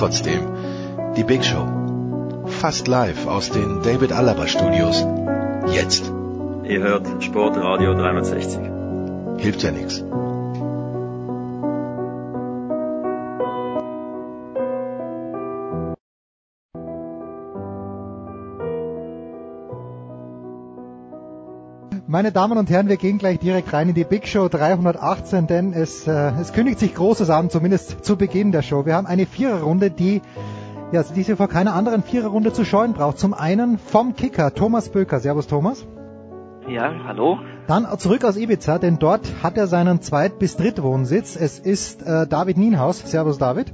Trotzdem, die Big Show. Fast live aus den David Alaba Studios. Jetzt. Ihr hört Sportradio 360. Hilft ja nichts. Meine Damen und Herren, wir gehen gleich direkt rein in die Big Show 318, denn es, äh, es kündigt sich Großes an, zumindest zu Beginn der Show. Wir haben eine Viererrunde, die ja, die sie vor keiner anderen Viererrunde zu scheuen braucht. Zum einen vom Kicker Thomas Böker. Servus Thomas. Ja, hallo. Dann zurück aus Ibiza, denn dort hat er seinen Zweit- bis Drittwohnsitz. Es ist äh, David Nienhaus. Servus David.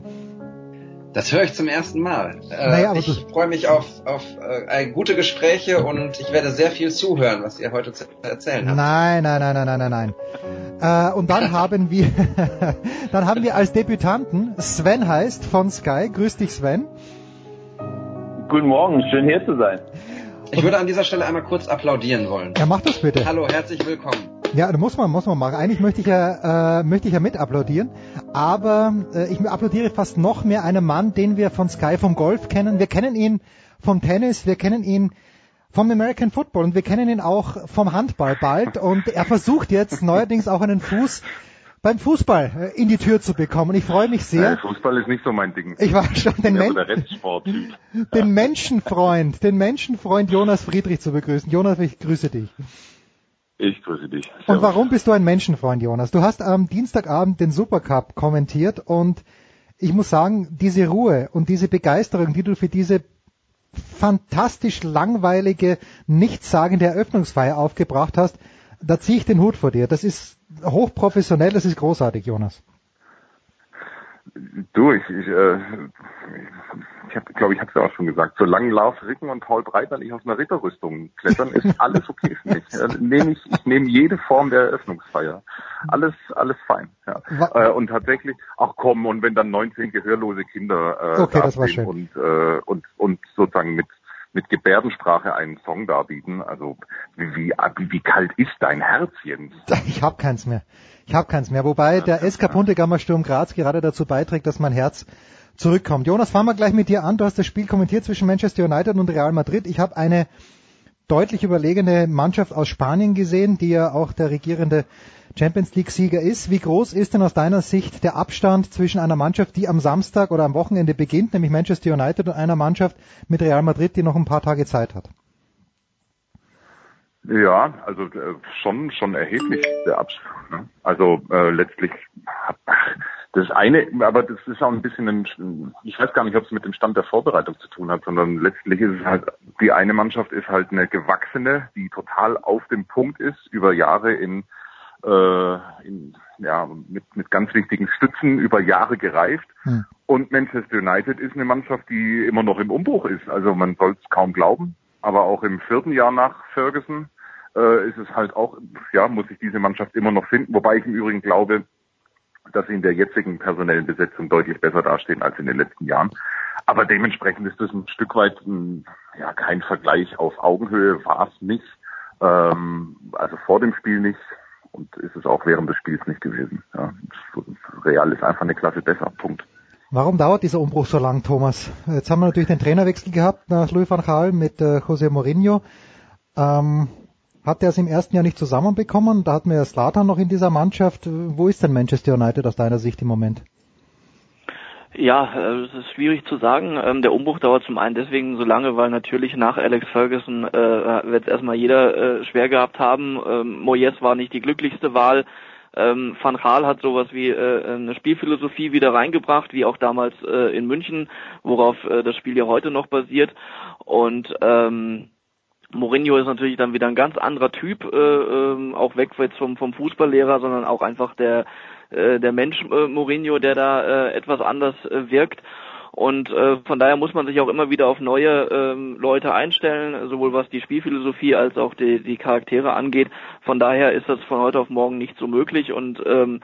Das höre ich zum ersten Mal. Äh, Naja, ich freue mich auf, auf äh, gute Gespräche und ich werde sehr viel zuhören, was ihr heute zu erzählen habt. Nein, nein, nein, nein, nein, nein, nein. Äh, und dann haben wir, dann haben wir als Debütanten Sven heißt von Sky. Grüß dich Sven. Guten Morgen, schön hier zu sein. Ich würde an dieser Stelle einmal kurz applaudieren wollen. Ja, mach das bitte. Hallo, herzlich willkommen. Ja, da muss man, muss man machen. Eigentlich möchte ich ja, äh, möchte ich ja mit applaudieren, aber äh, ich applaudiere fast noch mehr einem Mann, den wir von Sky vom Golf kennen. Wir kennen ihn vom Tennis, wir kennen ihn vom American Football und wir kennen ihn auch vom Handball bald und er versucht jetzt neuerdings auch einen Fuß beim Fußball äh, in die Tür zu bekommen. Und ich freue mich sehr. Äh, Fußball ist nicht so mein Ding. Ich war schon den, Ja, Men den Menschenfreund, den Menschenfreund Jonas Friedrich zu begrüßen. Jonas, ich grüße dich. Ich grüße dich. Und Servus. warum bist du ein Menschenfreund, Jonas? Du hast am Dienstagabend den Supercup kommentiert und ich muss sagen, diese Ruhe und diese Begeisterung, die du für diese fantastisch langweilige, nichtssagende Eröffnungsfeier aufgebracht hast, da ziehe ich den Hut vor dir. Das ist hochprofessionell, das ist großartig, Jonas. Du, ich, ich, äh, habe, glaube ich, habe es ja auch schon gesagt. Solange Lars Ricken und Paul Breitner nicht aus einer Ritterrüstung klettern, ist alles okay für mich. Äh, nehm ich ich nehme jede Form der Eröffnungsfeier. Alles, alles fein. Ja. Äh, und tatsächlich, ach komm, und wenn dann 19 gehörlose Kinder äh, Okay, das war schön. und äh, und und sozusagen mit mit Gebärdensprache einen Song darbieten. Also wie, wie, wie, wie kalt ist dein Herz, Jens? Ich habe keins mehr. Ich habe keins mehr. Wobei der SK Puntegammer Sturm Graz gerade dazu beiträgt, dass mein Herz zurückkommt. Jonas, fangen wir gleich mit dir an. Du hast das Spiel kommentiert zwischen Manchester United und Real Madrid. Ich habe eine deutlich überlegene Mannschaft aus Spanien gesehen, die ja auch der regierende Champions League Sieger ist. Wie groß ist denn aus deiner Sicht der Abstand zwischen einer Mannschaft, die am Samstag oder am Wochenende beginnt, nämlich Manchester United, und einer Mannschaft mit Real Madrid, die noch ein paar Tage Zeit hat? Ja, also äh, schon schon erheblich der Abstand. Ne? Also äh, letztlich das eine, aber das ist auch ein bisschen ein, ich weiß gar nicht, ob es mit dem Stand der Vorbereitung zu tun hat, sondern letztlich ist es halt, die eine Mannschaft ist halt eine gewachsene, die total auf dem Punkt ist, über Jahre in, äh, in ja, mit, mit ganz wichtigen Stützen über Jahre gereift. Hm. Und Manchester United ist eine Mannschaft, die immer noch im Umbruch ist. Also man soll es kaum glauben. Aber auch im vierten Jahr nach Ferguson äh, ist es halt auch, ja, muss sich diese Mannschaft immer noch finden. Wobei ich im Übrigen glaube, dass sie in der jetzigen personellen Besetzung deutlich besser dastehen als in den letzten Jahren. Aber dementsprechend ist das ein Stück weit ein, ja kein Vergleich auf Augenhöhe, war es nicht. Ähm, also vor dem Spiel nicht und ist es auch während des Spiels nicht gewesen. Ja, Real ist einfach eine Klasse besser. Punkt. Warum dauert dieser Umbruch so lang, Thomas? Jetzt haben wir natürlich den Trainerwechsel gehabt nach Louis van Gaal mit äh, José Mourinho. Ähm, hat er es im ersten Jahr nicht zusammenbekommen? Da hatten wir ja Slatan noch in dieser Mannschaft. Wo ist denn Manchester United aus deiner Sicht im Moment? Ja, äh, es ist schwierig zu sagen. Ähm, der Umbruch dauert zum einen deswegen so lange, weil natürlich nach Alex Ferguson äh, wird es erstmal jeder äh, schwer gehabt haben. Ähm, Moyes war nicht die glücklichste Wahl. Ähm, Van Gaal hat sowas wie äh, eine Spielphilosophie wieder reingebracht, wie auch damals äh, in München, worauf äh, das Spiel ja heute noch basiert. Und ähm, Mourinho ist natürlich dann wieder ein ganz anderer Typ, äh, äh, auch weg jetzt vom, vom Fußballlehrer, sondern auch einfach der äh, der Mensch äh, Mourinho, der da äh, etwas anders äh, wirkt. Und äh, von daher muss man sich auch immer wieder auf neue ähm, Leute einstellen, sowohl was die Spielphilosophie als auch die, die Charaktere angeht. Von daher ist das von heute auf morgen nicht so möglich und ähm,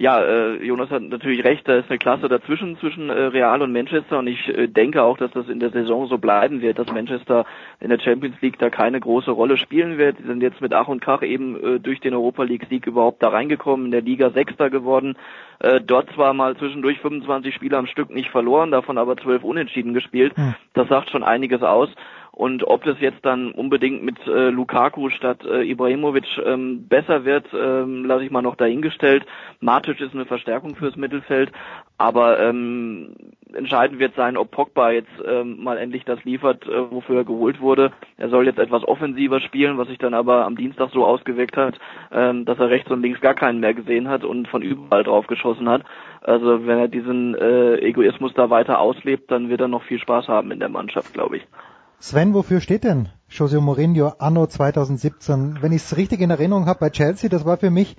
ja, äh, Jonas hat natürlich recht, da ist eine Klasse dazwischen zwischen äh, Real und Manchester und ich äh, denke auch, dass das in der Saison so bleiben wird, dass Manchester in der Champions League da keine große Rolle spielen wird. Die sind jetzt mit Ach und Krach eben äh, durch den Europa League Sieg überhaupt da reingekommen, in der Liga Sechster geworden. Äh, dort zwar mal zwischendurch 25 Spiele am Stück nicht verloren, davon aber 12 unentschieden gespielt. Hm. Das sagt schon einiges aus. Und ob das jetzt dann unbedingt mit äh, Lukaku statt äh, Ibrahimovic ähm, besser wird, ähm, lasse ich mal noch dahingestellt. Matic ist eine Verstärkung fürs Mittelfeld, aber ähm, entscheidend wird sein, ob Pogba jetzt ähm, mal endlich das liefert, äh, wofür er geholt wurde. Er soll jetzt etwas offensiver spielen, was sich dann aber am Dienstag so ausgewirkt hat, ähm, dass er rechts und links gar keinen mehr gesehen hat und von überall drauf geschossen hat. Also wenn er diesen äh, Egoismus da weiter auslebt, dann wird er noch viel Spaß haben in der Mannschaft, glaube ich. Sven, wofür steht denn José Mourinho anno 2017? Wenn ich es richtig in Erinnerung habe bei Chelsea, das war für mich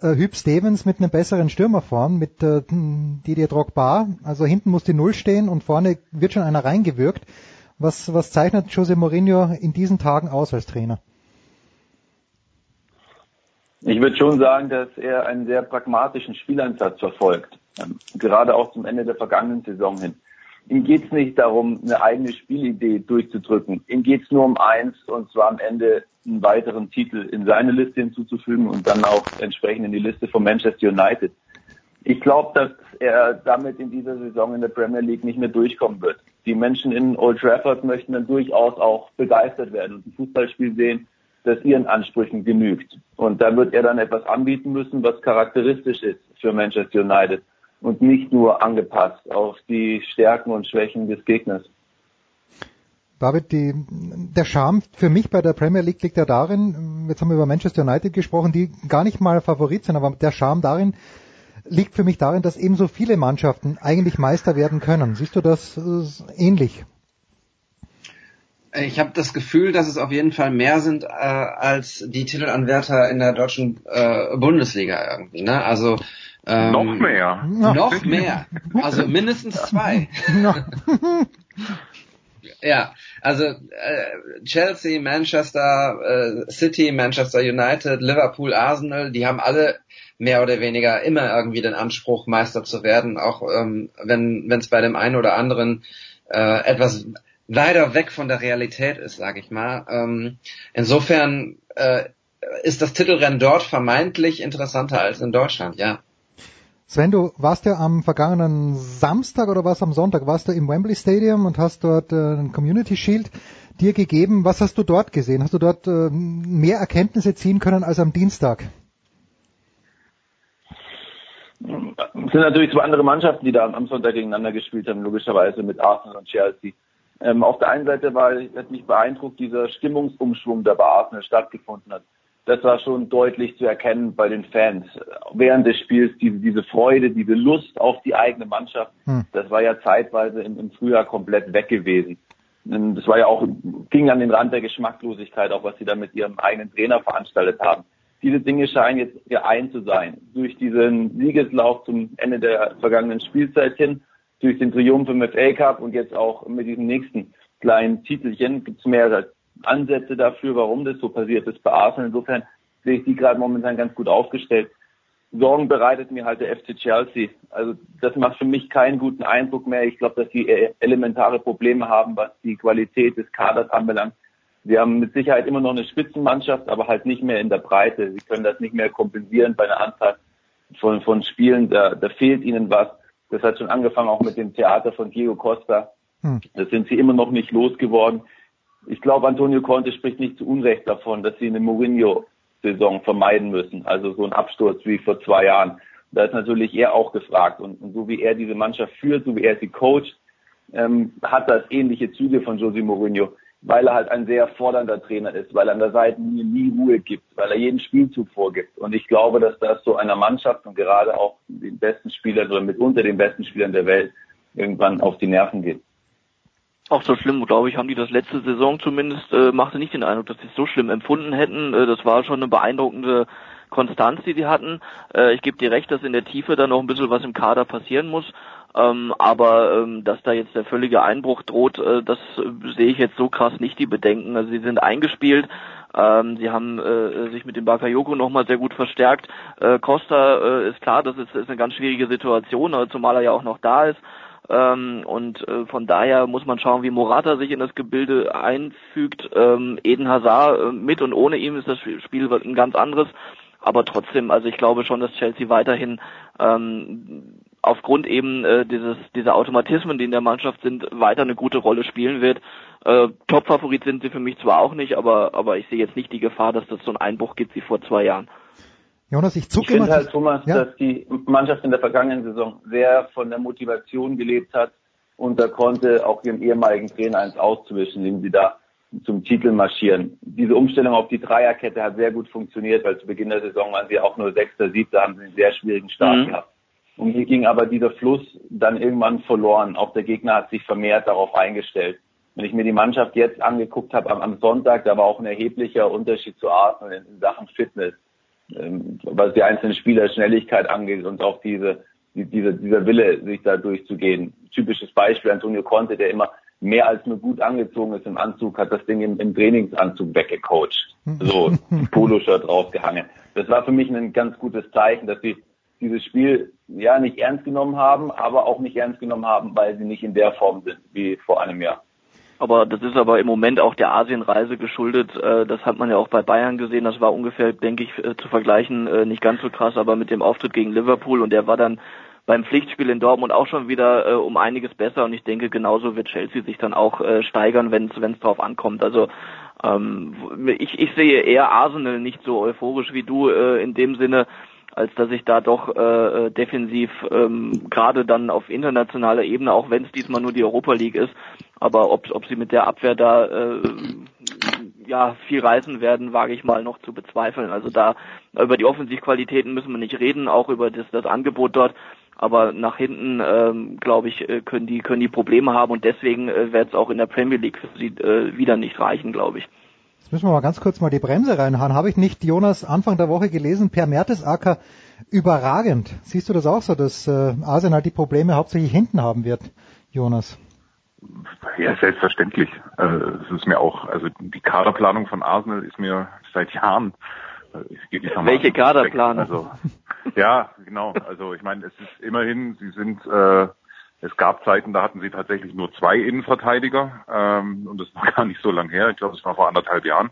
äh, Hüb Stevens mit einem besseren Stürmer vorn, mit äh, Didier Drogba. Also hinten muss die Null stehen und vorne wird schon einer reingewirkt. Was, was zeichnet José Mourinho in diesen Tagen aus als Trainer? Ich würde schon sagen, dass er einen sehr pragmatischen Spielansatz verfolgt. Ähm, gerade auch zum Ende der vergangenen Saison hin. Ihm geht es nicht darum, eine eigene Spielidee durchzudrücken. Ihm geht es nur um eins, und zwar am Ende einen weiteren Titel in seine Liste hinzuzufügen und dann auch entsprechend in die Liste von Manchester United. Ich glaube, dass er damit in dieser Saison in der Premier League nicht mehr durchkommen wird. Die Menschen in Old Trafford möchten dann durchaus auch begeistert werden und ein Fußballspiel sehen, das ihren Ansprüchen genügt. Und da wird er dann etwas anbieten müssen, was charakteristisch ist für Manchester United und nicht nur angepasst auf die Stärken und Schwächen des Gegners. David, die, der Charme für mich bei der Premier League liegt ja darin, jetzt haben wir über Manchester United gesprochen, die gar nicht mal Favorit sind, aber der Charme darin liegt für mich darin, dass eben so viele Mannschaften eigentlich Meister werden können. Siehst du das äh, ähnlich? Ich habe das Gefühl, dass es auf jeden Fall mehr sind äh, als die Titelanwärter in der deutschen äh, Bundesliga irgendwie. Ne? Also ähm, noch mehr. Noch mehr. Also mindestens zwei. ja, also äh, Chelsea, Manchester äh, City, Manchester United, Liverpool, Arsenal, die haben alle mehr oder weniger immer irgendwie den Anspruch, Meister zu werden, auch ähm, wenn es bei dem einen oder anderen äh, etwas weiter weg von der Realität ist, sage ich mal. Ähm, insofern äh, ist das Titelrennen dort vermeintlich interessanter als in Deutschland, ja. Sven, du warst ja am vergangenen Samstag oder was am Sonntag, warst du im Wembley Stadium und hast dort äh, ein Community Shield dir gegeben. Was hast du dort gesehen? Hast du dort äh, mehr Erkenntnisse ziehen können als am Dienstag? Es sind natürlich zwei andere Mannschaften, die da am Sonntag gegeneinander gespielt haben, logischerweise mit Arsenal und Chelsea. Ähm, auf der einen Seite war, hat mich beeindruckt, dieser Stimmungsumschwung, der bei Arsenal stattgefunden hat das war schon deutlich zu erkennen bei den Fans. Während des Spiels diese, diese Freude, diese Lust auf die eigene Mannschaft, hm. das war ja zeitweise im, im, Frühjahr komplett weg gewesen. Das war ja auch, ging an den Rand der Geschmacklosigkeit, auch was sie da mit ihrem eigenen Trainer veranstaltet haben. Diese Dinge scheinen jetzt geeint zu sein. Durch diesen Siegeslauf zum Ende der vergangenen Spielzeit hin, durch den Triumph im FA Cup und jetzt auch mit diesem nächsten kleinen Titelchen gibt es mehrere Ansätze dafür, warum das so passiert ist bei Arsenal. Insofern sehe ich die gerade momentan ganz gut aufgestellt. Sorgen bereitet mir halt der FC Chelsea. Also das macht für mich keinen guten Eindruck mehr. Ich glaube, dass sie elementare Probleme haben, was die Qualität des Kaders anbelangt. Sie haben mit Sicherheit immer noch eine Spitzenmannschaft, aber halt nicht mehr in der Breite. Sie können das nicht mehr kompensieren bei einer Anzahl von, von Spielen. Da, da fehlt ihnen was. Das hat schon angefangen auch mit dem Theater von Diego Costa. Hm. Das sind sie immer noch nicht losgeworden ich glaube, Antonio Conte spricht nicht zu Unrecht davon, dass sie eine Mourinho-Saison vermeiden müssen. Also so ein Absturz wie vor zwei Jahren. Da ist natürlich er auch gefragt. Und, und so wie er diese Mannschaft führt, so wie er sie coacht, ähm, hat das ähnliche Züge von Jose Mourinho, weil er halt ein sehr fordernder Trainer ist, weil er an der Seitenlinie nie Ruhe gibt, weil er jeden Spielzug vorgibt. Und ich glaube, dass das so einer Mannschaft und gerade auch den besten Spielern oder mitunter den besten Spielern der Welt irgendwann auf die Nerven geht. Auch so schlimm, glaube ich, haben die das letzte Saison zumindest, äh, machte nicht den Eindruck, dass sie es so schlimm empfunden hätten. Äh, das war schon eine beeindruckende Konstanz, die die hatten. Äh, ich gebe dir recht, dass in der Tiefe da noch ein bisschen was im Kader passieren muss. Ähm, aber ähm, dass da jetzt der völlige Einbruch droht, äh, das äh, sehe ich jetzt so krass nicht, die Bedenken. Also sie sind eingespielt, ähm, sie haben äh, sich mit dem Bakayoko nochmal sehr gut verstärkt. Äh, Costa äh, ist klar, das ist, ist eine ganz schwierige Situation, zumal er ja auch noch da ist. Ähm, und äh, von daher muss man schauen, wie Morata sich in das Gebilde einfügt. Ähm, Eden Hazard äh, mit und ohne ihm ist das Spiel ein ganz anderes. Aber trotzdem, also ich glaube schon, dass Chelsea weiterhin ähm, aufgrund eben äh, dieses dieser Automatismen, die in der Mannschaft sind, weiter eine gute Rolle spielen wird. Äh, Top-Favorit sind sie für mich zwar auch nicht, aber aber ich sehe jetzt nicht die Gefahr, dass das so einen Einbruch gibt wie vor zwei Jahren. Jonas, ich zucke Ich finde halt, Thomas, ja? dass die Mannschaft in der vergangenen Saison sehr von der Motivation gelebt hat und da konnte auch ihrem ehemaligen Trainer eins auszuwischen, indem sie da zum Titel marschieren. Diese Umstellung auf die Dreierkette hat sehr gut funktioniert, weil zu Beginn der Saison waren sie auch nur Sechster, Siebter, haben sie einen sehr schwierigen Start mhm. gehabt. Und hier ging aber dieser Fluss dann irgendwann verloren. Auch der Gegner hat sich vermehrt darauf eingestellt. Wenn ich mir die Mannschaft jetzt angeguckt habe am, am Sonntag, da war auch ein erheblicher Unterschied zu Arsenal in, in Sachen Fitness, was die einzelnen Spieler Schnelligkeit angeht und auch diese, die, diese, dieser Wille, sich da durchzugehen. Typisches Beispiel Antonio Conte, der immer mehr als nur gut angezogen ist im Anzug, hat das Ding im, im Trainingsanzug weggecoacht. So, Poloshirt draufgehangen. Das war für mich ein ganz gutes Zeichen, dass sie dieses Spiel ja nicht ernst genommen haben, aber auch nicht ernst genommen haben, weil sie nicht in der Form sind wie vor einem Jahr. Aber das ist aber im Moment auch der Asienreise geschuldet. Äh, das hat man ja auch bei Bayern gesehen. Das war ungefähr, denke ich, äh, zu vergleichen, äh, nicht ganz so krass, aber mit dem Auftritt gegen Liverpool und der war dann beim Pflichtspiel in Dortmund auch schon wieder äh, um einiges besser und ich denke, genauso wird Chelsea sich dann auch äh, steigern, wenn es drauf ankommt. Also ähm, ich, ich sehe eher Arsenal nicht so euphorisch wie du äh, in dem Sinne, als dass ich da doch äh, defensiv ähm, gerade dann auf internationaler Ebene, auch wenn es diesmal nur die Europa League ist, aber ob, ob sie mit der Abwehr da äh, ja viel reißen werden, wage ich mal noch zu bezweifeln. Also da über die Offensivqualitäten müssen wir nicht reden, auch über das, das Angebot dort. Aber nach hinten, ähm, glaube ich, äh, können die können die Probleme haben und deswegen äh, wird es auch in der Premier League für sie äh, wieder nicht reichen, glaube ich. Jetzt müssen wir mal ganz kurz mal die Bremse reinhauen. Habe ich nicht, Jonas, Anfang der Woche gelesen, Per Mertesacker überragend. Siehst du das auch so, dass äh, Arsenal die Probleme hauptsächlich hinten haben wird, Jonas? Ja, selbstverständlich. Äh, es ist mir auch, also die Kaderplanung von Arsenal ist mir seit Jahren welche Kaderplanung? Also, ja, genau. Also ich meine, es ist immerhin, sie sind, äh, es gab Zeiten, da hatten sie tatsächlich nur zwei Innenverteidiger ähm, und das war gar nicht so lang her. Ich glaube, es war vor anderthalb Jahren.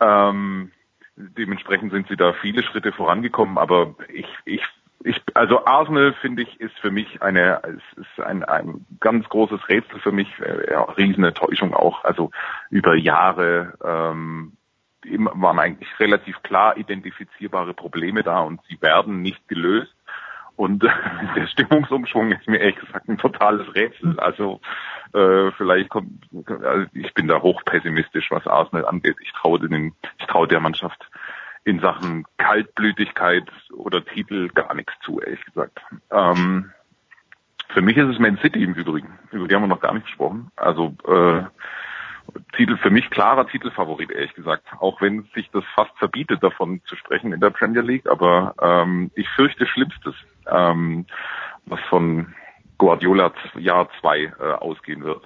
Ähm, dementsprechend sind sie da viele Schritte vorangekommen, aber ich, ich, ich, also Arsenal finde ich ist für mich eine, ist ein, ein ganz großes Rätsel für mich, äh, ja, riesene Täuschung auch, also über Jahre ähm, waren eigentlich relativ klar identifizierbare Probleme da und sie werden nicht gelöst. Und der Stimmungsumschwung ist mir ehrlich gesagt ein totales Rätsel. Also äh, vielleicht kommt, also ich bin da hochpessimistisch, was Arsenal angeht. Ich traue den, ich traue der Mannschaft in Sachen Kaltblütigkeit oder Titel gar nichts zu, ehrlich gesagt. Ähm, für mich ist es Man City im Übrigen. Über die haben wir noch gar nicht gesprochen. Also äh, Titel für mich klarer Titelfavorit, ehrlich gesagt. Auch wenn sich das fast verbietet, davon zu sprechen in der Premier League. Aber ähm, ich fürchte Schlimmstes, ähm, was von Guardiola Jahr zwei äh, ausgehen wird.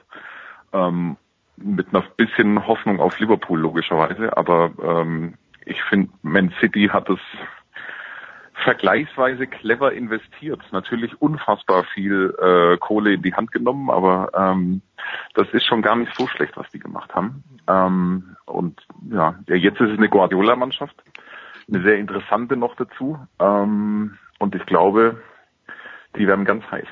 Ähm, mit einer bisschen Hoffnung auf Liverpool logischerweise. Aber ähm, ich finde, Man City hat es vergleichsweise clever investiert. Natürlich unfassbar viel äh, Kohle in die Hand genommen, aber ähm, das ist schon gar nicht so schlecht, was die gemacht haben. Ähm, und ja, jetzt ist es eine Guardiola-Mannschaft, eine sehr interessante noch dazu. Ähm, und ich glaube, die werden ganz heiß.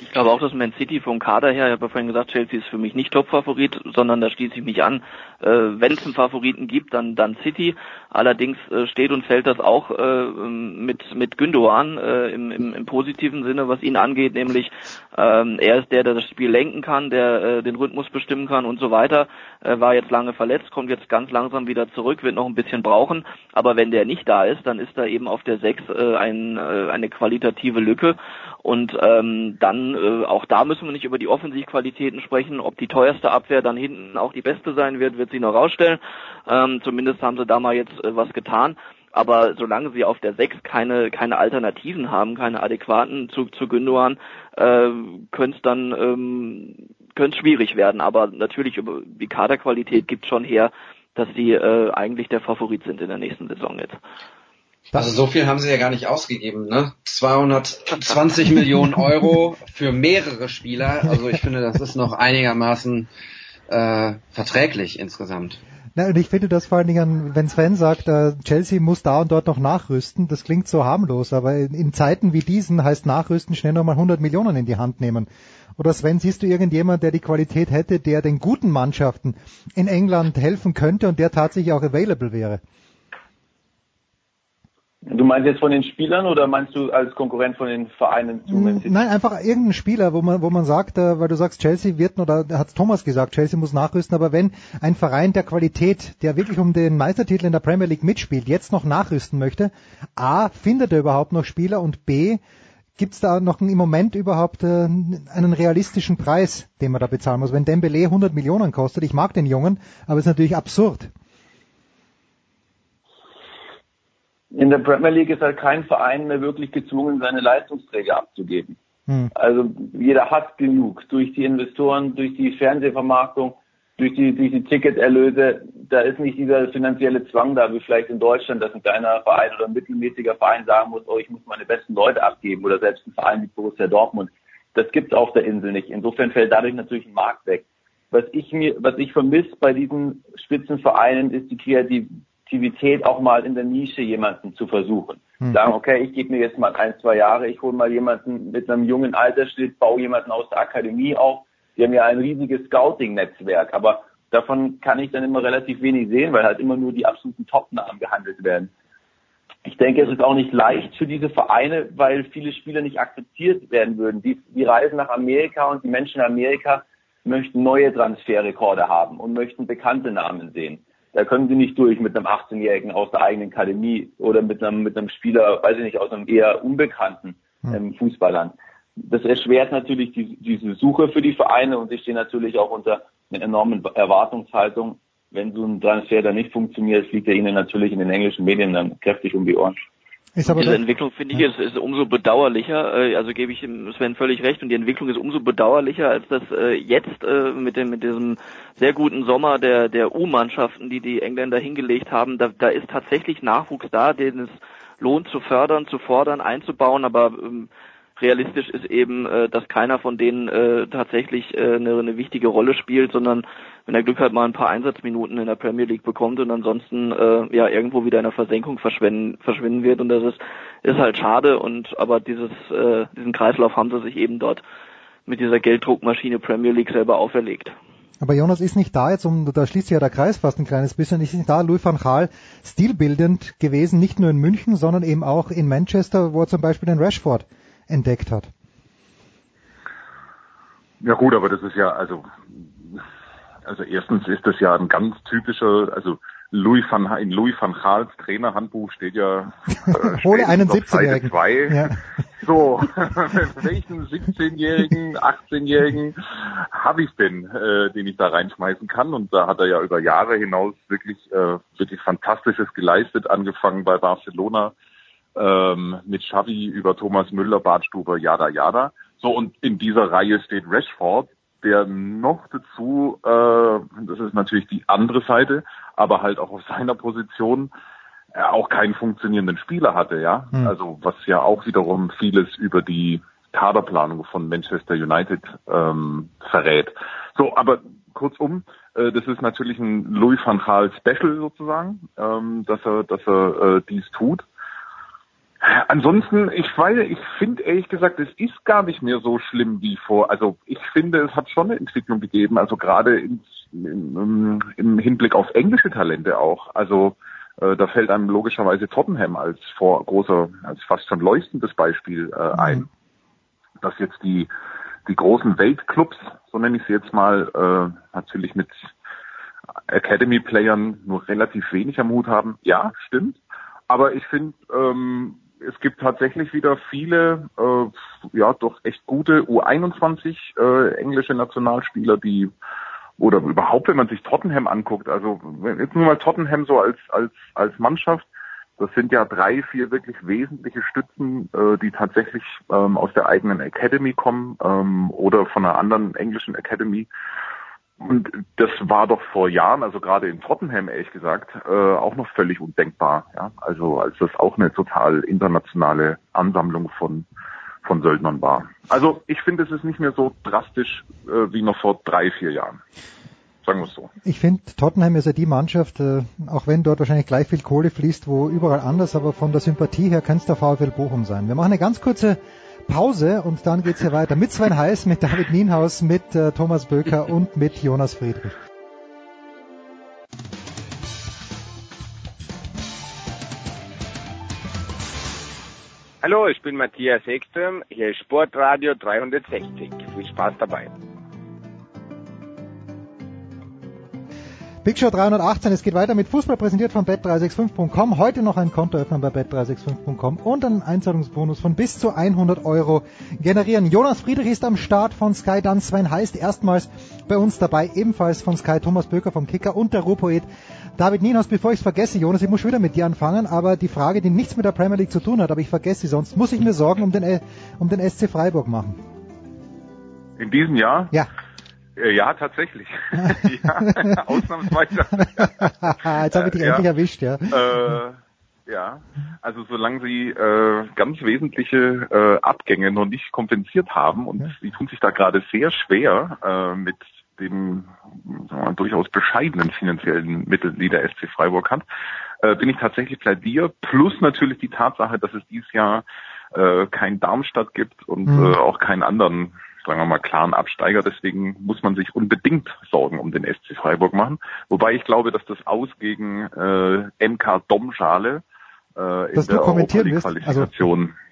Ich glaube auch, dass Man City vom Kader her, ich habe ja vorhin gesagt, Chelsea ist für mich nicht Top-Favorit, sondern da schließe ich mich an. Äh, Wenn es einen Favoriten gibt, dann dann City. Allerdings äh, steht und fällt das auch äh, mit mit Gündogan äh, im, im, im positiven Sinne, was ihn angeht, nämlich ähm, er ist der, der das Spiel lenken kann, der äh, den Rhythmus bestimmen kann und so weiter. Äh, war jetzt lange verletzt, kommt jetzt ganz langsam wieder zurück, wird noch ein bisschen brauchen. Aber wenn der nicht da ist, dann ist da eben auf der 6 äh, ein, eine qualitative Lücke und ähm, dann äh, auch da müssen wir nicht über die Offensivqualitäten sprechen. Ob die teuerste Abwehr dann hinten auch die beste sein wird, wird sich noch rausstellen. Ähm, zumindest haben sie da mal jetzt äh, was getan. Aber solange sie auf der 6 keine, keine Alternativen haben, keine adäquaten zu, zu Gündogan, äh, könnte es dann ähm, könnte schwierig werden. Aber natürlich über die Kaderqualität gibt schon her, dass sie äh, eigentlich der Favorit sind in der nächsten Saison jetzt. Also so viel haben sie ja gar nicht ausgegeben, ne? 220 Millionen Euro für mehrere Spieler. Also ich finde, das ist noch einigermaßen äh, verträglich insgesamt. Na, und ich finde das vor allen Dingen, wenn Sven sagt, äh, Chelsea muss da und dort noch nachrüsten, das klingt so harmlos, aber in, in Zeiten wie diesen heißt nachrüsten schnell nochmal 100 Millionen in die Hand nehmen. Oder Sven, siehst du irgendjemand, der die Qualität hätte, der den guten Mannschaften in England helfen könnte und der tatsächlich auch available wäre? Du meinst jetzt von den Spielern oder meinst du als Konkurrent von den Vereinen zu Man City? Nein, einfach irgendein Spieler, wo man, wo man sagt, äh, weil du sagst, Chelsea wird, oder hat Thomas gesagt, Chelsea muss nachrüsten, aber wenn ein Verein der Qualität, der wirklich um den Meistertitel in der Premier League mitspielt, jetzt noch nachrüsten möchte, A, findet er überhaupt noch Spieler und B, gibt es da noch im Moment überhaupt äh, einen realistischen Preis, den man da bezahlen muss? Wenn Dembele 100 Millionen kostet, ich mag den Jungen, aber es ist natürlich absurd. In der Premier League ist halt kein Verein mehr wirklich gezwungen, seine Leistungsträger abzugeben. Hm. Also jeder hat genug durch die Investoren, durch die Fernsehvermarktung, durch die, durch die Ticketerlöse. Da ist nicht dieser finanzielle Zwang da, wie vielleicht in Deutschland, dass ein kleiner Verein oder ein mittelmäßiger Verein sagen muss, oh, ich muss meine besten Leute abgeben oder selbst ein Verein wie Borussia Dortmund. Das gibt es auf der Insel nicht. Insofern fällt dadurch natürlich ein Markt weg. Was ich mir, was ich vermisse bei diesen Spitzenvereinen ist die Kreativität Aktivität auch mal in der Nische jemanden zu versuchen. Hm. Sagen, okay, ich gebe mir jetzt mal ein, zwei Jahre, ich hole mal jemanden mit einem jungen Altersschnitt, baue jemanden aus der Akademie auf. Wir haben ja ein riesiges Scouting-Netzwerk, aber davon kann ich dann immer relativ wenig sehen, weil halt immer nur die absoluten Top-Namen gehandelt werden. Ich denke, es ist auch nicht leicht für diese Vereine, weil viele Spieler nicht akzeptiert werden würden. Die, die reisen nach Amerika und die Menschen in Amerika möchten neue Transferrekorde haben und möchten bekannte Namen sehen. Da können sie nicht durch mit einem 18-Jährigen aus der eigenen Akademie oder mit einem, mit einem Spieler, weiß ich nicht, aus einem eher unbekannten hm. ähm, Fußballland. Das erschwert natürlich die, diese Suche für die Vereine und sie stehen natürlich auch unter einer enormen Erwartungshaltung. Wenn so ein Transfer dann nicht funktioniert, fliegt er ihnen natürlich in den englischen Medien dann kräftig um die Ohren. Diese Entwicklung finde ich ist, ist umso bedauerlicher, äh, also gebe ich Sven völlig recht und die Entwicklung ist umso bedauerlicher, als das äh, jetzt äh, mit dem mit diesem sehr guten Sommer der der U-Mannschaften, die die Engländer hingelegt haben, da, da ist tatsächlich Nachwuchs da, den es lohnt zu fördern, zu fordern, einzubauen, aber ähm, realistisch ist eben, äh, dass keiner von denen äh, tatsächlich äh, eine, eine wichtige Rolle spielt, sondern wenn er Glück hat, mal ein paar Einsatzminuten in der Premier League bekommt und ansonsten äh, ja irgendwo wieder in der Versenkung verschwinden, verschwinden wird und das ist, ist halt schade und aber dieses äh, diesen Kreislauf haben sie sich eben dort mit dieser Gelddruckmaschine Premier League selber auferlegt. Aber Jonas ist nicht da jetzt, um, da schließt sich ja der Kreis fast ein kleines bisschen, ist nicht da Louis van Gaal stilbildend gewesen, nicht nur in München, sondern eben auch in Manchester, wo er zum Beispiel den Rashford entdeckt hat. Ja gut, aber das ist ja, also, also erstens ist das ja ein ganz typischer, also Louis van, in Louis van Gaals Trainerhandbuch steht ja äh, Hole einen 17-Jährigen. Ja. So, welchen 17-Jährigen, 18-Jährigen habe ich denn, äh, den ich da reinschmeißen kann? Und da hat er ja über Jahre hinaus wirklich, äh, wirklich Fantastisches geleistet, angefangen bei Barcelona, ähm, mit Xavi über Thomas Müller, Bartstuber, Jada Jada. So, und in dieser Reihe steht Rashford, der noch dazu, äh, das ist natürlich die andere Seite, aber halt auch auf seiner Position äh, auch keinen funktionierenden Spieler hatte, ja. Hm. Also was ja auch wiederum vieles über die Kaderplanung von Manchester United ähm, verrät. So, aber kurzum, äh, das ist natürlich ein Louis van Gaal Special sozusagen, ähm, dass er, dass er äh, dies tut. Ansonsten, ich weiß, ich finde ehrlich gesagt, es ist gar nicht mehr so schlimm wie vor. Also ich finde, es hat schon eine Entwicklung gegeben, also gerade im, im, im Hinblick auf englische Talente auch. Also äh, da fällt einem logischerweise Tottenham als vor großer, als fast schon leuchtendes Beispiel äh, ein, mhm. dass jetzt die die großen Weltclubs, so nenne ich sie jetzt mal, äh, natürlich mit Academy-Playern nur relativ wenig am Hut haben. Ja, stimmt. Aber ich finde, ähm, es gibt tatsächlich wieder viele, äh, ja, doch echt gute U21 äh, englische Nationalspieler, die oder überhaupt, wenn man sich Tottenham anguckt, also jetzt nur mal Tottenham so als als als Mannschaft, das sind ja drei, vier wirklich wesentliche Stützen, äh, die tatsächlich ähm, aus der eigenen Academy kommen ähm, oder von einer anderen englischen Academy. Und das war doch vor Jahren, also gerade in Tottenham ehrlich gesagt, äh, auch noch völlig undenkbar. Ja? Also als das auch eine total internationale Ansammlung von von Söldnern war. Also ich finde, es ist nicht mehr so drastisch äh, wie noch vor drei, vier Jahren. Sagen wir es so. Ich finde, Tottenham ist ja die Mannschaft, äh, auch wenn dort wahrscheinlich gleich viel Kohle fließt, wo überall anders, aber von der Sympathie her kann es der VfL Bochum sein. Wir machen eine ganz kurze Pause und dann geht's hier weiter mit Sven Heiß, mit David Nienhaus, mit äh, Thomas Böker und mit Jonas Friedrich. Hallo, ich bin Matthias Ekström, hier ist Sportradio 360. Viel Spaß dabei. Big Show 318, es geht weiter mit Fußball präsentiert von bet365.com. Heute noch ein Konto öffnen bei bet365.com und einen Einzahlungsbonus von bis zu 100 Euro generieren. Jonas Friedrich ist am Start von Sky, dann Sven heißt erstmals bei uns dabei, ebenfalls von Sky, Thomas Böker vom Kicker und der Ruhrpoet David Nienhaus. Bevor ich es vergesse, Jonas, ich muss schon wieder mit dir anfangen, aber die Frage, die nichts mit der Premier League zu tun hat, aber ich vergesse sie sonst, muss ich mir Sorgen um den, um den SC Freiburg machen? In diesem Jahr? Ja. Äh, ja, tatsächlich. ja, ausnahmsweise. Jetzt habe ich dich ja. endlich erwischt, ja. Äh, ja, also solange sie äh, ganz wesentliche äh, Abgänge noch nicht kompensiert haben und ja. sie tun sich da gerade sehr schwer äh, mit dem wir, durchaus bescheidenen finanziellen Mitteln, die der SC Freiburg hat, äh, bin ich tatsächlich plädier. Plus natürlich die Tatsache, dass es dieses Jahr äh, kein Darmstadt gibt und mhm. äh, auch keinen anderen sagen wir mal, klaren Absteiger. Deswegen muss man sich unbedingt Sorgen um den SC Freiburg machen. Wobei ich glaube, dass das Aus gegen äh, MK Domschale äh, in der Europa League Qualifikation also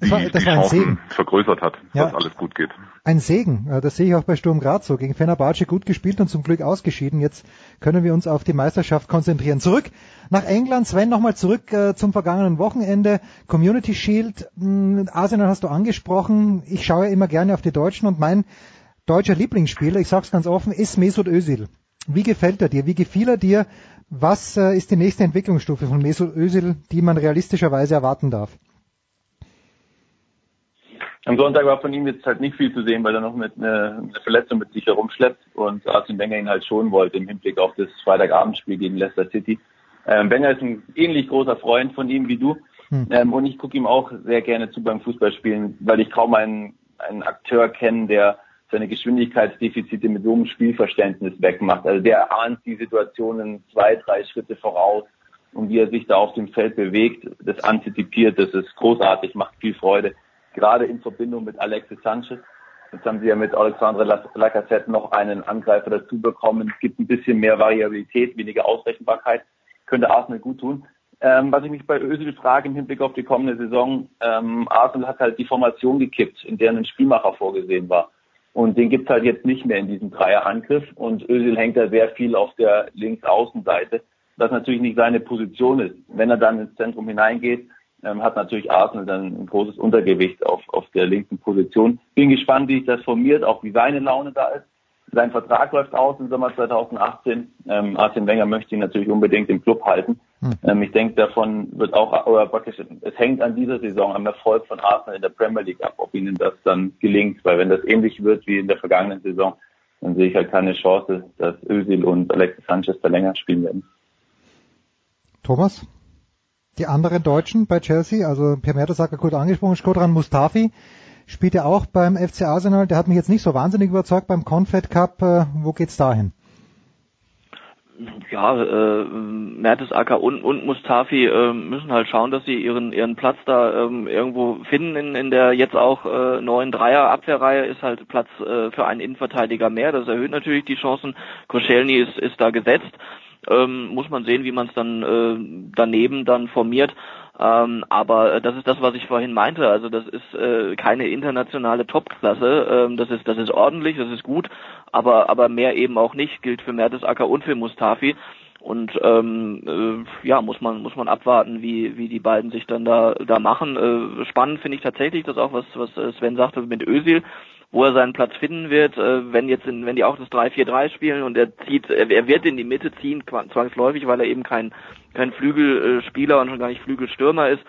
das war, das die war ein Segen. vergrößert hat, ja, dass alles gut geht. Ein Segen, das sehe ich auch bei Sturm Graz so. Gegen Fenerbahce gut gespielt und zum Glück ausgeschieden. Jetzt können wir uns auf die Meisterschaft konzentrieren. Zurück nach England. Sven, nochmal zurück äh, zum vergangenen Wochenende. Community Shield, hm, Arsenal hast du angesprochen. Ich schaue ja immer gerne auf die Deutschen und mein deutscher Lieblingsspieler, ich sag's ganz offen, ist Mesut Özil. Wie gefällt er dir? Wie gefiel er dir? Was äh, ist die nächste Entwicklungsstufe von Mesut Özil, die man realistischerweise erwarten darf? Am Sonntag war von ihm jetzt halt nicht viel zu sehen, weil er noch mit einer eine Verletzung mit sich herumschleppt und Arsene Wenger ihn halt schonen wollte im Hinblick auf das Freitagabendspiel gegen Leicester City. Ähm, Wenger ist ein ähnlich großer Freund von ihm wie du hm. ähm, und ich gucke ihm auch sehr gerne zu beim Fußballspielen, weil ich kaum einen, einen Akteur kenne, der seine Geschwindigkeitsdefizite mit so einem Spielverständnis wegmacht. Also der ahnt die Situationen zwei, drei Schritte voraus und wie er sich da auf dem Feld bewegt, das antizipiert, das ist großartig, macht viel Freude gerade in Verbindung mit Alexis Sanchez. Jetzt haben sie ja mit Alexandre Lacazette noch einen Angreifer dazu bekommen. Es gibt ein bisschen mehr Variabilität, weniger Ausrechenbarkeit. Könnte Arsenal gut tun. Ähm, was ich mich bei Özil frage im Hinblick auf die kommende Saison, ähm, Arsenal hat halt die Formation gekippt, in der ein Spielmacher vorgesehen war. Und den gibt's halt jetzt nicht mehr in diesem Dreierangriff. Und Özil hängt da sehr viel auf der Linksaußenseite, was natürlich nicht seine Position ist. Wenn er dann ins Zentrum hineingeht, ähm, hat natürlich Arsenal dann ein großes Untergewicht auf, auf der linken Position. Bin gespannt, wie sich das formiert, auch wie seine Laune da ist. Sein Vertrag läuft aus im Sommer 2018. Ähm, Arsene Wenger möchte ihn natürlich unbedingt im Club halten. Hm. Ähm, ich denke, davon wird auch, oder praktisch, es hängt an dieser Saison, am Erfolg von Arsenal in der Premier League ab, ob ihnen das dann gelingt. Weil wenn das ähnlich wird wie in der vergangenen Saison, dann sehe ich halt keine Chance, dass Özil und Alexis Sanchez da länger spielen werden. Thomas? Die anderen Deutschen bei Chelsea, also Per Mertesacker kurz angesprochen, Skodran Mustafi spielt ja auch beim FC Arsenal. Der hat mich jetzt nicht so wahnsinnig überzeugt beim Confed Cup. Äh, wo geht's dahin? ja, äh, Mertesacker und, und Mustafi äh, müssen halt schauen, dass sie ihren ihren Platz da ähm, irgendwo finden in, in der jetzt auch äh, neuen Dreier Abwehrreihe ist halt Platz äh, für einen Innenverteidiger mehr. Das erhöht natürlich die Chancen. Koschelny ist ist da gesetzt. Ähm, muss man sehen, wie man es dann äh, daneben dann formiert. Ähm, aber äh, das ist das, was ich vorhin meinte. Also das ist äh, keine internationale Topklasse. Ähm, das ist das ist ordentlich, das ist gut, aber aber mehr eben auch nicht. Gilt für Mertesacker und für Mustafi. Und ähm, äh, ja, muss man muss man abwarten, wie wie die beiden sich dann da da machen. Äh, spannend finde ich tatsächlich, das auch was was Sven sagte mit Özil wo er seinen Platz finden wird, äh, wenn jetzt in, wenn die auch das 3-4-3 spielen und er zieht, er, er wird in die Mitte ziehen, zwangsläufig, weil er eben kein kein Flügelspieler und schon gar nicht Flügelstürmer ist.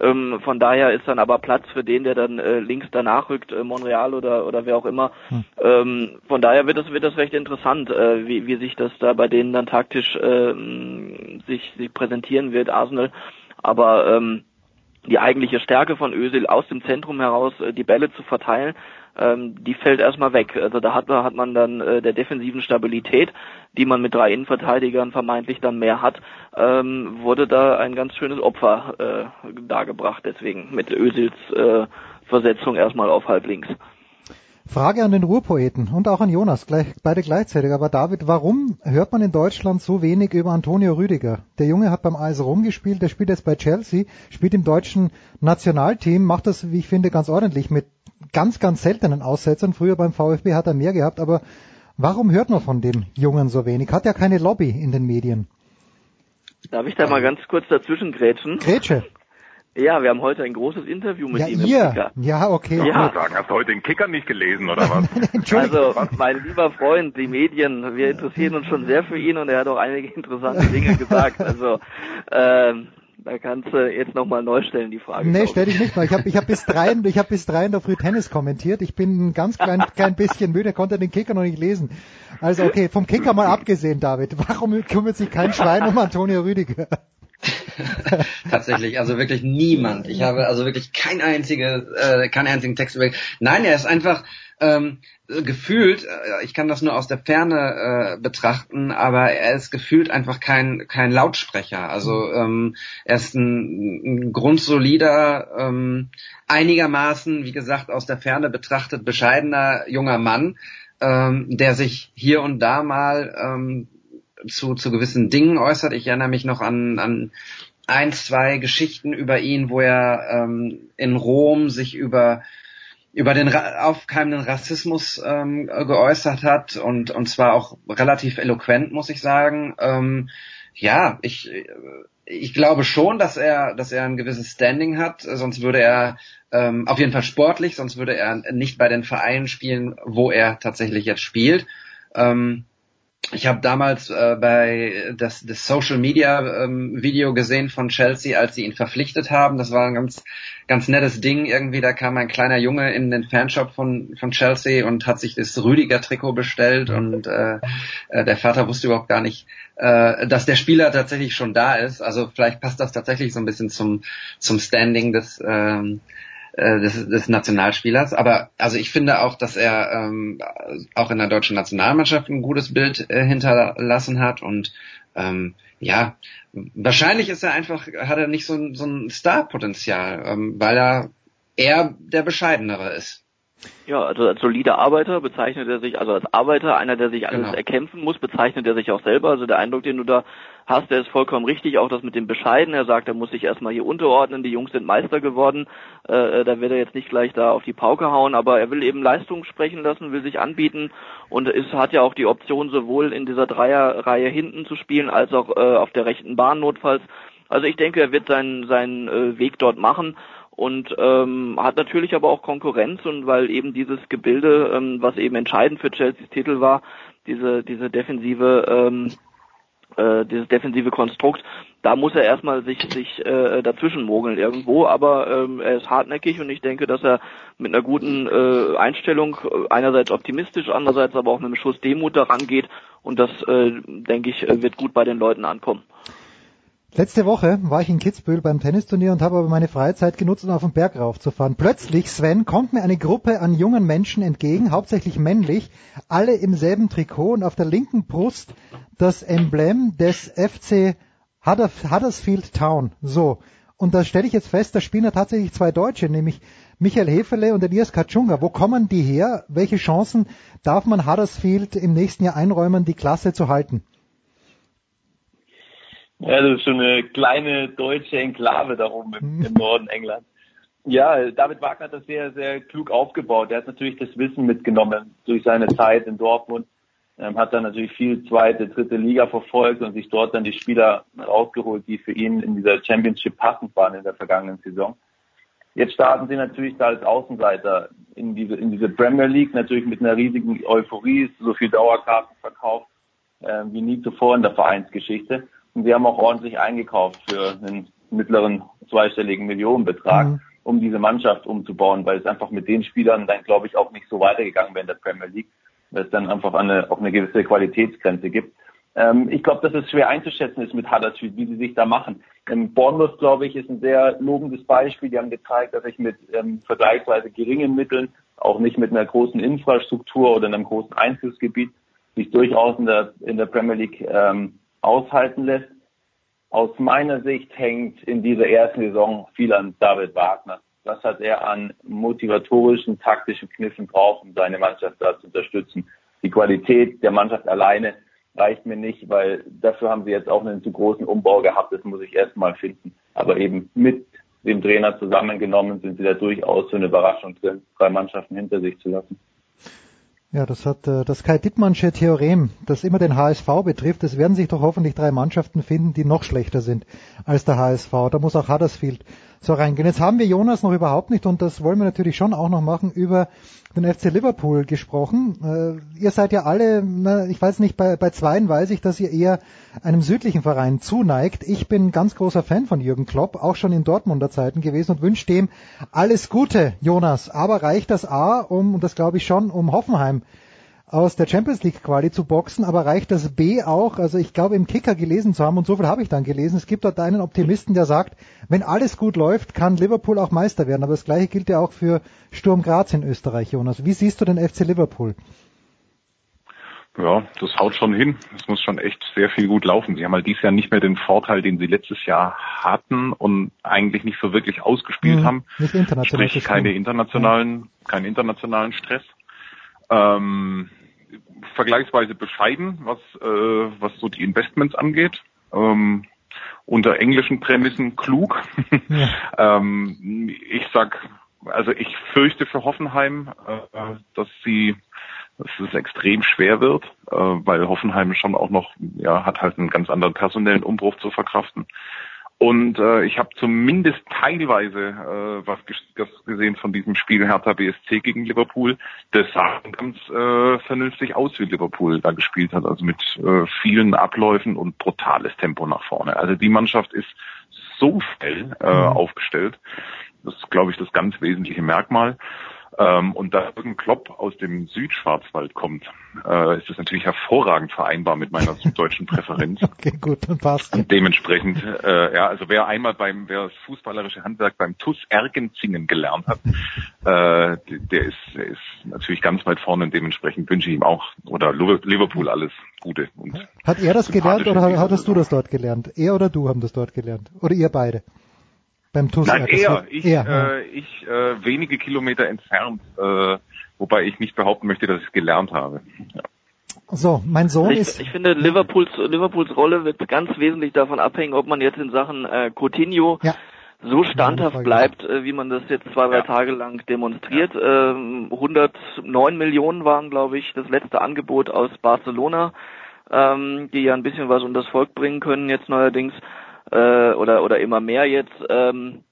Ähm, von daher ist dann aber Platz für den, der dann äh, links danach rückt, äh, Monreal oder oder wer auch immer. Hm. Ähm, von daher wird das wird das recht interessant, äh, wie wie sich das da bei denen dann taktisch äh, sich sich präsentieren wird, Arsenal. Aber ähm, die eigentliche Stärke von Özil aus dem Zentrum heraus äh, die Bälle zu verteilen, ähm, die fällt erstmal weg. Also da hat, hat man dann äh, der defensiven Stabilität, die man mit drei Innenverteidigern vermeintlich dann mehr hat, ähm, wurde da ein ganz schönes Opfer äh, dargebracht. Deswegen mit Ösils äh, Versetzung erstmal auf halb links. Frage an den Ruhrpoeten und auch an Jonas, gleich, beide gleichzeitig. Aber David, warum hört man in Deutschland so wenig über Antonio Rüdiger? Der Junge hat beim AS Rom gespielt, der spielt jetzt bei Chelsea, spielt im deutschen Nationalteam, macht das, wie ich finde, ganz ordentlich mit ganz, ganz seltenen Aussetzern. Früher beim VfB hat er mehr gehabt, aber warum hört man von dem Jungen so wenig? Hat ja keine Lobby in den Medien. Darf ich da mal ganz kurz dazwischen grätschen? Grätsche. Ja, wir haben heute ein großes Interview mit ja, ihm ihr. Kicker. Ja, okay. Ja. Ich sagen, hast du heute den Kicker nicht gelesen oder was? also, mein lieber Freund, die Medien, wir interessieren uns schon sehr für ihn und er hat auch einige interessante Dinge gesagt. Also, ähm, da kannst du jetzt nochmal neu stellen, die Frage. Nee, stell dich nicht mal. Ich habe ich hab bis drei, ich hab bis drei in der Früh Tennis kommentiert. Ich bin ein ganz klein, klein bisschen müde, konnte den Kicker noch nicht lesen. Also okay, vom Kicker mal abgesehen, David. Warum kümmert sich kein Schwein um Antonio Rüdiger? Tatsächlich, also wirklich niemand. Ich habe also wirklich kein einzige, äh, keinen einzigen Text über. Nein, er ist einfach ähm, gefühlt, äh, ich kann das nur aus der Ferne äh, betrachten, aber er ist gefühlt einfach kein kein Lautsprecher. Also ähm, er ist ein, ein grundsolider, ähm, einigermaßen, wie gesagt, aus der Ferne betrachtet bescheidener junger Mann, ähm, der sich hier und da mal ähm, zu, zu gewissen Dingen äußert. Ich erinnere mich noch an, an ein, zwei Geschichten über ihn, wo er ähm, in Rom sich über über den aufkeimenden Rassismus ähm, geäußert hat und und zwar auch relativ eloquent, muss ich sagen. Ähm, ja, ich ich glaube schon, dass er dass er ein gewisses Standing hat, sonst würde er ähm, auf jeden Fall sportlich, sonst würde er nicht bei den Vereinen spielen, wo er tatsächlich jetzt spielt. Ähm, ich habe damals äh, bei das, das Social Media ähm, Video gesehen von Chelsea, als sie ihn verpflichtet haben. Das war ein ganz ganz nettes Ding irgendwie. Da kam ein kleiner Junge in den Fanshop von von Chelsea und hat sich das Rüdiger Trikot bestellt und äh, äh, der Vater wusste überhaupt gar nicht, äh, dass der Spieler tatsächlich schon da ist. Also vielleicht passt das tatsächlich so ein bisschen zum zum Standing des ähm, äh, des, des Nationalspielers. Aber also ich finde auch, dass er ähm, auch in der deutschen Nationalmannschaft ein gutes Bild äh, hinterlassen hat und ähm, ja, wahrscheinlich ist er einfach, hat er nicht so, so ein Starpotenzial, ähm, weil er eher der bescheidenere ist. Ja, also als solider Arbeiter bezeichnet er sich, also als Arbeiter, einer, der sich alles genau. erkämpfen muss, bezeichnet er sich auch selber. Also der Eindruck, den du da hast, der ist vollkommen richtig. Auch das mit dem Bescheiden. Er sagt, er muss sich erstmal hier unterordnen. Die Jungs sind Meister geworden. Äh, äh, da wird er jetzt nicht gleich da auf die Pauke hauen, aber er will eben Leistung sprechen lassen, will sich anbieten und es hat ja auch die Option, sowohl in dieser Dreierreihe hinten zu spielen, als auch äh, auf der rechten Bahn notfalls. Also ich denke, er wird seinen, seinen äh, Weg dort machen und ähm, hat natürlich aber auch Konkurrenz und weil eben dieses Gebilde, ähm, was eben entscheidend für Chelseas Titel war, diese diese defensive ähm, äh, dieses defensive Konstrukt, da muss er erstmal sich sich äh, dazwischen mogeln irgendwo, aber ähm, er ist hartnäckig und ich denke, dass er mit einer guten äh, Einstellung äh, einerseits optimistisch, andererseits aber auch mit einem Schuss Demut daran geht und das äh, denke ich wird gut bei den Leuten ankommen. Letzte Woche war ich in Kitzbühel beim Tennisturnier und habe aber meine Freizeit genutzt, um auf den Berg raufzufahren. Plötzlich, Sven, kommt mir eine Gruppe an jungen Menschen entgegen, hauptsächlich männlich, alle im selben Trikot und auf der linken Brust das Emblem des FC Huddersfield Town. So. Und da stelle ich jetzt fest, da spielen ja tatsächlich zwei Deutsche, nämlich Michael Hefele und Elias Katschunga. Wo kommen die her? Welche Chancen darf man Huddersfield im nächsten Jahr einräumen, die Klasse zu halten? Ja, das ist schon eine kleine deutsche Enklave da oben im, im Norden England. Ja, David Wagner hat das sehr, sehr klug aufgebaut. Er hat natürlich das Wissen mitgenommen durch seine Zeit in Dortmund, ähm, hat dann natürlich viel zweite, dritte Liga verfolgt und sich dort dann die Spieler rausgeholt, die für ihn in dieser Championship passend waren in der vergangenen Saison. Jetzt starten sie natürlich da als Außenseiter in diese, in diese Premier League, natürlich mit einer riesigen Euphorie, so viel Dauerkarten verkauft äh, wie nie zuvor in der Vereinsgeschichte. Und wir haben auch ordentlich eingekauft für einen mittleren zweistelligen Millionenbetrag, mhm. um diese Mannschaft umzubauen, weil es einfach mit den Spielern dann, glaube ich, auch nicht so weitergegangen wäre in der Premier League, weil es dann einfach eine, auch eine gewisse Qualitätsgrenze gibt. Ähm, ich glaube, dass es schwer einzuschätzen ist mit Huddersfield, wie sie sich da machen. Ähm, Bournemouth, glaube ich, ist ein sehr lobendes Beispiel. Die haben gezeigt, dass sich mit ähm, vergleichsweise geringen Mitteln, auch nicht mit einer großen Infrastruktur oder einem großen Einflussgebiet, sich durchaus in der, in der Premier League ähm, aushalten lässt. Aus meiner Sicht hängt in dieser ersten Saison viel an David Wagner. Was hat er an motivatorischen, taktischen Kniffen drauf, um seine Mannschaft da zu unterstützen? Die Qualität der Mannschaft alleine reicht mir nicht, weil dafür haben sie jetzt auch einen zu großen Umbau gehabt. Das muss ich erstmal finden. Aber eben mit dem Trainer zusammengenommen sind sie da durchaus für eine Überraschung drin, drei Mannschaften hinter sich zu lassen. Ja, das hat äh, das Kai Dittmannsche Theorem, das immer den HSV betrifft. Es werden sich doch hoffentlich drei Mannschaften finden, die noch schlechter sind als der HSV. Da muss auch Huddersfield so reingehen. Jetzt haben wir Jonas noch überhaupt nicht, und das wollen wir natürlich schon auch noch machen, über den FC Liverpool gesprochen. Äh, ihr seid ja alle, na, ich weiß nicht, bei, bei Zweien weiß ich, dass ihr eher einem südlichen Verein zuneigt. Ich bin ganz großer Fan von Jürgen Klopp, auch schon in Dortmunder Zeiten gewesen und wünsche dem alles Gute, Jonas. Aber reicht das A, um, und das glaube ich schon, um Hoffenheim aus der Champions League Quali zu boxen, aber reicht das B auch? Also ich glaube im Kicker gelesen zu haben und so viel habe ich dann gelesen. Es gibt dort einen Optimisten, der sagt, wenn alles gut läuft, kann Liverpool auch Meister werden. Aber das gleiche gilt ja auch für Sturm Graz in Österreich, Jonas. Wie siehst du den FC Liverpool? Ja, das haut schon hin. Es muss schon echt sehr viel gut laufen. Sie haben halt dieses Jahr nicht mehr den Vorteil, den sie letztes Jahr hatten und eigentlich nicht so wirklich ausgespielt mhm, haben. Nicht international Sprich, keine internationalen, ja. keinen internationalen Stress. Ähm, vergleichsweise bescheiden, was, äh, was so die Investments angeht. Ähm, unter englischen Prämissen klug. Ja. ähm, ich sag, also ich fürchte für Hoffenheim, äh, dass sie dass es extrem schwer wird, äh, weil Hoffenheim schon auch noch, ja, hat halt einen ganz anderen personellen Umbruch zu verkraften. Und äh, ich habe zumindest teilweise äh, was gesehen von diesem Spiel Hertha BSC gegen Liverpool. Das sah ganz äh, vernünftig aus, wie Liverpool da gespielt hat. Also mit äh, vielen Abläufen und brutales Tempo nach vorne. Also die Mannschaft ist so schnell äh, mhm. aufgestellt. Das ist, glaube ich, das ganz wesentliche Merkmal. Ähm, und da Jürgen Klopp aus dem Südschwarzwald kommt, äh, ist das natürlich hervorragend vereinbar mit meiner süddeutschen Präferenz. okay, gut, dann passt. Und dementsprechend, äh, ja, also wer einmal beim, wer das fußballerische Handwerk beim TUS Ergenzingen gelernt hat, äh, der ist, der ist natürlich ganz weit vorne und dementsprechend wünsche ich ihm auch oder Liverpool alles Gute. Und hat er das gelernt oder hattest du das dort gelernt? Er oder du haben das dort gelernt? Oder ihr beide? Beim TUS Nein, eher. Ich, eher, äh, ich äh, wenige Kilometer entfernt, äh, wobei ich nicht behaupten möchte, dass ich es gelernt habe. Ja. So, mein Sohn ich, ist. Ich finde, Liverpools, Liverpools Rolle wird ganz wesentlich davon abhängen, ob man jetzt in Sachen äh, Coutinho ja. so standhaft bleibt, äh, wie man das jetzt zwei, drei ja. Tage lang demonstriert. Ja. Ähm, 109 Millionen waren, glaube ich, das letzte Angebot aus Barcelona, ähm, die ja ein bisschen was um das Volk bringen können jetzt neuerdings äh, oder oder immer mehr jetzt. Ähm,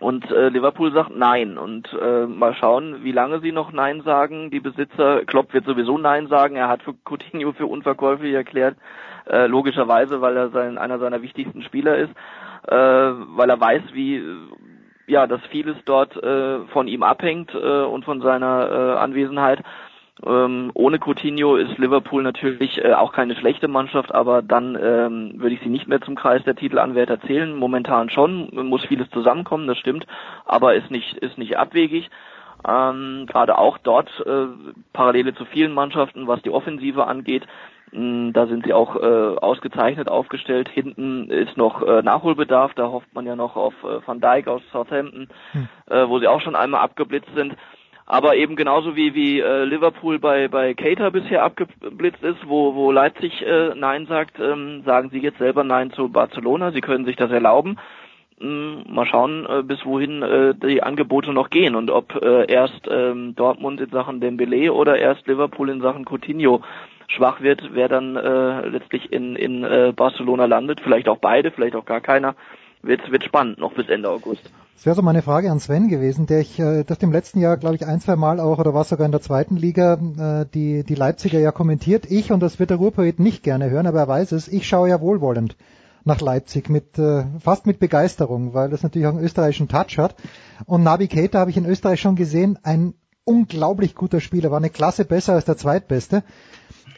und äh, Liverpool sagt Nein. Und äh, mal schauen, wie lange sie noch Nein sagen. Die Besitzer, Klopp wird sowieso Nein sagen. Er hat für Coutinho für unverkäuflich erklärt. Äh, logischerweise, weil er sein, einer seiner wichtigsten Spieler ist. Äh, weil er weiß, wie ja, dass vieles dort äh, von ihm abhängt äh, und von seiner äh, Anwesenheit. Ähm, ohne Coutinho ist Liverpool natürlich äh, auch keine schlechte Mannschaft, aber dann ähm, würde ich sie nicht mehr zum Kreis der Titelanwärter zählen. Momentan schon, muss vieles zusammenkommen, das stimmt, aber ist nicht ist nicht abwegig. Ähm, Gerade auch dort äh, Parallele zu vielen Mannschaften, was die Offensive angeht. Mm, da sind sie auch äh, ausgezeichnet aufgestellt. Hinten ist noch äh, Nachholbedarf. Da hofft man ja noch auf äh, Van Dijk aus Southampton, hm. äh, wo sie auch schon einmal abgeblitzt sind. Aber eben genauso wie wie äh, Liverpool bei bei Cater bisher abgeblitzt ist, wo wo Leipzig äh, Nein sagt, ähm, sagen sie jetzt selber Nein zu Barcelona. Sie können sich das erlauben. Ähm, mal schauen, äh, bis wohin äh, die Angebote noch gehen und ob äh, erst ähm, Dortmund in Sachen Dembele oder erst Liverpool in Sachen Coutinho schwach wird, wer dann äh, letztlich in, in äh, Barcelona landet, vielleicht auch beide, vielleicht auch gar keiner, wird, wird spannend noch bis Ende August. Das wäre so meine Frage an Sven gewesen, der ich äh, das im letzten Jahr, glaube ich, ein, zwei Mal auch oder war sogar in der zweiten Liga äh, die, die Leipziger ja kommentiert. Ich, und das wird der Ruhrpoet nicht gerne hören, aber er weiß es, ich schaue ja wohlwollend nach Leipzig mit äh, fast mit Begeisterung, weil das natürlich auch einen österreichischen Touch hat. Und Nabi Keita habe ich in Österreich schon gesehen, ein unglaublich guter Spieler, war eine Klasse besser als der zweitbeste.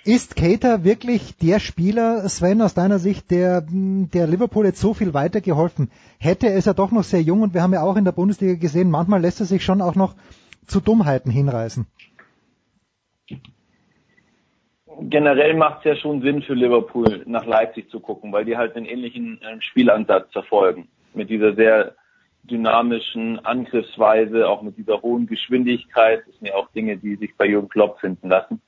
Ist Cater wirklich der Spieler, Sven, aus deiner Sicht, der, der Liverpool jetzt so viel weitergeholfen hätte? Er ist ja doch noch sehr jung und wir haben ja auch in der Bundesliga gesehen, manchmal lässt er sich schon auch noch zu Dummheiten hinreißen. Generell macht es ja schon Sinn für Liverpool nach Leipzig zu gucken, weil die halt einen ähnlichen äh, Spielansatz verfolgen. Mit dieser sehr dynamischen Angriffsweise, auch mit dieser hohen Geschwindigkeit. Das sind ja auch Dinge, die sich bei Jürgen Klopp finden lassen.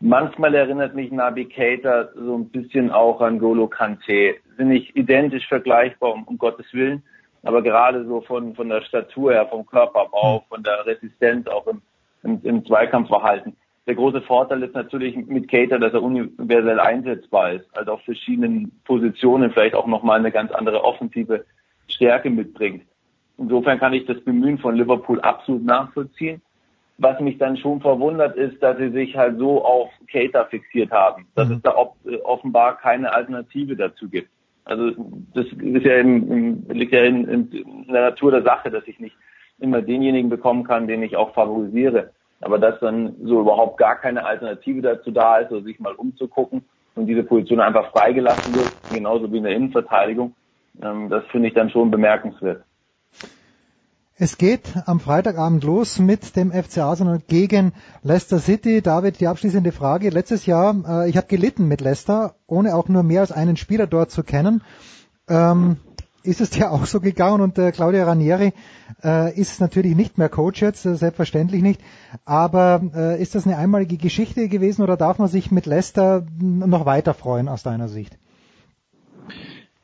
Manchmal erinnert mich Nabi Keita so ein bisschen auch an Golo Kante. Sind nicht identisch vergleichbar, um, um Gottes Willen, aber gerade so von, von der Statur her, vom Körperbau, von der Resistenz auch im, im, im Zweikampfverhalten. Der große Vorteil ist natürlich mit Cater, dass er universell einsetzbar ist, also auf verschiedenen Positionen vielleicht auch nochmal eine ganz andere offensive Stärke mitbringt. Insofern kann ich das Bemühen von Liverpool absolut nachvollziehen. Was mich dann schon verwundert ist, dass sie sich halt so auf Cater fixiert haben, dass mhm. es da äh, offenbar keine Alternative dazu gibt. Also das ist ja in, in, liegt ja in, in der Natur der Sache, dass ich nicht immer denjenigen bekommen kann, den ich auch favorisiere. Aber dass dann so überhaupt gar keine Alternative dazu da ist, also sich mal umzugucken und diese Position einfach freigelassen wird, genauso wie in der Innenverteidigung, ähm, das finde ich dann schon bemerkenswert. Es geht am Freitagabend los mit dem FC Arsenal gegen Leicester City. David, die abschließende Frage. Letztes Jahr, äh, ich habe gelitten mit Leicester, ohne auch nur mehr als einen Spieler dort zu kennen. Ähm, ist es ja auch so gegangen und äh, Claudia Ranieri äh, ist natürlich nicht mehr Coach jetzt, äh, selbstverständlich nicht. Aber äh, ist das eine einmalige Geschichte gewesen oder darf man sich mit Leicester noch weiter freuen aus deiner Sicht?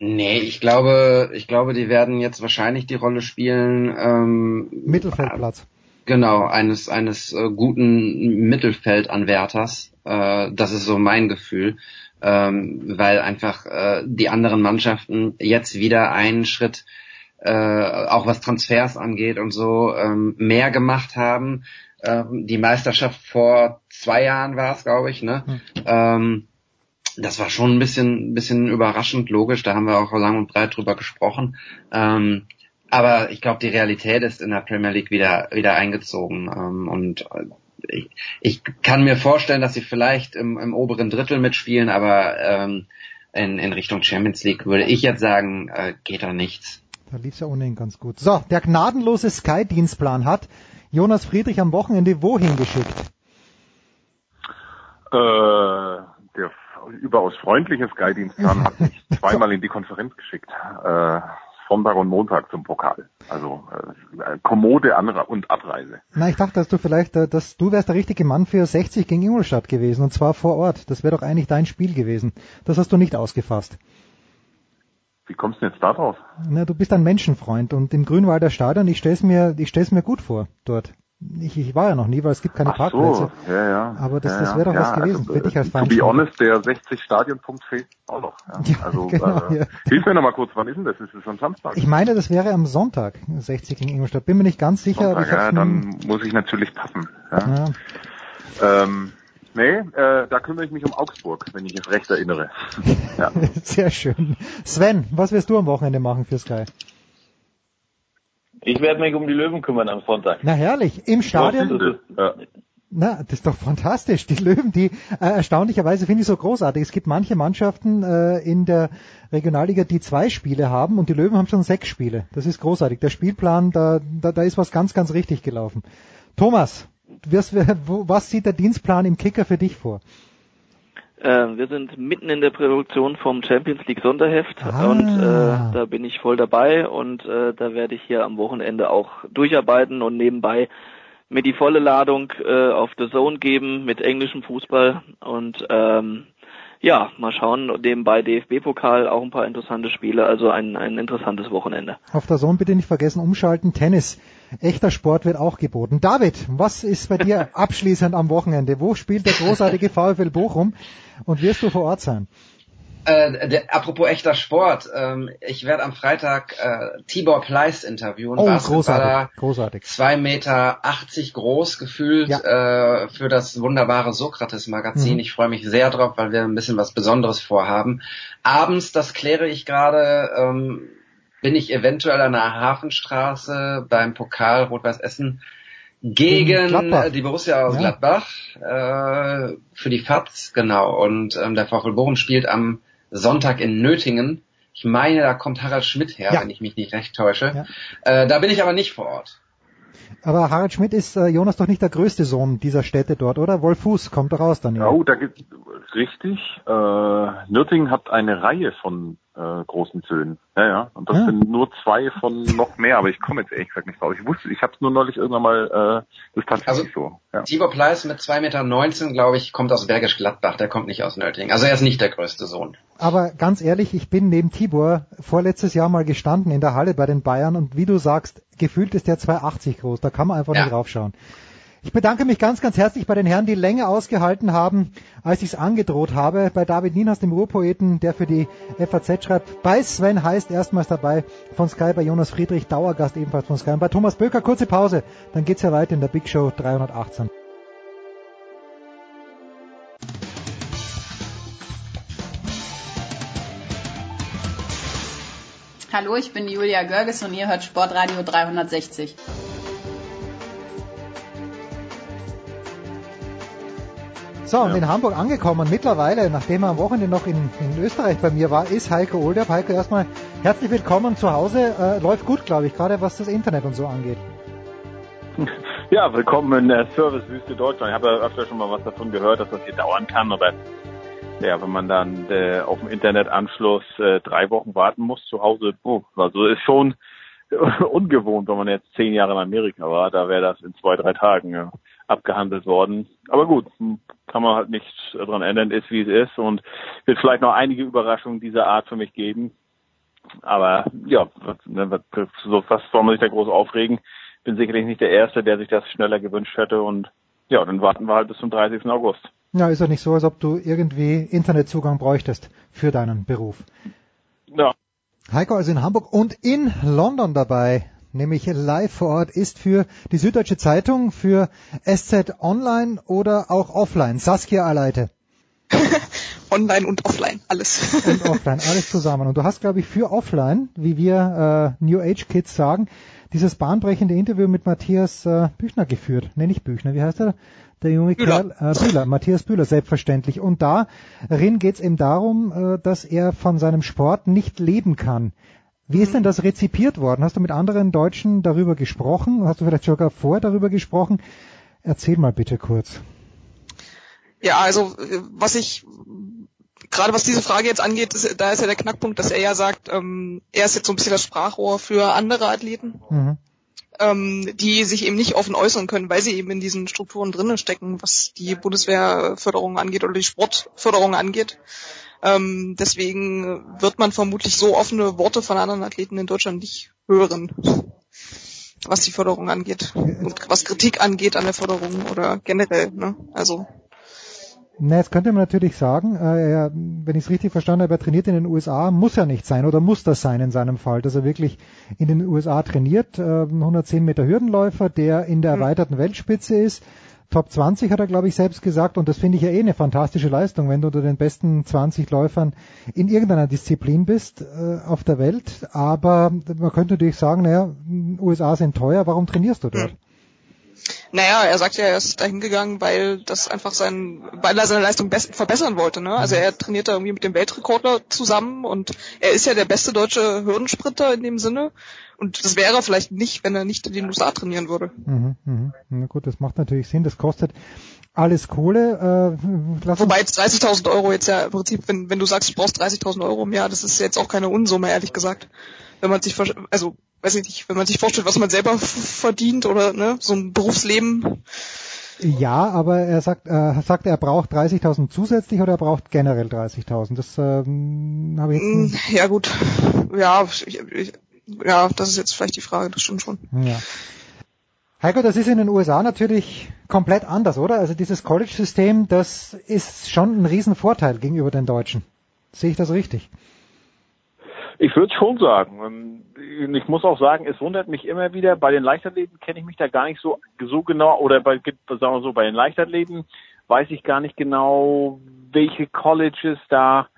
Nee, ich glaube, ich glaube, die werden jetzt wahrscheinlich die Rolle spielen. Ähm, Mittelfeldplatz. Genau, eines eines äh, guten Mittelfeldanwärters. Äh, das ist so mein Gefühl, ähm, weil einfach äh, die anderen Mannschaften jetzt wieder einen Schritt, äh, auch was Transfers angeht und so, ähm, mehr gemacht haben. Ähm, die Meisterschaft vor zwei Jahren war es, glaube ich, ne? Hm. Ähm, das war schon ein bisschen, ein bisschen überraschend, logisch. Da haben wir auch lang und breit drüber gesprochen. Ähm, aber ich glaube, die Realität ist in der Premier League wieder, wieder eingezogen. Ähm, und äh, ich, ich kann mir vorstellen, dass sie vielleicht im, im oberen Drittel mitspielen, aber ähm, in, in Richtung Champions League würde ich jetzt sagen, äh, geht da nichts. Da lief's ja ohnehin ganz gut. So, der gnadenlose Sky-Dienstplan hat Jonas Friedrich am Wochenende wohin geschickt? Äh, der überaus freundliche Sky-Dienstplan hat mich zweimal in die Konferenz geschickt. Äh, Sonntag und Montag zum Pokal. Also äh, Kommode Anre und Abreise. Na, ich dachte, dass du vielleicht, äh, dass du wärst der richtige Mann für 60 gegen Ingolstadt gewesen und zwar vor Ort. Das wäre doch eigentlich dein Spiel gewesen. Das hast du nicht ausgefasst. Wie kommst du jetzt da drauf? Na, du bist ein Menschenfreund und im Grünwalder Stadion, ich stell's mir, ich stell's mir gut vor dort. Ich, ich war ja noch nie, weil es gibt keine Ach Parkplätze. So, ja, ja. Aber das, ja, das wäre doch ja, was gewesen also, für dich als To be honest, der 60-Stadion-Punkt fehlt auch noch. Ja. also, genau, äh, hilf mir noch mal kurz, wann ist denn das? Ist es am Samstag? Ich meine, das wäre am Sonntag, 60 gegen Ingolstadt. Bin mir nicht ganz sicher. Sonntag, aber ich ja, dann muss ich natürlich passen. Ja. Ähm, nee, äh, da kümmere ich mich um Augsburg, wenn ich es recht erinnere. ja. Sehr schön. Sven, was wirst du am Wochenende machen für Sky? Ich werde mich um die Löwen kümmern am Sonntag. Na herrlich, im Stadion. Ja. Na, das ist doch fantastisch. Die Löwen, die äh, erstaunlicherweise finde ich so großartig. Es gibt manche Mannschaften äh, in der Regionalliga, die zwei Spiele haben und die Löwen haben schon sechs Spiele. Das ist großartig. Der Spielplan, da, da, da ist was ganz, ganz richtig gelaufen. Thomas, was, was sieht der Dienstplan im Kicker für dich vor? Äh, wir sind mitten in der Produktion vom Champions League Sonderheft ah. und äh, da bin ich voll dabei und äh, da werde ich hier am Wochenende auch durcharbeiten und nebenbei mir die volle Ladung äh, auf The Zone geben mit englischem Fußball und ähm, ja, mal schauen, nebenbei DFB-Pokal, auch ein paar interessante Spiele, also ein, ein interessantes Wochenende. Auf der Zone bitte nicht vergessen, umschalten, Tennis. Echter Sport wird auch geboten. David, was ist bei dir abschließend am Wochenende? Wo spielt der großartige VfL Bochum und wirst du vor Ort sein? Äh, der, apropos echter Sport, ähm, ich werde am Freitag äh, Tibor Pleiss interviewen. Oh, großartig, großartig. Zwei Meter achtzig groß gefühlt ja. äh, für das wunderbare Sokrates-Magazin. Mhm. Ich freue mich sehr drauf, weil wir ein bisschen was Besonderes vorhaben. Abends, das kläre ich gerade, ähm, bin ich eventuell an der Hafenstraße beim Pokal Rot-Weiß Essen gegen die Borussia aus ja. Gladbach äh, für die FATS, genau. Und ähm, der VfL Bochum spielt am Sonntag in Nötingen. Ich meine, da kommt Harald Schmidt her, ja. wenn ich mich nicht recht täusche. Ja. Äh, da bin ich aber nicht vor Ort. Aber Harald Schmidt ist, äh, Jonas, doch nicht der größte Sohn dieser Städte dort, oder? Wolf Fuß kommt doch raus dann. Oh, da gibt richtig. Äh, Nürtingen hat eine Reihe von äh, großen Söhnen. Ja, ja. Und das ja. sind nur zwei von noch mehr, aber ich komme jetzt ehrlich gesagt nicht drauf. Ich wusste, ich habe es nur neulich irgendwann mal, äh, das ist tatsächlich also, so. Ja. Tibor Pleiss mit 2,19 Meter, glaube ich, kommt aus Bergisch Gladbach, der kommt nicht aus Nördlingen. Also er ist nicht der größte Sohn. Aber ganz ehrlich, ich bin neben Tibor vorletztes Jahr mal gestanden in der Halle bei den Bayern und wie du sagst, gefühlt ist der 2,80 groß. Da kann man einfach ja. nicht raufschauen. Ich bedanke mich ganz, ganz herzlich bei den Herren, die länger ausgehalten haben, als ich es angedroht habe. Bei David Nienhaus, dem Ruhrpoeten, der für die FAZ schreibt. Bei Sven heißt erstmals dabei von Sky, bei Jonas Friedrich, Dauergast ebenfalls von Sky. Und bei Thomas Böker, kurze Pause. Dann geht's ja weiter in der Big Show 318. Hallo, ich bin Julia Görges und ihr hört Sportradio 360. So, und ja. in Hamburg angekommen. Mittlerweile, nachdem er am Wochenende noch in, in Österreich bei mir war, ist Heiko Olderb. Heiko, erstmal herzlich willkommen zu Hause. Äh, läuft gut, glaube ich, gerade was das Internet und so angeht. Ja, willkommen in der Servicewüste Deutschland. Ich habe ja öfter schon mal was davon gehört, dass das hier dauern kann, aber ja, wenn man dann äh, auf dem Internetanschluss äh, drei Wochen warten muss zu Hause, oh, also ist schon ungewohnt, wenn man jetzt zehn Jahre in Amerika war, da wäre das in zwei, drei Tagen ja, abgehandelt worden. Aber gut, kann man halt nichts dran ändern, ist wie es ist und wird vielleicht noch einige Überraschungen dieser Art für mich geben. Aber ja, so was soll man sich da groß aufregen? Bin sicherlich nicht der Erste, der sich das schneller gewünscht hätte und ja, dann warten wir halt bis zum 30. August. Ja, ist ja nicht so, als ob du irgendwie Internetzugang bräuchtest für deinen Beruf. Ja. Heiko also in Hamburg und in London dabei nämlich live vor Ort ist für die Süddeutsche Zeitung, für SZ Online oder auch Offline. Saskia Aleite. Online und Offline, alles. und Offline, alles zusammen. Und du hast, glaube ich, für Offline, wie wir äh, New Age Kids sagen, dieses bahnbrechende Interview mit Matthias äh, Büchner geführt. Nenn ich Büchner, wie heißt er? Der junge. Kerl, äh, Bühler, Matthias Bühler, selbstverständlich. Und darin geht es eben darum, äh, dass er von seinem Sport nicht leben kann. Wie ist denn das rezipiert worden? Hast du mit anderen Deutschen darüber gesprochen? Hast du vielleicht sogar vorher darüber gesprochen? Erzähl mal bitte kurz. Ja, also was ich gerade was diese Frage jetzt angeht, ist, da ist ja der Knackpunkt, dass er ja sagt, ähm, er ist jetzt so ein bisschen das Sprachrohr für andere Athleten, mhm. Ähm, die sich eben nicht offen äußern können, weil sie eben in diesen Strukturen drinnen stecken, was die Bundeswehrförderung angeht oder die Sportförderung angeht. Ähm, deswegen wird man vermutlich so offene Worte von anderen Athleten in Deutschland nicht hören, was die Förderung angeht und was Kritik angeht an der Förderung oder generell. Ne? Also na, jetzt könnte man natürlich sagen, äh, er, wenn ich es richtig verstanden habe, er trainiert in den USA, muss ja nicht sein oder muss das sein in seinem Fall, dass er wirklich in den USA trainiert, äh, 110 Meter Hürdenläufer, der in der hm. erweiterten Weltspitze ist, Top 20 hat er, glaube ich, selbst gesagt. Und das finde ich ja eh eine fantastische Leistung, wenn du unter den besten 20 Läufern in irgendeiner Disziplin bist äh, auf der Welt. Aber man könnte natürlich sagen, naja, USA sind teuer, warum trainierst du dort? Naja, er sagt ja, er ist dahin gegangen, weil das einfach sein, weil er seine Leistung verbessern wollte. Ne? Also er trainiert da irgendwie mit dem Weltrekordler zusammen und er ist ja der beste deutsche Hürdensprinter in dem Sinne. Und das wäre er vielleicht nicht, wenn er nicht in den USA trainieren würde. Mhm, mhm. Na gut, das macht natürlich Sinn. Das kostet alles Kohle. Äh, Wobei jetzt 30.000 Euro jetzt ja im Prinzip, wenn, wenn du sagst, du brauchst 30.000 Euro im Jahr, das ist jetzt auch keine Unsumme, ehrlich gesagt. Wenn man sich, also weiß ich nicht, wenn man sich vorstellt, was man selber verdient oder ne, so ein Berufsleben. Ja, aber er sagt, äh, sagt er braucht 30.000 zusätzlich oder er braucht generell 30.000. Das ähm, habe ich jetzt. Mm, ja gut, ja, ich, ich, ja, das ist jetzt vielleicht die Frage. Das stimmt schon. Ja. Heiko, das ist in den USA natürlich komplett anders, oder? Also dieses College-System, das ist schon ein Riesenvorteil gegenüber den Deutschen. Sehe ich das richtig? Ich würde schon sagen. Ähm, ich muss auch sagen, es wundert mich immer wieder, bei den Leichtathleten kenne ich mich da gar nicht so, so genau, oder bei, sagen wir so, bei den Leichtathleten weiß ich gar nicht genau, welche Colleges da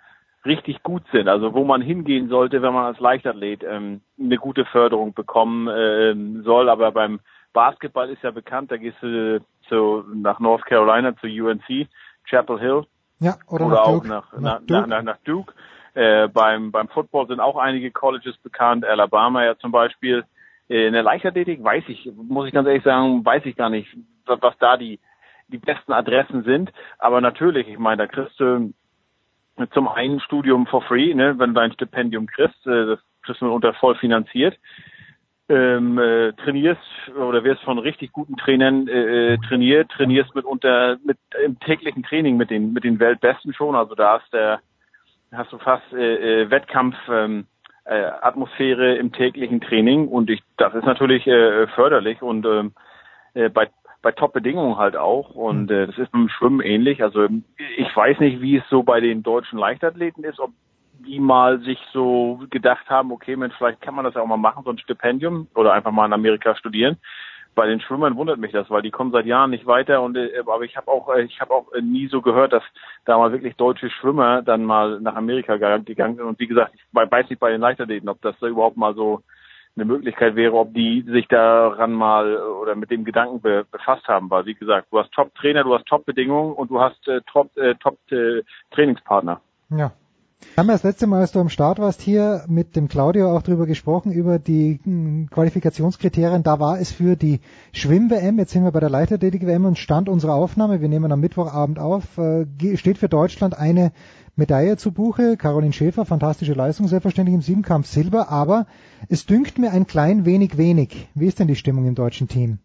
richtig gut sind, also wo man hingehen sollte, wenn man als Leichtathlet ähm, eine gute Förderung bekommen ähm, soll. Aber beim Basketball ist ja bekannt, da gehst du zu, nach North Carolina zu UNC, Chapel Hill. Ja, oder, oder nach auch Duke. nach, nach, Duke. Nach, nach Duke. Äh, beim, beim Football sind auch einige Colleges bekannt, Alabama ja zum Beispiel. Äh, in der Leichtathletik weiß ich, muss ich ganz ehrlich sagen, weiß ich gar nicht, was, da die, die besten Adressen sind. Aber natürlich, ich meine, da kriegst du zum einen Studium for free, ne, wenn du dein Stipendium kriegst, äh, das kriegst du unter voll finanziert. Ähm, äh, trainierst oder wirst von richtig guten Trainern äh, trainiert, trainierst mit unter mit im täglichen Training mit den mit den Weltbesten schon, also da hast der hast du fast äh, äh, Wettkampf ähm, äh, Atmosphäre im täglichen Training und ich das ist natürlich äh, förderlich und ähm, äh, bei bei Top-Bedingungen halt auch. Und äh, das ist beim Schwimmen ähnlich. Also ich weiß nicht, wie es so bei den deutschen Leichtathleten ist, ob die mal sich so gedacht haben, okay, Mensch, vielleicht kann man das ja auch mal machen, so ein Stipendium oder einfach mal in Amerika studieren. Bei den Schwimmern wundert mich das, weil die kommen seit Jahren nicht weiter und äh, aber ich habe auch äh, ich habe auch nie so gehört, dass da mal wirklich deutsche Schwimmer dann mal nach Amerika gegangen sind und wie gesagt, ich weiß nicht bei den Leichtathleten, ob das da überhaupt mal so eine Möglichkeit wäre, ob die sich daran mal oder mit dem Gedanken be befasst haben. Weil wie gesagt, du hast Top-Trainer, du hast Top-Bedingungen und du hast äh, Top-Trainingspartner. Top, äh, ja. Wir haben ja das letzte Mal, als du am Start warst, hier mit dem Claudio auch drüber gesprochen, über die hm, Qualifikationskriterien. Da war es für die Schwimm-WM, jetzt sind wir bei der Leichtathletik-WM und Stand unserer Aufnahme, wir nehmen am Mittwochabend auf, äh, steht für Deutschland eine Medaille zu Buche. Caroline Schäfer, fantastische Leistung, selbstverständlich im Siebenkampf Silber, aber es dünkt mir ein klein wenig wenig. Wie ist denn die Stimmung im deutschen Team?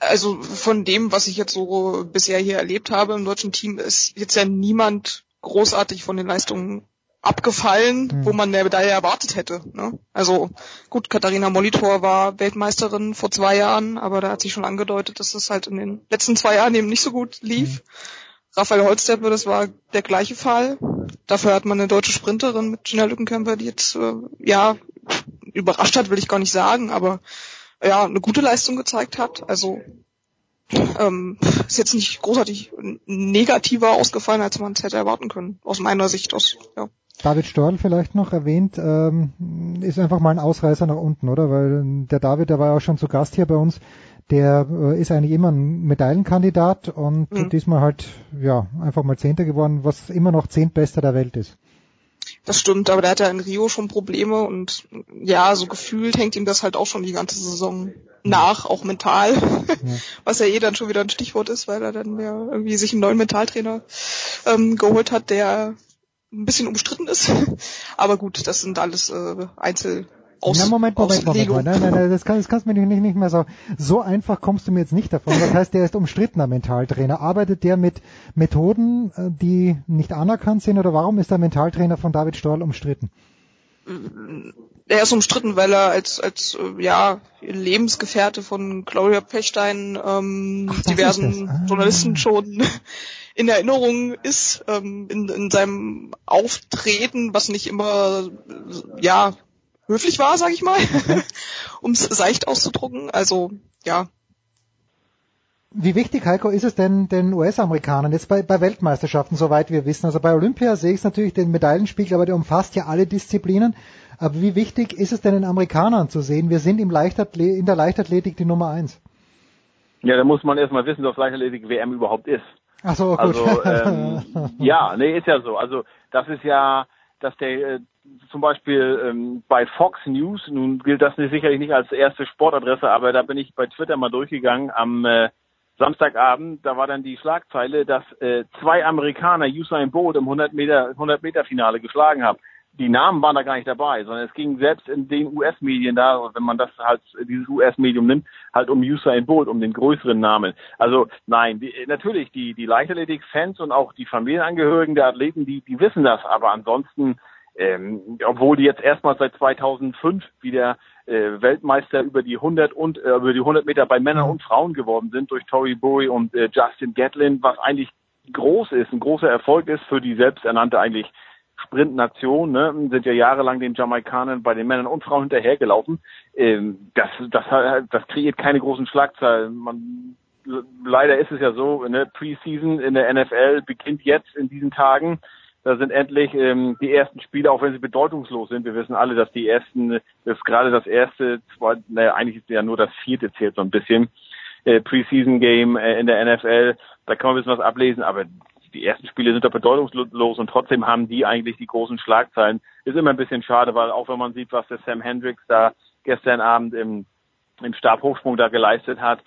Also von dem, was ich jetzt so bisher hier erlebt habe im deutschen Team, ist jetzt ja niemand großartig von den Leistungen abgefallen, hm. wo man eine Medaille erwartet hätte. Ne? Also gut, Katharina Molitor war Weltmeisterin vor zwei Jahren, aber da hat sich schon angedeutet, dass es halt in den letzten zwei Jahren eben nicht so gut lief. Hm. Raphael Holzdeppe, das war der gleiche Fall. Dafür hat man eine deutsche Sprinterin mit Gina Lückenkämper, die jetzt, äh, ja, überrascht hat, will ich gar nicht sagen, aber ja, eine gute Leistung gezeigt hat. Also ähm, ist jetzt nicht großartig negativer ausgefallen, als man es hätte erwarten können, aus meiner Sicht aus. Ja. David Storl vielleicht noch erwähnt, ähm, ist einfach mal ein Ausreißer nach unten, oder? Weil der David, der war ja auch schon zu Gast hier bei uns, der äh, ist eigentlich immer ein Medaillenkandidat und mhm. diesmal halt ja einfach mal Zehnter geworden, was immer noch Zehntbester der Welt ist. Das stimmt, aber der hat ja in Rio schon Probleme und ja, so gefühlt hängt ihm das halt auch schon die ganze Saison nach, auch mental, ja. was ja eh dann schon wieder ein Stichwort ist, weil er dann ja irgendwie sich einen neuen Mentaltrainer ähm, geholt hat, der ein bisschen umstritten ist. aber gut, das sind alles äh, Einzel aus, Na, Moment, Moment, Moment, Moment. Nein, nein, nein, das, kann, das kannst du mir nicht, nicht mehr so. So einfach kommst du mir jetzt nicht davon. Das heißt, der ist umstrittener Mentaltrainer. Arbeitet der mit Methoden, äh, die nicht anerkannt sind, oder warum ist der Mentaltrainer von David Storl umstritten? Er ist umstritten, weil er als, als äh, ja, Lebensgefährte von Gloria Pechstein ähm, Ach, diversen ah. Journalisten schon in Erinnerung ist, ähm, in, in seinem Auftreten, was nicht immer ja höflich war, sage ich mal, um es seicht auszudrucken. Also ja. Wie wichtig, Heiko, ist es denn den US-Amerikanern jetzt bei, bei Weltmeisterschaften, soweit wir wissen? Also bei Olympia sehe ich es natürlich den Medaillenspiegel, aber der umfasst ja alle Disziplinen. Aber wie wichtig ist es denn den Amerikanern zu sehen? Wir sind im in der Leichtathletik die Nummer eins. Ja, da muss man erstmal wissen, was Leichtathletik WM überhaupt ist. Ach so, gut. Also ähm, ja, nee, ist ja so. Also das ist ja, dass der äh, zum Beispiel ähm, bei Fox News, nun gilt das nicht, sicherlich nicht als erste Sportadresse, aber da bin ich bei Twitter mal durchgegangen am äh, Samstagabend, da war dann die Schlagzeile, dass äh, zwei Amerikaner Usain Bolt im 100 Meter 100 Meter Finale geschlagen haben die Namen waren da gar nicht dabei, sondern es ging selbst in den US-Medien da, wenn man das halt, dieses US-Medium nimmt, halt um Usain Bolt, um den größeren Namen. Also nein, die, natürlich, die, die Leichtathletik-Fans und auch die Familienangehörigen der Athleten, die, die wissen das, aber ansonsten, ähm, obwohl die jetzt erstmal seit 2005 wieder äh, Weltmeister über die 100 und äh, über die 100 Meter bei Männern und Frauen geworden sind durch Tori Bowie und äh, Justin Gatlin, was eigentlich groß ist, ein großer Erfolg ist für die selbsternannte eigentlich Sprintnation, ne, sind ja jahrelang den Jamaikanern bei den Männern und Frauen hinterhergelaufen. Ähm, das, das, das kreiert keine großen Schlagzeilen. Man, leider ist es ja so, ne, Preseason in der NFL beginnt jetzt in diesen Tagen. Da sind endlich ähm, die ersten Spiele, auch wenn sie bedeutungslos sind. Wir wissen alle, dass die ersten, das gerade das erste, zwei, naja, eigentlich ist ja nur das vierte zählt so ein bisschen, äh, Preseason Game äh, in der NFL. Da kann man ein bisschen was ablesen, aber die ersten Spiele sind doch bedeutungslos und trotzdem haben die eigentlich die großen Schlagzeilen. Ist immer ein bisschen schade, weil auch wenn man sieht, was der Sam Hendricks da gestern Abend im, im Stabhochsprung da geleistet hat,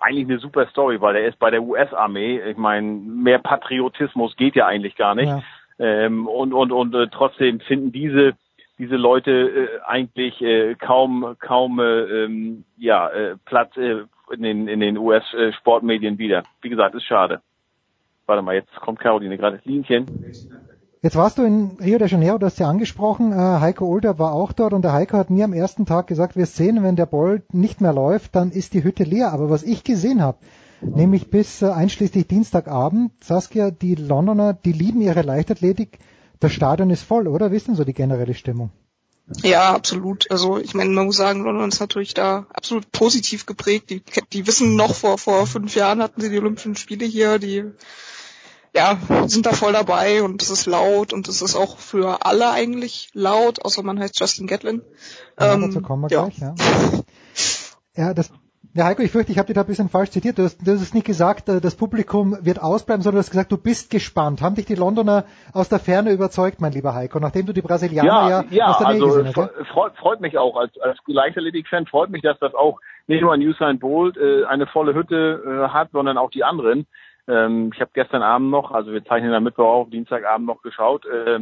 eigentlich eine super Story, weil er ist bei der US-Armee. Ich meine, mehr Patriotismus geht ja eigentlich gar nicht. Ja. Ähm, und und und äh, trotzdem finden diese diese Leute äh, eigentlich äh, kaum kaum äh, ähm, ja äh, Platz äh, in den in den US Sportmedien wieder. Wie gesagt, ist schade. Warte mal, jetzt kommt Caroline gerade Linchen. Jetzt warst du in Rio de Janeiro, du hast ja angesprochen, äh, Heiko Older war auch dort und der Heiko hat mir am ersten Tag gesagt, wir sehen, wenn der Bolt nicht mehr läuft, dann ist die Hütte leer. Aber was ich gesehen habe, nämlich bis äh, einschließlich Dienstagabend, Saskia, die Londoner, die lieben ihre Leichtathletik, das Stadion ist voll, oder? Wissen so die generelle Stimmung? Ja, absolut. Also ich meine, man muss sagen, London ist natürlich da absolut positiv geprägt. Die, die wissen noch, vor, vor fünf Jahren hatten sie die Olympischen Spiele hier, die ja, sind da voll dabei und es ist laut und es ist auch für alle eigentlich laut, außer man heißt Justin Gatlin. Ja, ähm, dazu kommen wir ja. gleich, ja. Ja, das, ja, Heiko, ich fürchte, ich habe dich da ein bisschen falsch zitiert. Du hast, du hast nicht gesagt, äh, das Publikum wird ausbleiben, sondern du hast gesagt, du bist gespannt. Haben dich die Londoner aus der Ferne überzeugt, mein lieber Heiko, nachdem du die Brasilianer ja, ja, ja aus der Nähe also gesehen hast? Freut, freut mich auch. Als, als Leichtathletik-Fan freut mich, dass das auch nicht nur ein Usain Bolt äh, eine volle Hütte äh, hat, sondern auch die anderen. Ähm, ich habe gestern Abend noch, also wir zeichnen am Mittwoch auf, Dienstagabend noch geschaut, äh,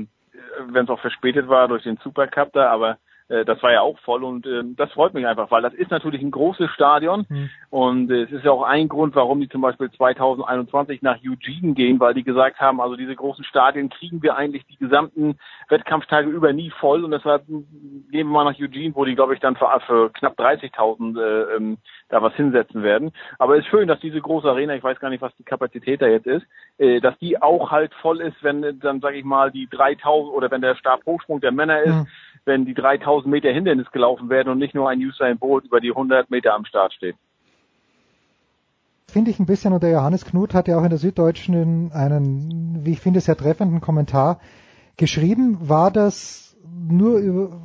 wenn es auch verspätet war durch den Supercup da, aber das war ja auch voll und äh, das freut mich einfach, weil das ist natürlich ein großes Stadion mhm. und äh, es ist ja auch ein Grund, warum die zum Beispiel 2021 nach Eugene gehen, weil die gesagt haben, also diese großen Stadien kriegen wir eigentlich die gesamten Wettkampftage über nie voll und deshalb gehen wir mal nach Eugene, wo die, glaube ich, dann für, für knapp 30.000 äh, ähm, da was hinsetzen werden. Aber es ist schön, dass diese große Arena, ich weiß gar nicht, was die Kapazität da jetzt ist, äh, dass die auch halt voll ist, wenn dann, sage ich mal, die 3.000 oder wenn der Stabhochsprung der Männer ist, mhm wenn die 3000 Meter Hindernis gelaufen werden und nicht nur ein Usain Bolt über die 100 Meter am Start steht. Finde ich ein bisschen, und der Johannes Knut hat ja auch in der Süddeutschen einen, wie ich finde, sehr treffenden Kommentar geschrieben. War das nur über,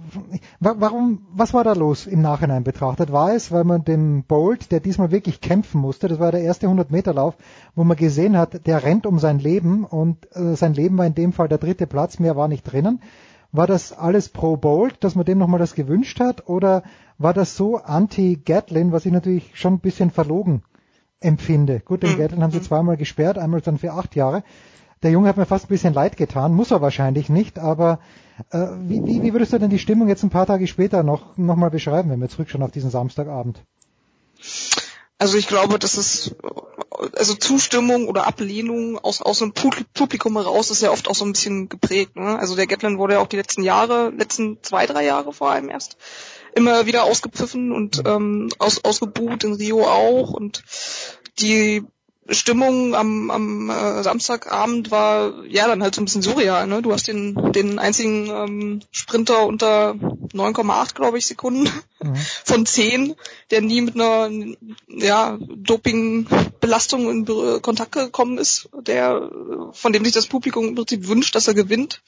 warum, was war da los im Nachhinein betrachtet? War es, weil man dem Bolt, der diesmal wirklich kämpfen musste, das war der erste 100 Meter Lauf, wo man gesehen hat, der rennt um sein Leben und äh, sein Leben war in dem Fall der dritte Platz, mehr war nicht drinnen. War das alles pro Bolt, dass man dem nochmal das gewünscht hat? Oder war das so anti-Gatlin, was ich natürlich schon ein bisschen verlogen empfinde? Gut, den mhm. Gatlin haben sie zweimal gesperrt, einmal dann für acht Jahre. Der Junge hat mir fast ein bisschen leid getan, muss er wahrscheinlich nicht, aber äh, wie, wie, wie würdest du denn die Stimmung jetzt ein paar Tage später noch, noch mal beschreiben, wenn wir zurückschauen auf diesen Samstagabend? Also ich glaube, das ist also Zustimmung oder Ablehnung aus, aus dem Publikum heraus ist ja oft auch so ein bisschen geprägt. Ne? Also der Gatlin wurde ja auch die letzten Jahre, letzten zwei, drei Jahre vor allem erst, immer wieder ausgepfiffen und ähm, aus, ausgebuht, in Rio auch. Und die Stimmung am, am äh, Samstagabend war ja dann halt so ein bisschen surreal. Ne? Du hast den, den einzigen ähm, Sprinter unter 9,8, glaube ich, Sekunden mhm. von 10, der nie mit einer ja, Dopingbelastung in Kontakt gekommen ist, der von dem sich das Publikum im Prinzip wünscht, dass er gewinnt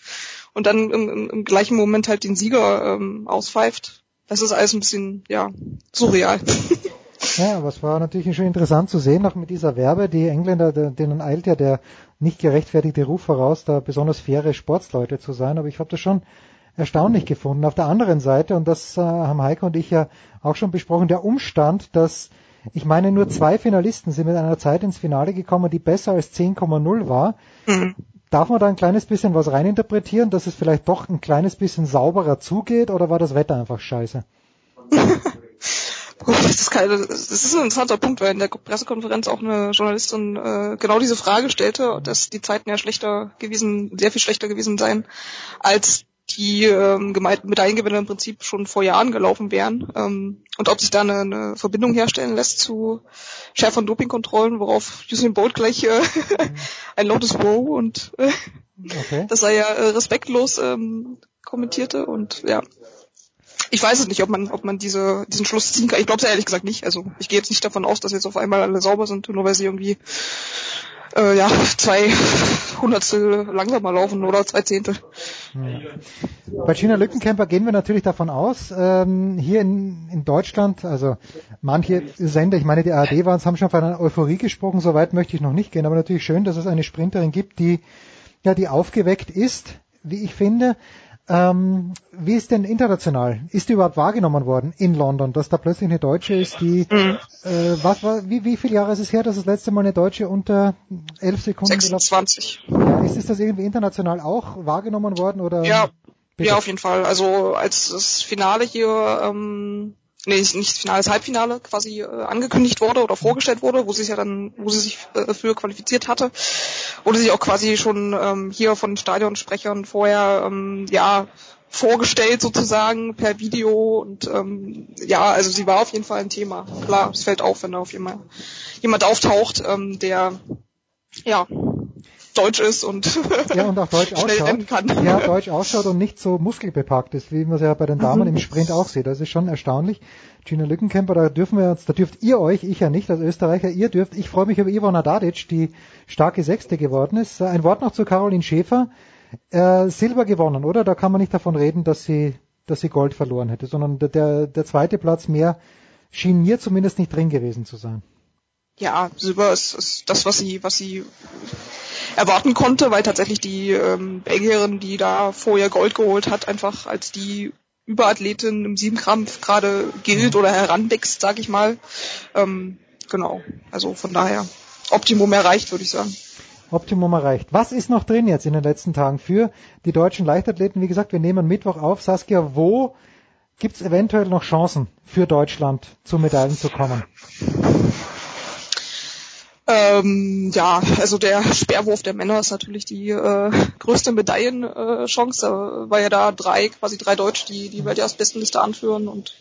und dann im, im, im gleichen Moment halt den Sieger ähm, auspfeift. Das ist alles ein bisschen ja surreal. Ja, aber es war natürlich schon interessant zu sehen, auch mit dieser Werbe, die Engländer, denen eilt ja der nicht gerechtfertigte Ruf voraus, da besonders faire Sportsleute zu sein, aber ich habe das schon erstaunlich gefunden. Auf der anderen Seite, und das äh, haben Heiko und ich ja auch schon besprochen, der Umstand, dass ich meine, nur zwei Finalisten sind mit einer Zeit ins Finale gekommen, die besser als 10,0 war. Mhm. Darf man da ein kleines bisschen was reininterpretieren, dass es vielleicht doch ein kleines bisschen sauberer zugeht oder war das Wetter einfach scheiße? Das ist, keine, das ist ein interessanter Punkt, weil in der Pressekonferenz auch eine Journalistin äh, genau diese Frage stellte, dass die Zeiten ja schlechter gewesen, sehr viel schlechter gewesen seien als die ähm, Medaillengewinner im Prinzip schon vor Jahren gelaufen wären ähm, und ob sich da eine, eine Verbindung herstellen lässt zu schärferen Dopingkontrollen, worauf Usain Bolt gleich äh, ein lautes Wow und äh, okay. das sei ja äh, respektlos ähm, kommentierte und ja. Ich weiß es nicht, ob man, ob man diese, diesen Schluss ziehen kann. Ich glaube es ehrlich gesagt nicht. Also ich gehe jetzt nicht davon aus, dass jetzt auf einmal alle sauber sind, nur weil sie irgendwie äh, ja, zwei Hundertstel langsamer laufen oder zwei Zehntel. Hm. Bei China Lückenkämper gehen wir natürlich davon aus, ähm, hier in, in Deutschland, also manche Sender, ich meine die ARD waren, haben schon von einer Euphorie gesprochen, so weit möchte ich noch nicht gehen, aber natürlich schön, dass es eine Sprinterin gibt, die ja, die aufgeweckt ist, wie ich finde. Ähm, wie ist denn international? Ist die überhaupt wahrgenommen worden in London, dass da plötzlich eine Deutsche ist, die mhm. äh, was war, wie, wie viele Jahre ist es her, dass das letzte Mal eine Deutsche unter elf Sekunden 26. Ja, ist, ist das irgendwie international auch wahrgenommen worden oder? Ja, ja, auf jeden Fall. Also als das Finale hier ähm, nee, nicht das Finale, das Halbfinale quasi äh, angekündigt wurde oder vorgestellt wurde, wo sie sich ja dann, wo sie sich äh, für qualifiziert hatte, wurde sich auch quasi schon ähm, hier von Stadionsprechern vorher ähm, ja vorgestellt sozusagen per Video und ähm, ja, also sie war auf jeden Fall ein Thema. Klar, es fällt auf, wenn da auf jemand, jemand auftaucht, ähm, der ja deutsch ist und, ja, und auch deutsch schnell ausschaut. kann. Ja, deutsch ausschaut und nicht so muskelbepackt ist, wie man es ja bei den Damen mhm. im Sprint auch sieht. Das ist schon erstaunlich. Gina Lückenkämper, da dürfen wir uns, da dürft ihr euch, ich ja nicht als Österreicher, ihr dürft, ich freue mich über Ivona Dadic, die starke Sechste geworden ist. Ein Wort noch zu Caroline Schäfer. Äh, Silber gewonnen, oder? Da kann man nicht davon reden, dass sie, dass sie Gold verloren hätte, sondern der, der, der zweite Platz mehr schien mir zumindest nicht drin gewesen zu sein. Ja, Silber ist, ist das, was sie, was sie erwarten konnte, weil tatsächlich die ähm, Belgierin, die da vorher Gold geholt hat, einfach als die Überathletin im Siebenkampf gerade gilt oder heranwächst, sag ich mal. Ähm, genau, also von daher Optimum erreicht, würde ich sagen. Optimum erreicht. Was ist noch drin jetzt in den letzten Tagen für die deutschen Leichtathleten? Wie gesagt, wir nehmen Mittwoch auf. Saskia, wo gibt es eventuell noch Chancen für Deutschland zu Medaillen zu kommen? Ähm, ja, also der Speerwurf der Männer ist natürlich die äh, größte Medaillenchance. Äh, da war ja da drei, quasi drei Deutsche, die die Weltjahresbestenliste anführen und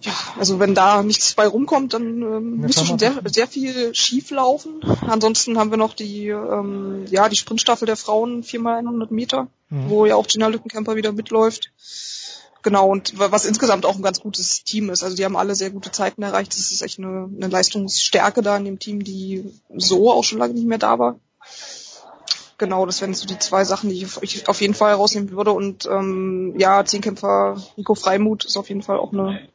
ja, also wenn da nichts bei rumkommt, dann ähm, müsste schon sehr, sehr viel schief laufen. Ansonsten haben wir noch die, ähm, ja, die Sprintstaffel der Frauen, viermal 100 Meter, mhm. wo ja auch Gina Lückenkämper wieder mitläuft. Genau, und was insgesamt auch ein ganz gutes Team ist. Also die haben alle sehr gute Zeiten erreicht. Das ist echt eine, eine Leistungsstärke da in dem Team, die so auch schon lange nicht mehr da war. Genau, das wären so die zwei Sachen, die ich auf jeden Fall herausnehmen würde. Und ähm, ja, Zehnkämpfer Nico Freimuth ist auf jeden Fall auch eine,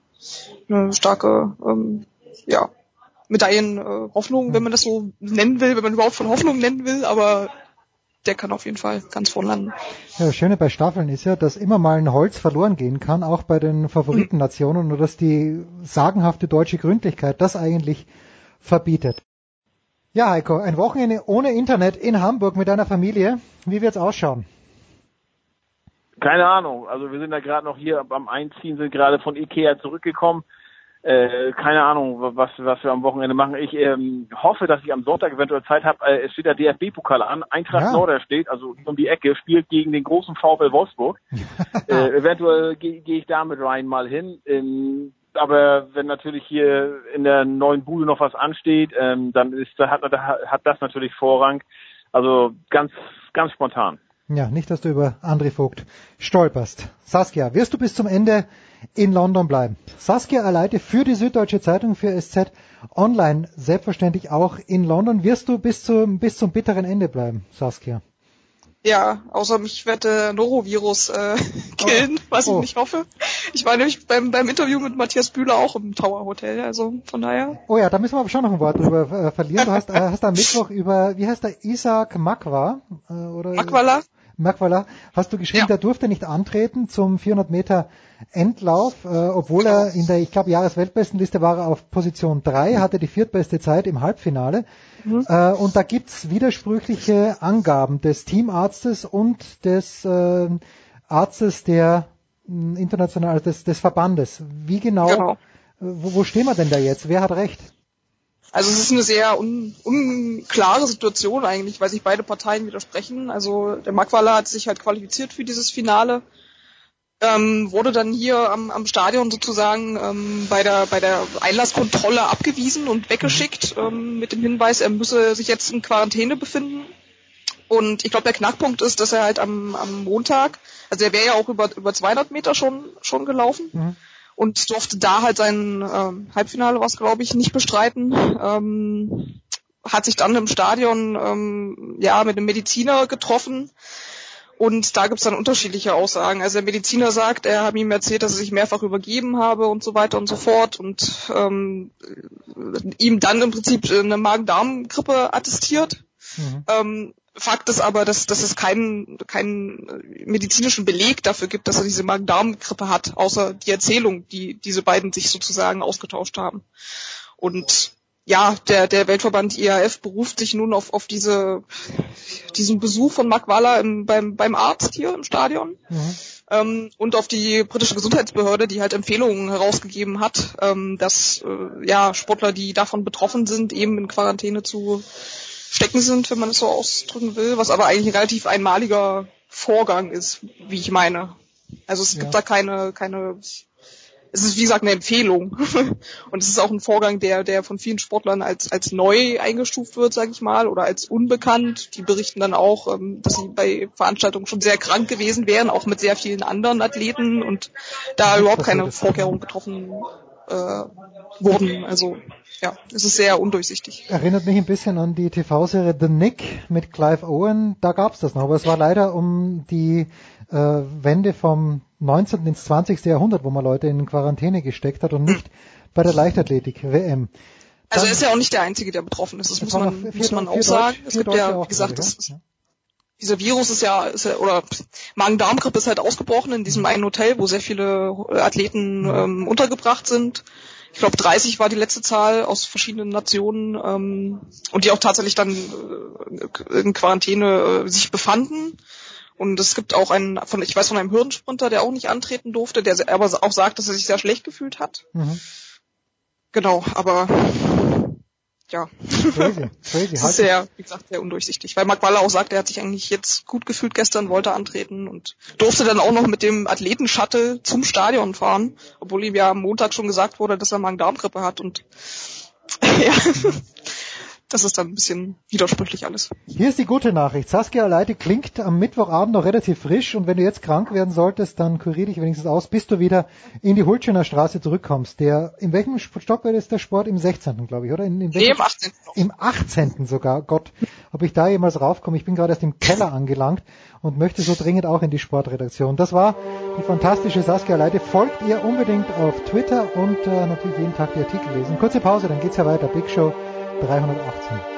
eine starke ähm, ja, Medaillenhoffnung, wenn man das so nennen will, wenn man überhaupt von Hoffnung nennen will, aber der kann auf jeden Fall ganz vorn landen. Ja, das Schöne bei Staffeln ist ja, dass immer mal ein Holz verloren gehen kann, auch bei den Favoritennationen, mhm. und dass die sagenhafte deutsche Gründlichkeit das eigentlich verbietet. Ja, Heiko, ein Wochenende ohne Internet in Hamburg mit deiner Familie. Wie wird's ausschauen? Keine Ahnung. Also wir sind da gerade noch hier am Einziehen, sind gerade von Ikea zurückgekommen. Äh, keine Ahnung, was, was wir am Wochenende machen. Ich ähm, hoffe, dass ich am Sonntag eventuell Zeit habe. Äh, es steht der DFB-Pokal an. Eintracht ja. Norder steht, also um die Ecke, spielt gegen den großen VfL Wolfsburg. äh, eventuell gehe geh ich da mit Ryan mal hin. Ähm, aber wenn natürlich hier in der neuen Bude noch was ansteht, ähm, dann ist, hat, hat das natürlich Vorrang. Also ganz, ganz spontan. Ja, nicht, dass du über André Vogt stolperst. Saskia, wirst du bis zum Ende in London bleiben. Saskia Aleite für die Süddeutsche Zeitung, für SZ Online, selbstverständlich auch in London. Wirst du bis zum, bis zum bitteren Ende bleiben, Saskia? Ja, außer mich wird der Norovirus äh, killen, oh. was oh. ich nicht hoffe. Ich war nämlich beim, beim Interview mit Matthias Bühler auch im Tower Hotel, also von daher. Oh ja, da müssen wir aber schon noch ein Wort drüber äh, verlieren. Du hast, äh, hast am Mittwoch über, wie heißt der, Isaac Makwa? Äh, oder Makwala? Makwala, hast du geschrieben, ja. der durfte nicht antreten zum 400 Meter Endlauf, äh, obwohl er in der, ich glaube, Jahresweltbestenliste war er auf Position 3, hatte die viertbeste Zeit im Halbfinale. Mhm. Äh, und da gibt's widersprüchliche Angaben des Teamarztes und des äh, Arztes der international also des, des Verbandes. Wie genau, genau. Wo, wo stehen wir denn da jetzt? Wer hat recht? Also es ist eine sehr un, unklare Situation eigentlich, weil sich beide Parteien widersprechen. Also der Magwala hat sich halt qualifiziert für dieses Finale, ähm, wurde dann hier am, am Stadion sozusagen ähm, bei der bei der Einlasskontrolle abgewiesen und weggeschickt ähm, mit dem Hinweis, er müsse sich jetzt in Quarantäne befinden. Und ich glaube, der Knackpunkt ist, dass er halt am, am Montag, also er wäre ja auch über über 200 Meter schon schon gelaufen. Mhm und durfte da halt sein ähm, Halbfinale, was glaube ich, nicht bestreiten. Ähm, hat sich dann im Stadion ähm, ja mit einem Mediziner getroffen und da gibt's dann unterschiedliche Aussagen. Also der Mediziner sagt, er hat ihm erzählt, dass er sich mehrfach übergeben habe und so weiter und so fort und ähm, ihm dann im Prinzip eine Magen-Darm-Grippe attestiert. Mhm. Ähm, Fakt ist aber, dass, dass es keinen, keinen medizinischen Beleg dafür gibt, dass er diese Magen-Darm-Grippe hat, außer die Erzählung, die diese beiden sich sozusagen ausgetauscht haben. Und ja, der, der Weltverband IAF beruft sich nun auf, auf diese, diesen Besuch von Mark Waller im, beim, beim Arzt hier im Stadion. Mhm. Ähm, und auf die britische Gesundheitsbehörde, die halt Empfehlungen herausgegeben hat, ähm, dass äh, ja Sportler, die davon betroffen sind, eben in Quarantäne zu stecken sind, wenn man es so ausdrücken will, was aber eigentlich ein relativ einmaliger Vorgang ist, wie ich meine. Also es ja. gibt da keine, keine, es ist wie gesagt eine Empfehlung. Und es ist auch ein Vorgang, der, der von vielen Sportlern als, als neu eingestuft wird, sage ich mal, oder als unbekannt. Die berichten dann auch, ähm, dass sie bei Veranstaltungen schon sehr krank gewesen wären, auch mit sehr vielen anderen Athleten und da überhaupt keine Vorkehrungen getroffen äh, wurden. Also ja, es ist sehr undurchsichtig. Erinnert mich ein bisschen an die TV-Serie The Nick mit Clive Owen. Da gab's das noch, aber es war leider um die äh, Wende vom 19. ins 20. Jahrhundert, wo man Leute in Quarantäne gesteckt hat und nicht bei der Leichtathletik-WM. Also er ist ja auch nicht der Einzige, der betroffen ist. Das muss man, muss man auch sagen. Es gibt ja, wie gesagt, das, ist, dieser Virus ist ja, ist ja oder Magen-Darm-Grippe ist halt ausgebrochen in diesem einen Hotel, wo sehr viele Athleten ähm, untergebracht sind ich glaube 30 war die letzte Zahl aus verschiedenen Nationen ähm, und die auch tatsächlich dann äh, in Quarantäne äh, sich befanden. Und es gibt auch einen, von, ich weiß von einem Hürdensprinter, der auch nicht antreten durfte, der aber auch sagt, dass er sich sehr schlecht gefühlt hat. Mhm. Genau, aber ja. Crazy, crazy. ist sehr, wie gesagt, sehr undurchsichtig. Weil Mark Waller auch sagt, er hat sich eigentlich jetzt gut gefühlt gestern, wollte antreten und durfte dann auch noch mit dem Athletenshuttle zum Stadion fahren, obwohl ihm ja am Montag schon gesagt wurde, dass er Magen-Darm-Grippe hat und ja das ist dann ein bisschen widersprüchlich alles. Hier ist die gute Nachricht. Saskia Leite klingt am Mittwochabend noch relativ frisch und wenn du jetzt krank werden solltest, dann kurier dich wenigstens aus, bis du wieder in die Hulschener Straße zurückkommst. Der, in welchem Stockwerk ist der Sport? Im 16. glaube ich, oder? In, in nee, im 18. Im 18. sogar. Gott, ob ich da jemals raufkomme. Ich bin gerade erst im Keller angelangt und möchte so dringend auch in die Sportredaktion. Das war die fantastische Saskia Leite. Folgt ihr unbedingt auf Twitter und äh, natürlich jeden Tag die Artikel lesen. Kurze Pause, dann geht's ja weiter. Big Show 318.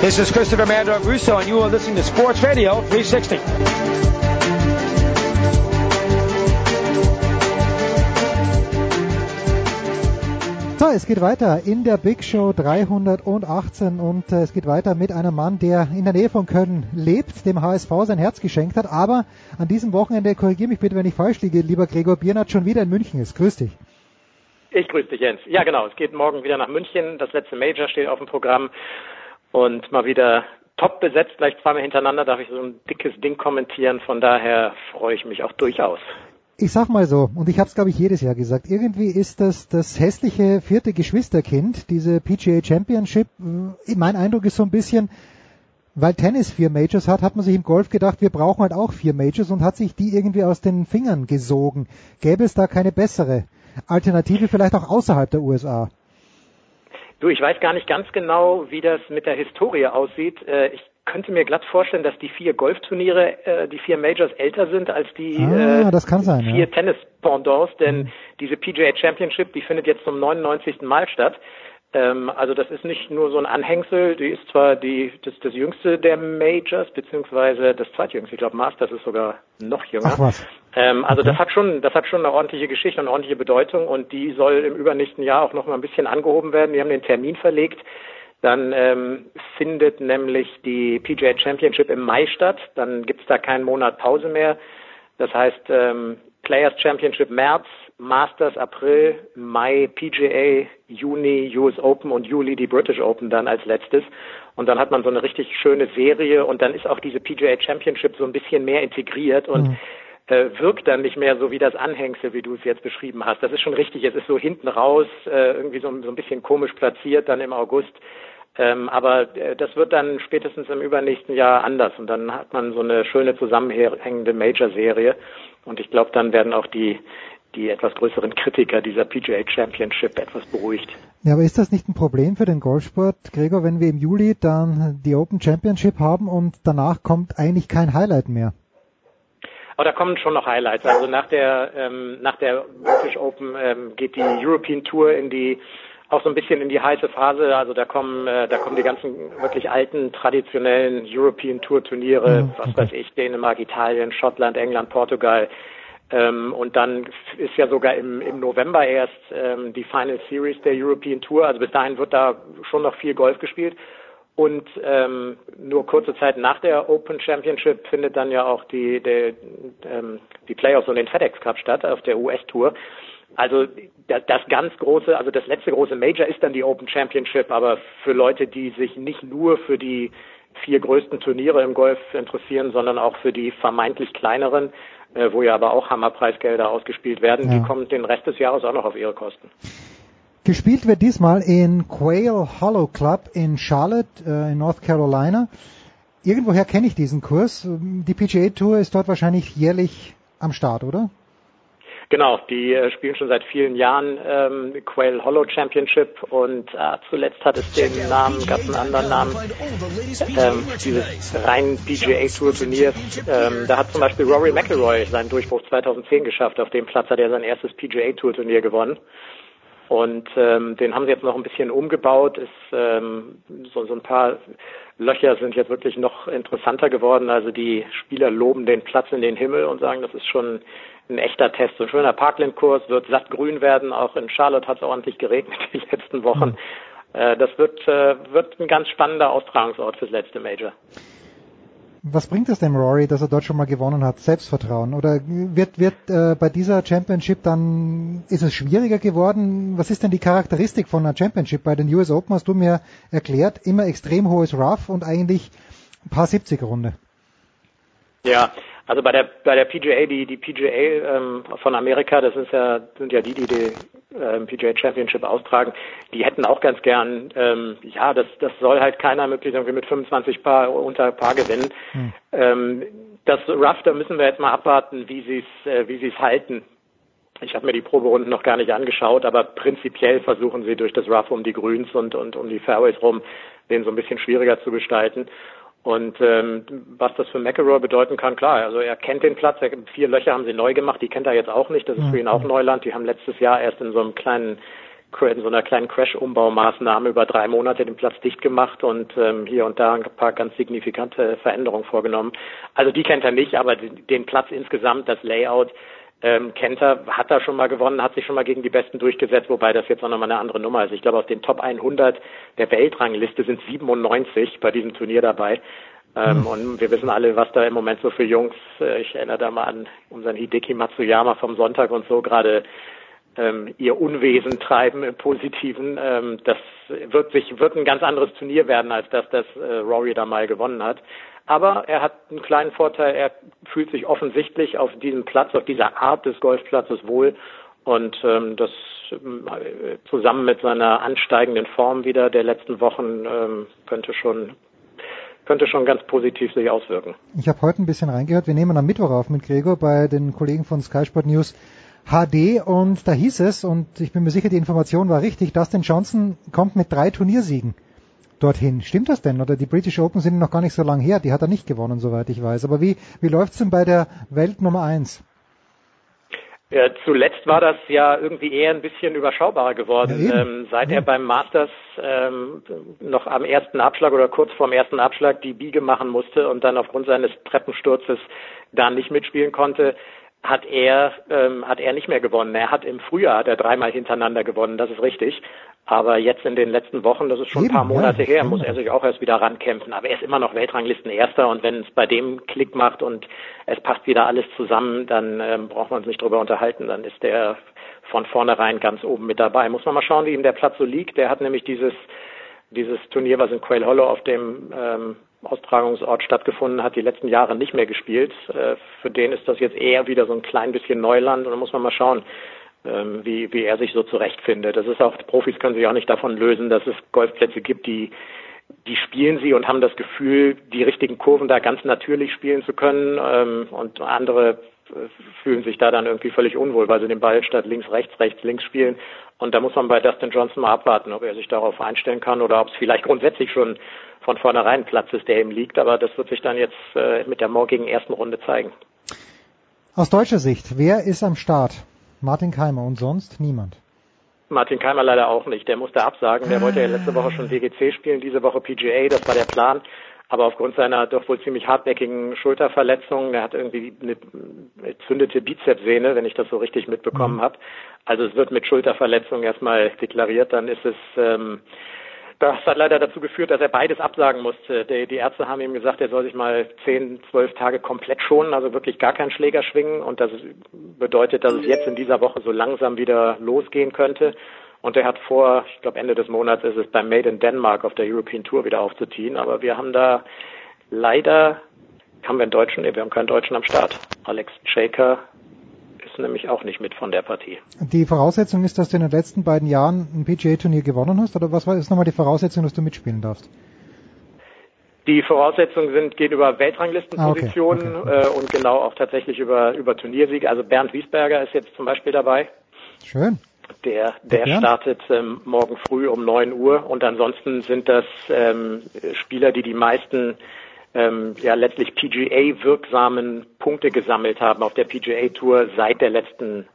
This is Christopher Mandor Russo, and you are listening to Sports Radio 360. es geht weiter in der Big Show 318 und äh, es geht weiter mit einem Mann, der in der Nähe von Köln lebt, dem HSV sein Herz geschenkt hat, aber an diesem Wochenende, korrigiere mich bitte, wenn ich falsch liege, lieber Gregor Biernat, schon wieder in München ist. Grüß dich. Ich grüße dich, Jens. Ja, genau. Es geht morgen wieder nach München. Das letzte Major steht auf dem Programm und mal wieder top besetzt. Gleich zweimal hintereinander darf ich so ein dickes Ding kommentieren. Von daher freue ich mich auch durchaus ich sag mal so, und ich habe es glaube ich jedes Jahr gesagt, irgendwie ist das das hässliche vierte Geschwisterkind, diese PGA Championship. Äh, mein Eindruck ist so ein bisschen, weil Tennis vier Majors hat, hat man sich im Golf gedacht, wir brauchen halt auch vier Majors und hat sich die irgendwie aus den Fingern gesogen. Gäbe es da keine bessere Alternative, vielleicht auch außerhalb der USA? Du, ich weiß gar nicht ganz genau, wie das mit der Historie aussieht. Äh, ich könnte mir glatt vorstellen, dass die vier Golfturniere, äh, die vier Majors älter sind als die ah, kann sein, vier ja. Tennis-Pendants, denn mhm. diese PGA Championship, die findet jetzt zum 99. Mal statt. Ähm, also das ist nicht nur so ein Anhängsel, die ist zwar die, das, das jüngste der Majors, beziehungsweise das zweitjüngste, ich glaube Masters ist sogar noch jünger. Ach was. Ähm, also okay. das hat schon, das hat schon eine ordentliche Geschichte und eine ordentliche Bedeutung und die soll im übernächsten Jahr auch noch mal ein bisschen angehoben werden. Wir haben den Termin verlegt. Dann ähm, findet nämlich die PGA Championship im Mai statt. Dann gibt's da keinen Monat Pause mehr. Das heißt ähm, Players Championship März, Masters April, Mai PGA, Juni US Open und Juli die British Open dann als letztes. Und dann hat man so eine richtig schöne Serie und dann ist auch diese PGA Championship so ein bisschen mehr integriert und mhm. äh, wirkt dann nicht mehr so wie das Anhängsel, wie du es jetzt beschrieben hast. Das ist schon richtig. Es ist so hinten raus, äh, irgendwie so, so ein bisschen komisch platziert dann im August. Ähm, aber äh, das wird dann spätestens im übernächsten Jahr anders und dann hat man so eine schöne zusammenhängende Major-Serie und ich glaube, dann werden auch die die etwas größeren Kritiker dieser PGA Championship etwas beruhigt. Ja, aber ist das nicht ein Problem für den Golfsport, Gregor, wenn wir im Juli dann die Open Championship haben und danach kommt eigentlich kein Highlight mehr? Aber da kommen schon noch Highlights. Also nach der ähm, nach der British Open ähm, geht die European Tour in die auch so ein bisschen in die heiße Phase. Also da kommen äh, da kommen die ganzen wirklich alten traditionellen European Tour Turniere, mhm, was weiß ich, Dänemark, Italien, Schottland, England, Portugal ähm, und dann ist ja sogar im, im November erst ähm, die Final Series der European Tour. Also bis dahin wird da schon noch viel Golf gespielt. Und ähm, nur kurze Zeit nach der Open Championship findet dann ja auch die, der, ähm, die Playoffs und den FedEx Cup statt auf der US-Tour. Also das, ganz große, also das letzte große Major ist dann die Open Championship, aber für Leute, die sich nicht nur für die vier größten Turniere im Golf interessieren, sondern auch für die vermeintlich kleineren, äh, wo ja aber auch Hammerpreisgelder ausgespielt werden, ja. die kommen den Rest des Jahres auch noch auf ihre Kosten. Gespielt wird diesmal in Quail Hollow Club in Charlotte äh, in North Carolina. Irgendwoher kenne ich diesen Kurs. Die PGA Tour ist dort wahrscheinlich jährlich am Start, oder? Genau, die äh, spielen schon seit vielen Jahren ähm, Quail Hollow Championship und äh, zuletzt hat es den Namen, gab einen anderen Namen, ähm, dieses rein PGA Tour Turnier. Ähm, da hat zum Beispiel Rory McIlroy seinen Durchbruch 2010 geschafft. Auf dem Platz hat er sein erstes PGA Tour Turnier gewonnen. Und ähm, den haben sie jetzt noch ein bisschen umgebaut. Ist ähm, so, so ein paar Löcher sind jetzt wirklich noch interessanter geworden. Also die Spieler loben den Platz in den Himmel und sagen, das ist schon ein echter Test. So ein schöner Parkland-Kurs wird satt grün werden. Auch in Charlotte hat es ordentlich geregnet die letzten Wochen. Mhm. Äh, das wird, äh, wird ein ganz spannender Austragungsort fürs letzte Major. Was bringt es dem Rory, dass er dort schon mal gewonnen hat? Selbstvertrauen? Oder wird, wird äh, bei dieser Championship dann, ist es schwieriger geworden? Was ist denn die Charakteristik von einer Championship? Bei den US Open hast du mir erklärt, immer extrem hohes Rough und eigentlich ein paar 70 Runde. Ja, also bei der bei der PGA, die die PGA ähm, von Amerika, das ist ja sind ja die, die die ähm, PGA Championship austragen, die hätten auch ganz gern, ähm, ja, das das soll halt keiner möglichst irgendwie mit 25 Paar unter Paar gewinnen. Hm. Ähm, das Rough, da müssen wir jetzt mal abwarten, wie sie es äh, wie sie es halten. Ich habe mir die Proberunden noch gar nicht angeschaut, aber prinzipiell versuchen sie durch das Rough um die Grüns und und um die Fairways rum den so ein bisschen schwieriger zu gestalten. Und ähm, was das für McElroy bedeuten kann, klar, also er kennt den Platz, er, vier Löcher haben sie neu gemacht, die kennt er jetzt auch nicht, das ist für ihn auch Neuland. Die haben letztes Jahr erst in so einem kleinen in so einer kleinen Crash-Umbaumaßnahme über drei Monate den Platz dicht gemacht und ähm, hier und da ein paar ganz signifikante Veränderungen vorgenommen. Also die kennt er nicht, aber den Platz insgesamt, das Layout, ähm, Kenter hat da schon mal gewonnen, hat sich schon mal gegen die Besten durchgesetzt, wobei das jetzt auch nochmal eine andere Nummer ist. Ich glaube, aus den Top 100 der Weltrangliste sind 97 bei diesem Turnier dabei. Ähm, mhm. Und wir wissen alle, was da im Moment so für Jungs, äh, ich erinnere da mal an unseren Hideki Matsuyama vom Sonntag und so gerade ähm, ihr Unwesen treiben im Positiven. Ähm, das wird sich wird ein ganz anderes Turnier werden, als das das äh, Rory da mal gewonnen hat. Aber er hat einen kleinen Vorteil, er fühlt sich offensichtlich auf diesem Platz, auf dieser Art des Golfplatzes wohl und ähm, das äh, zusammen mit seiner ansteigenden Form wieder der letzten Wochen ähm, könnte schon könnte schon ganz positiv sich auswirken. Ich habe heute ein bisschen reingehört. Wir nehmen am Mittwoch auf mit Gregor bei den Kollegen von Sky Sport News HD und da hieß es, und ich bin mir sicher, die Information war richtig, Dustin Johnson kommt mit drei Turniersiegen dorthin. Stimmt das denn? Oder die British Open sind noch gar nicht so lang her, die hat er nicht gewonnen, soweit ich weiß. Aber wie, wie läuft's denn bei der Welt Nummer eins? Ja, zuletzt war das ja irgendwie eher ein bisschen überschaubarer geworden. Ja, ähm, seit ja. er beim Masters ähm, noch am ersten Abschlag oder kurz vorm ersten Abschlag die Biege machen musste und dann aufgrund seines Treppensturzes da nicht mitspielen konnte, hat er ähm, hat er nicht mehr gewonnen. Er hat im Frühjahr hat er dreimal hintereinander gewonnen, das ist richtig. Aber jetzt in den letzten Wochen, das ist schon Eben, ein paar Monate ja, her, muss er sich auch erst wieder rankämpfen. Aber er ist immer noch Weltranglisten Erster und wenn es bei dem Klick macht und es passt wieder alles zusammen, dann ähm, braucht man uns nicht drüber unterhalten. Dann ist der von vornherein ganz oben mit dabei. Muss man mal schauen, wie ihm der Platz so liegt. Der hat nämlich dieses dieses Turnier, was in Quail Hollow auf dem ähm, Austragungsort stattgefunden hat, die letzten Jahre nicht mehr gespielt. Äh, für den ist das jetzt eher wieder so ein klein bisschen Neuland und da muss man mal schauen, ähm, wie, wie er sich so zurechtfindet. Das ist auch, Profis können sich auch nicht davon lösen, dass es Golfplätze gibt, die die spielen sie und haben das Gefühl, die richtigen Kurven da ganz natürlich spielen zu können ähm, und andere äh, fühlen sich da dann irgendwie völlig unwohl, weil sie den Ball statt links, rechts, rechts, links spielen. Und da muss man bei Dustin Johnson mal abwarten, ob er sich darauf einstellen kann oder ob es vielleicht grundsätzlich schon von vornherein Platz ist, der ihm liegt. Aber das wird sich dann jetzt äh, mit der morgigen ersten Runde zeigen. Aus deutscher Sicht, wer ist am Start? Martin Keimer und sonst niemand? Martin Keimer leider auch nicht. Der musste absagen. Der wollte ja letzte Woche schon WGC spielen, diese Woche PGA. Das war der Plan. Aber aufgrund seiner doch wohl ziemlich hartnäckigen Schulterverletzung, er hat irgendwie eine entzündete Bizepssehne, wenn ich das so richtig mitbekommen mhm. habe. Also es wird mit Schulterverletzung erstmal deklariert. Dann ist es ähm, das hat leider dazu geführt, dass er beides absagen musste. Die, die, Ärzte haben ihm gesagt, er soll sich mal zehn, zwölf Tage komplett schonen, also wirklich gar keinen Schläger schwingen. Und das bedeutet, dass es jetzt in dieser Woche so langsam wieder losgehen könnte. Und er hat vor, ich glaube Ende des Monats ist es beim Made in Denmark auf der European Tour wieder aufzuziehen. Aber wir haben da leider, haben wir einen Deutschen? Nee, wir haben keinen Deutschen am Start. Alex Shaker ist nämlich auch nicht mit von der Partie. Die Voraussetzung ist, dass du in den letzten beiden Jahren ein PGA-Turnier gewonnen hast, oder was ist nochmal die Voraussetzung, dass du mitspielen darfst? Die Voraussetzungen sind, gehen über Weltranglistenpositionen ah, okay, okay. Äh, und genau auch tatsächlich über, über Turniersiege. Also Bernd Wiesberger ist jetzt zum Beispiel dabei. Schön. Der, der startet ähm, morgen früh um 9 Uhr und ansonsten sind das ähm, Spieler, die die meisten ähm, ja letztlich PGA-wirksamen Punkte gesammelt haben auf der PGA-Tour seit der letzten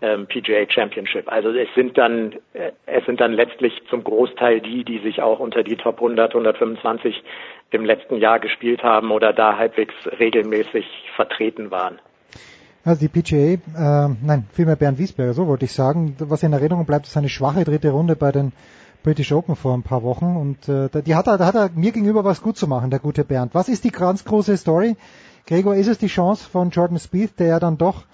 ähm, PGA Championship. Also es sind dann äh, es sind dann letztlich zum Großteil die, die sich auch unter die Top 100, 125 im letzten Jahr gespielt haben oder da halbwegs regelmäßig vertreten waren. Also die PGA, äh, nein, vielmehr Bernd Wiesberger, so wollte ich sagen. Was in Erinnerung bleibt, ist eine schwache dritte Runde bei den British Open vor ein paar Wochen und äh, die hat er, da hat er mir gegenüber was gut zu machen, der gute Bernd. Was ist die ganz große Story? Gregor, ist es die Chance von Jordan Spieth, der ja dann doch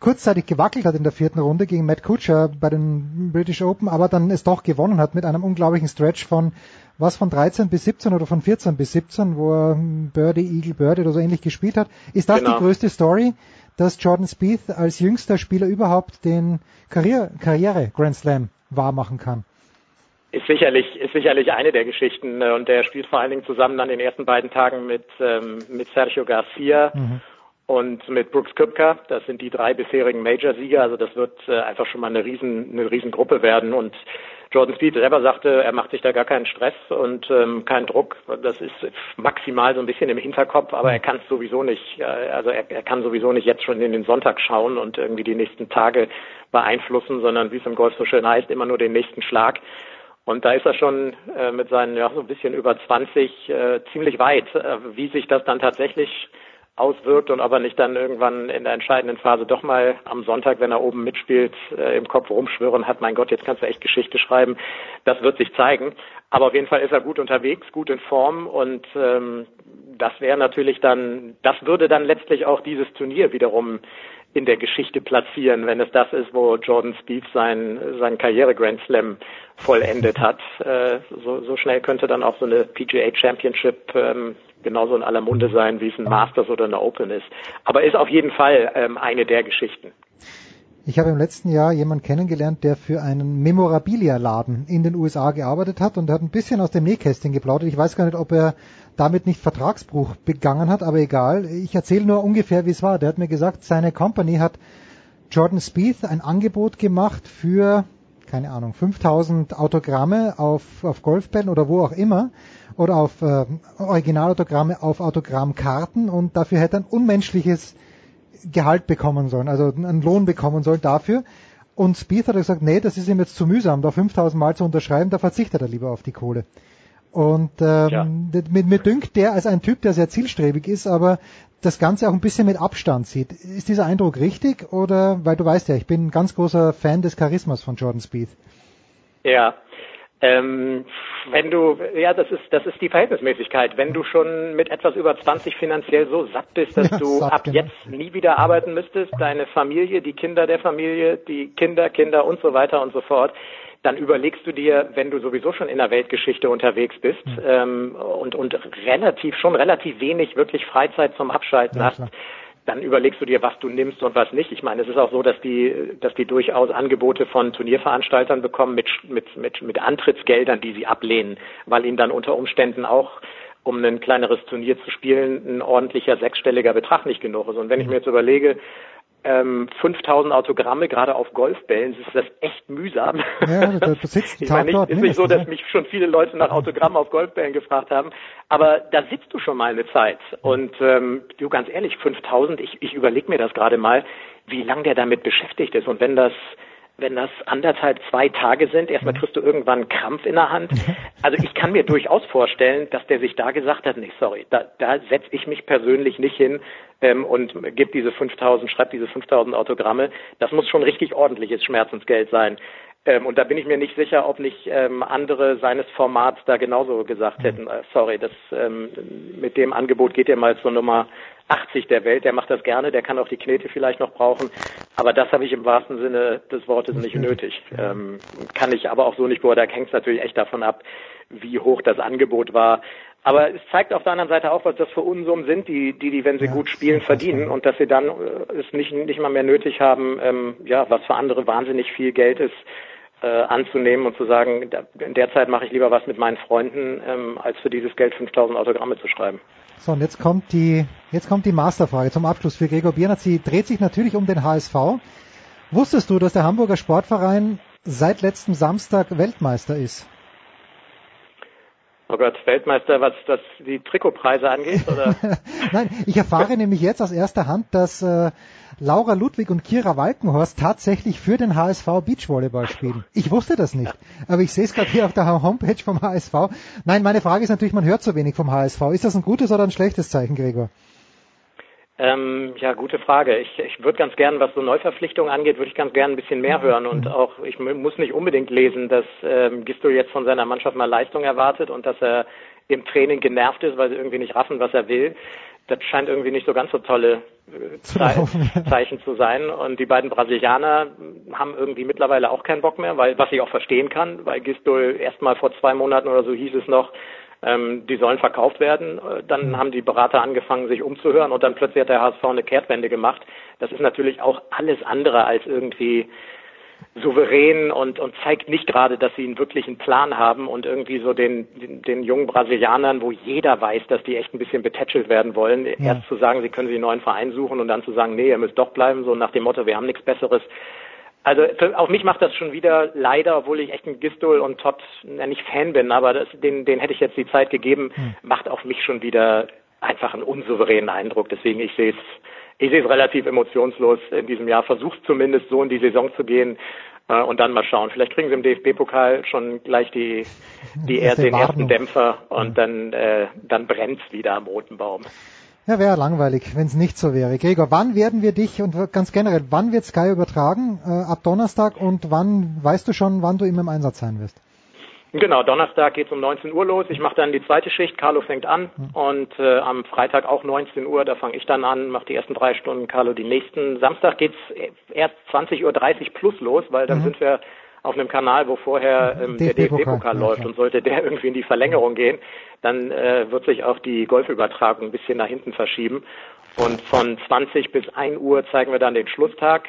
kurzzeitig gewackelt hat in der vierten Runde gegen Matt Kutscher bei den British Open, aber dann es doch gewonnen hat mit einem unglaublichen Stretch von was von 13 bis 17 oder von 14 bis 17, wo er Birdie, Eagle, Birdie oder so ähnlich gespielt hat. Ist das genau. die größte Story, dass Jordan Spieth als jüngster Spieler überhaupt den Karriere, Karriere Grand Slam wahrmachen kann? Ist sicherlich ist sicherlich eine der Geschichten äh, und der spielt vor allen Dingen zusammen an den ersten beiden Tagen mit ähm, mit Sergio Garcia mhm. und mit Brooks Köpka. Das sind die drei bisherigen Major-Sieger. Also das wird äh, einfach schon mal eine riesen eine riesen Gruppe werden und Jordan Speed selber sagte, er macht sich da gar keinen Stress und ähm, keinen Druck. Das ist maximal so ein bisschen im Hinterkopf, aber er kann es sowieso nicht, äh, also er, er kann sowieso nicht jetzt schon in den Sonntag schauen und irgendwie die nächsten Tage beeinflussen, sondern wie es im Golf so schön heißt, immer nur den nächsten Schlag. Und da ist er schon äh, mit seinen ja so ein bisschen über 20 äh, ziemlich weit. Äh, wie sich das dann tatsächlich auswirkt und ob er nicht dann irgendwann in der entscheidenden Phase doch mal am Sonntag, wenn er oben mitspielt, äh, im Kopf rumschwören hat, mein Gott, jetzt kannst du echt Geschichte schreiben. Das wird sich zeigen. Aber auf jeden Fall ist er gut unterwegs, gut in Form und ähm, das wäre natürlich dann, das würde dann letztlich auch dieses Turnier wiederum in der Geschichte platzieren, wenn es das ist, wo Jordan Spieth sein, sein Karriere Grand Slam vollendet hat. Äh, so, so schnell könnte dann auch so eine PGA Championship ähm, genauso in aller Munde sein, wie es ein Masters oder eine Open ist. Aber ist auf jeden Fall ähm, eine der Geschichten. Ich habe im letzten Jahr jemanden kennengelernt, der für einen Memorabilia-Laden in den USA gearbeitet hat und hat ein bisschen aus dem Nähkästchen geplaudert. Ich weiß gar nicht, ob er damit nicht Vertragsbruch begangen hat, aber egal. Ich erzähle nur ungefähr, wie es war. Der hat mir gesagt, seine Company hat Jordan Spieth ein Angebot gemacht für, keine Ahnung, 5000 Autogramme auf, auf Golfbällen oder wo auch immer oder auf äh, Originalautogramme auf Autogrammkarten und dafür hätte er ein unmenschliches Gehalt bekommen sollen, also einen Lohn bekommen sollen dafür. Und Spieth hat gesagt, nee, das ist ihm jetzt zu mühsam, da 5000 Mal zu unterschreiben, da verzichtet er lieber auf die Kohle. Und ähm, ja. mir, mir dünkt der als ein Typ, der sehr zielstrebig ist, aber das Ganze auch ein bisschen mit Abstand sieht. Ist dieser Eindruck richtig oder, weil du weißt ja, ich bin ein ganz großer Fan des Charismas von Jordan Spieth. Ja, ähm, wenn du, ja, das ist, das ist die Verhältnismäßigkeit. Wenn du schon mit etwas über 20 finanziell so satt bist, dass ja, du satt, ab genau. jetzt nie wieder arbeiten müsstest, deine Familie, die Kinder der Familie, die Kinder, Kinder und so weiter und so fort, dann überlegst du dir, wenn du sowieso schon in der Weltgeschichte unterwegs bist mhm. ähm, und, und relativ, schon relativ wenig wirklich Freizeit zum Abschalten ja, hast, klar dann überlegst du dir, was du nimmst und was nicht. Ich meine, es ist auch so, dass die, dass die durchaus Angebote von Turnierveranstaltern bekommen mit, mit, mit, mit Antrittsgeldern, die sie ablehnen, weil ihnen dann unter Umständen auch um ein kleineres Turnier zu spielen, ein ordentlicher sechsstelliger Betrag nicht genug ist. Und wenn ich mir jetzt überlege, ähm, 5000 Autogramme gerade auf Golfbällen, ist das echt mühsam. Ja, das, das sitzt ich meine, nicht, ist nicht so, dass mich schon viele Leute nach Autogrammen auf Golfbällen gefragt haben, aber da sitzt du schon mal eine Zeit. Und ähm, du ganz ehrlich, 5000, ich, ich überlege mir das gerade mal, wie lange der damit beschäftigt ist. Und wenn das wenn das anderthalb, zwei Tage sind, erstmal kriegst du irgendwann einen Krampf in der Hand. Also ich kann mir durchaus vorstellen, dass der sich da gesagt hat, nee, sorry, da, da setze ich mich persönlich nicht hin ähm, und gebe diese 5000, schreibe diese 5000 Autogramme. Das muss schon richtig ordentliches Schmerzensgeld sein. Ähm, und da bin ich mir nicht sicher, ob nicht ähm, andere seines Formats da genauso gesagt hätten, äh, sorry, das ähm, mit dem Angebot geht ihr mal zur Nummer 80 der Welt, der macht das gerne, der kann auch die Knete vielleicht noch brauchen, aber das habe ich im wahrsten Sinne des Wortes nicht nötig. Ähm, kann ich aber auch so nicht beurteilen, da hängt es natürlich echt davon ab, wie hoch das Angebot war. Aber es zeigt auf der anderen Seite auch, was das für Unsummen sind, die, die, die wenn sie ja, gut spielen, verdienen und dass sie dann äh, es nicht, nicht mal mehr nötig haben, ähm, ja, was für andere wahnsinnig viel Geld ist, äh, anzunehmen und zu sagen, in der Zeit mache ich lieber was mit meinen Freunden, ähm, als für dieses Geld 5000 Autogramme zu schreiben. So, und jetzt kommt die, jetzt kommt die Masterfrage zum Abschluss für Gregor Biernert. Sie dreht sich natürlich um den HSV. Wusstest du, dass der Hamburger Sportverein seit letztem Samstag Weltmeister ist? Oh Gott, Weltmeister, was das die Trikotpreise angeht, oder? Nein, ich erfahre nämlich jetzt aus erster Hand, dass äh, Laura Ludwig und Kira Walkenhorst tatsächlich für den HSV Beachvolleyball spielen. Ich wusste das nicht, aber ich sehe es gerade hier auf der Homepage vom HSV. Nein, meine Frage ist natürlich, man hört zu wenig vom HSV. Ist das ein gutes oder ein schlechtes Zeichen, Gregor? Ähm, ja, gute Frage. Ich, ich würde ganz gern, was so Neuverpflichtungen angeht, würde ich ganz gern ein bisschen mehr hören und mhm. auch, ich muss nicht unbedingt lesen, dass ähm, Gisto jetzt von seiner Mannschaft mal Leistung erwartet und dass er im Training genervt ist, weil sie irgendwie nicht raffen, was er will. Das scheint irgendwie nicht so ganz so tolle Zeichen zu sein. Und die beiden Brasilianer haben irgendwie mittlerweile auch keinen Bock mehr, weil was ich auch verstehen kann, weil Gistol erst mal vor zwei Monaten oder so hieß es noch, ähm, die sollen verkauft werden. Äh, dann mhm. haben die Berater angefangen, sich umzuhören und dann plötzlich hat der HSV eine Kehrtwende gemacht. Das ist natürlich auch alles andere als irgendwie souverän und, und zeigt nicht gerade, dass sie einen wirklichen Plan haben und irgendwie so den, den, den jungen Brasilianern, wo jeder weiß, dass die echt ein bisschen betätschelt werden wollen, ja. erst zu sagen, sie können sich einen neuen Verein suchen und dann zu sagen, nee, ihr müsst doch bleiben, so nach dem Motto, wir haben nichts Besseres. Also für, auf mich macht das schon wieder leider, obwohl ich echt ein Gistol und Todd ja, nicht Fan bin, aber das, den, den hätte ich jetzt die Zeit gegeben, hm. macht auf mich schon wieder einfach einen unsouveränen Eindruck. Deswegen ich sehe es ich sehe es relativ emotionslos in diesem Jahr. Versucht zumindest so in die Saison zu gehen äh, und dann mal schauen. Vielleicht kriegen sie im DFB-Pokal schon gleich die, die er, den ersten Dämpfer und hm. dann, äh, dann brennt's wieder am roten Baum. Ja, wäre langweilig, wenn es nicht so wäre. Gregor, wann werden wir dich und ganz generell, wann wird Sky übertragen? Äh, ab Donnerstag und wann weißt du schon, wann du immer im Einsatz sein wirst? Genau, Donnerstag geht's um 19 Uhr los. Ich mache dann die zweite Schicht, Carlo fängt an mhm. und äh, am Freitag auch 19 Uhr, da fange ich dann an, mache die ersten drei Stunden, Carlo die nächsten. Samstag geht's erst 20.30 Uhr plus los, weil dann mhm. sind wir auf einem Kanal, wo vorher ähm, der DFB-Pokal läuft ja, und sollte der irgendwie in die Verlängerung gehen, dann äh, wird sich auch die Golfübertragung ein bisschen nach hinten verschieben. Und von 20 bis 1 Uhr zeigen wir dann den Schlusstag.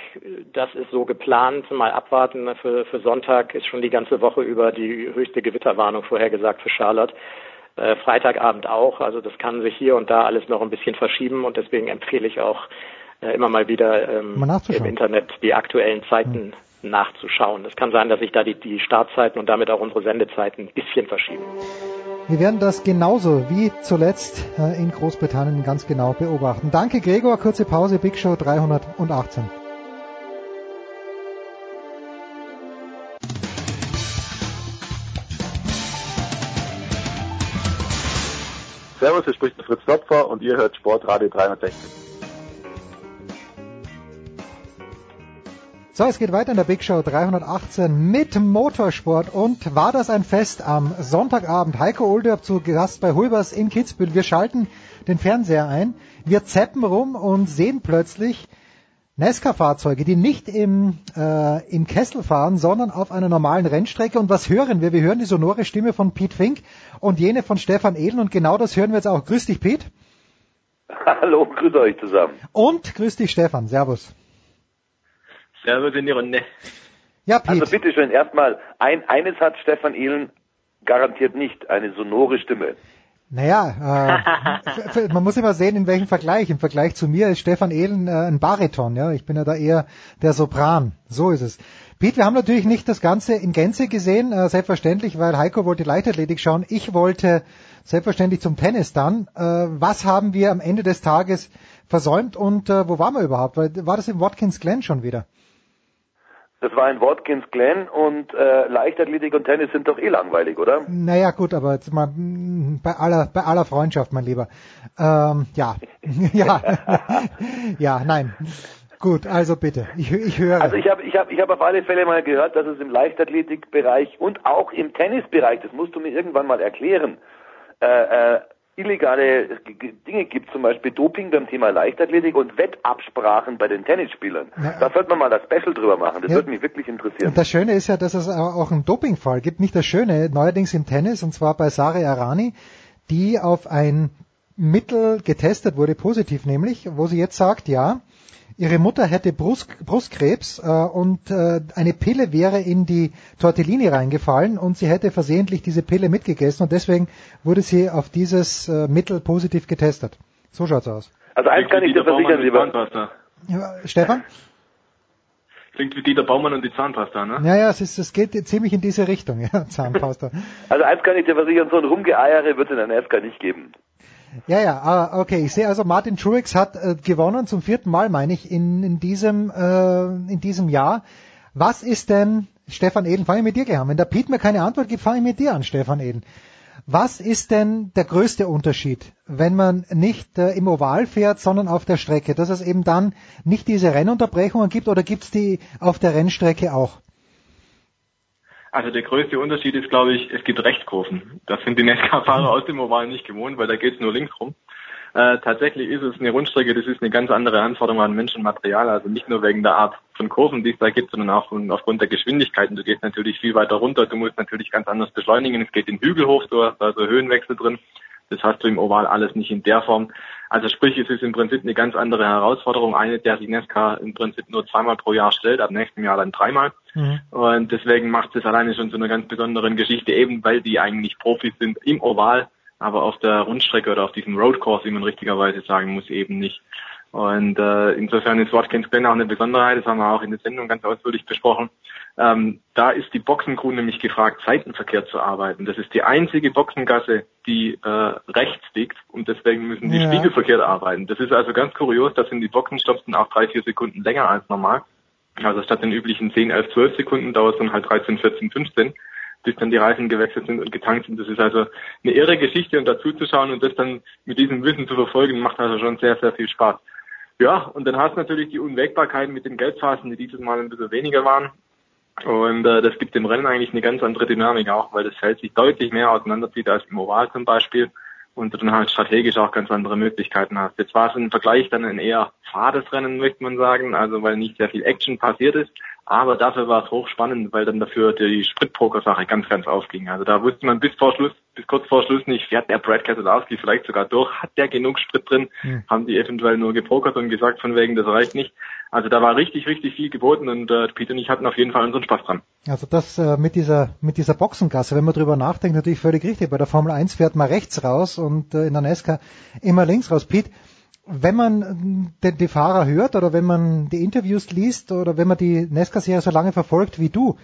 Das ist so geplant. Mal abwarten. Für, für Sonntag ist schon die ganze Woche über die höchste Gewitterwarnung vorhergesagt für Charlotte. Äh, Freitagabend auch. Also das kann sich hier und da alles noch ein bisschen verschieben und deswegen empfehle ich auch ja immer mal wieder ähm, im Internet die aktuellen Zeiten. Nachzuschauen. Es kann sein, dass sich da die, die Startzeiten und damit auch unsere Sendezeiten ein bisschen verschieben. Wir werden das genauso wie zuletzt äh, in Großbritannien ganz genau beobachten. Danke Gregor, kurze Pause, Big Show 318. Servus, hier spricht Fritz Topfer und ihr hört Sportradio 360. So, es geht weiter in der Big Show 318 mit Motorsport und war das ein Fest am Sonntagabend. Heiko Olderb zu Gast bei Hulbers in Kitzbühel. Wir schalten den Fernseher ein, wir zappen rum und sehen plötzlich Nesca-Fahrzeuge, die nicht im, äh, im Kessel fahren, sondern auf einer normalen Rennstrecke. Und was hören wir? Wir hören die sonore Stimme von Pete Fink und jene von Stefan Ehlen und genau das hören wir jetzt auch. Grüß dich, Pete. Hallo, grüß euch zusammen. Und grüß dich, Stefan. Servus. Servus in die Runde. Ja, Pete. Also bitteschön, erstmal, ein, eines hat Stefan Ehlen garantiert nicht, eine sonore Stimme. Naja, äh, man muss immer sehen, in welchem Vergleich. Im Vergleich zu mir ist Stefan Ehlen äh, ein Bariton, ja. Ich bin ja da eher der Sopran. So ist es. Pete, wir haben natürlich nicht das Ganze in Gänze gesehen, äh, selbstverständlich, weil Heiko wollte Leichtathletik schauen. Ich wollte selbstverständlich zum Tennis dann. Äh, was haben wir am Ende des Tages versäumt und äh, wo waren wir überhaupt? War das im Watkins Glen schon wieder? Das war in Watkins Glen und äh, Leichtathletik und Tennis sind doch eh langweilig, oder? Naja, gut, aber jetzt mal mm, bei aller, bei aller Freundschaft, mein Lieber. Ähm, ja, ja, ja, nein. Gut, also bitte, ich, ich höre. Also ich habe ich hab, ich hab auf alle Fälle mal gehört, dass es im Leichtathletikbereich und auch im Tennisbereich, das musst du mir irgendwann mal erklären, äh, äh, illegale Dinge gibt, zum Beispiel Doping beim Thema Leichtathletik und Wettabsprachen bei den Tennisspielern. Ja. Da sollte man mal das Special drüber machen. Das ja. würde mich wirklich interessieren. Und das Schöne ist ja, dass es auch einen Dopingfall gibt. Nicht das Schöne, neuerdings im Tennis, und zwar bei Sari Arani, die auf ein Mittel getestet wurde, positiv nämlich, wo sie jetzt sagt, ja, ihre Mutter hätte Brust, Brustkrebs äh, und äh, eine Pille wäre in die Tortellini reingefallen und sie hätte versehentlich diese Pille mitgegessen und deswegen wurde sie auf dieses äh, Mittel positiv getestet. So schaut's aus. Also eins kann ich dir versichern, lieber. Ja, Stefan? Klingt wie Dieter Baumann und die Zahnpasta, ne? Ja, ja, es, ist, es geht ziemlich in diese Richtung, ja, Zahnpasta. also eins kann ich dir versichern, so ein Rumgeeiere wird es in der NASCAR nicht geben. Ja, ja, ah, okay. Ich sehe also, Martin Truex hat äh, gewonnen zum vierten Mal, meine ich, in, in diesem äh, in diesem Jahr. Was ist denn, Stefan Eden, fange ich mit dir an. Wenn der Piet mir keine Antwort gibt, fange ich mit dir an, Stefan Eden. Was ist denn der größte Unterschied, wenn man nicht äh, im Oval fährt, sondern auf der Strecke? Dass es eben dann nicht diese Rennunterbrechungen gibt oder gibt es die auf der Rennstrecke auch? Also der größte Unterschied ist, glaube ich, es gibt Rechtskurven. Das sind die NASCAR-Fahrer aus dem Oval nicht gewohnt, weil da geht es nur links rum. Äh, tatsächlich ist es eine Rundstrecke, das ist eine ganz andere Anforderung an Menschenmaterial, also nicht nur wegen der Art von Kurven, die es da gibt, sondern auch von, aufgrund der Geschwindigkeiten. Du gehst natürlich viel weiter runter, du musst natürlich ganz anders beschleunigen, es geht den Hügel hoch, du hast also Höhenwechsel drin. Das hast du im Oval alles nicht in der Form. Also sprich, es ist im Prinzip eine ganz andere Herausforderung, eine, der sich Nesca im Prinzip nur zweimal pro Jahr stellt, ab nächstem Jahr dann dreimal. Mhm. Und deswegen macht es alleine schon zu einer ganz besonderen Geschichte, eben weil die eigentlich Profis sind im Oval, aber auf der Rundstrecke oder auf diesem Roadcourse, wie man richtigerweise sagen muss, eben nicht. Und äh, insofern ist Watkins Glen auch eine Besonderheit, das haben wir auch in der Sendung ganz ausführlich besprochen. Ähm, da ist die Boxencrew nämlich gefragt, Seitenverkehr zu arbeiten. Das ist die einzige Boxengasse, die äh, rechts liegt und deswegen müssen die ja. spiegelverkehrt arbeiten. Das ist also ganz kurios, da sind die Boxenstopps dann auch drei, vier Sekunden länger als normal. Also statt den üblichen 10, 11, 12 Sekunden dauert es dann halt 13, 14, 15 bis dann die Reifen gewechselt sind und getankt sind. Das ist also eine irre Geschichte und dazu zu schauen und das dann mit diesem Wissen zu verfolgen, macht also schon sehr, sehr viel Spaß. Ja, und dann hast du natürlich die Unwägbarkeiten mit den Geldphasen, die dieses Mal ein bisschen weniger waren. Und äh, das gibt dem Rennen eigentlich eine ganz andere Dynamik auch, weil das Feld sich deutlich mehr auseinanderzieht als im Oval zum Beispiel und du dann halt strategisch auch ganz andere Möglichkeiten hast. Jetzt war es im Vergleich dann ein eher fades Rennen, möchte man sagen, also weil nicht sehr viel Action passiert ist. Aber dafür war es hochspannend, weil dann dafür die Spritpoker-Sache ganz, ganz aufging. Also da wusste man bis vor Schluss, bis kurz vor Schluss nicht, fährt der Brad Keselowski vielleicht sogar durch, hat der genug Sprit drin, mhm. haben die eventuell nur gepokert und gesagt von wegen, das reicht nicht. Also da war richtig, richtig viel geboten und äh, Peter und ich hatten auf jeden Fall unseren Spaß dran. Also das äh, mit dieser mit dieser Boxengasse, wenn man drüber nachdenkt, natürlich völlig richtig. Bei der Formel 1 fährt man rechts raus und äh, in der NASCAR immer links raus. Pete, wenn man die, die Fahrer hört oder wenn man die Interviews liest oder wenn man die NASCAR-Serie so lange verfolgt wie du,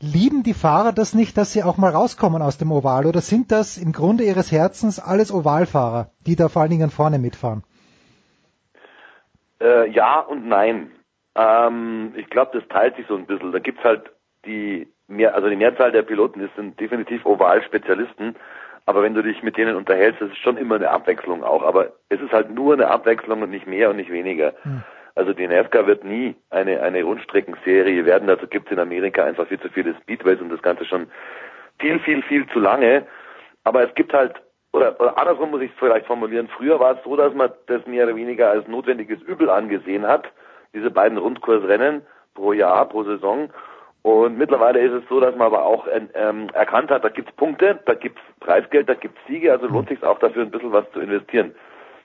lieben die Fahrer das nicht, dass sie auch mal rauskommen aus dem Oval oder sind das im Grunde ihres Herzens alles Ovalfahrer, die da vor allen Dingen vorne mitfahren? Äh, ja und nein. Ähm, ich glaube, das teilt sich so ein bisschen. Da gibt's halt die mehr, also die Mehrzahl der Piloten ist, sind definitiv Oval-Spezialisten. Aber wenn du dich mit denen unterhältst, das ist schon immer eine Abwechslung auch. Aber es ist halt nur eine Abwechslung und nicht mehr und nicht weniger. Hm. Also die NASCAR wird nie eine, eine Rundstreckenserie werden. Dazu gibt es in Amerika einfach viel zu viele Speedways und das Ganze schon viel, viel, viel zu lange. Aber es gibt halt, oder, oder andersrum muss ich es vielleicht formulieren, früher war es so, dass man das mehr oder weniger als notwendiges Übel angesehen hat, diese beiden Rundkursrennen pro Jahr, pro Saison. Und mittlerweile ist es so, dass man aber auch ähm, erkannt hat, da gibt's Punkte, da gibt's Preisgeld, da gibt's Siege, also lohnt sich auch dafür ein bisschen was zu investieren.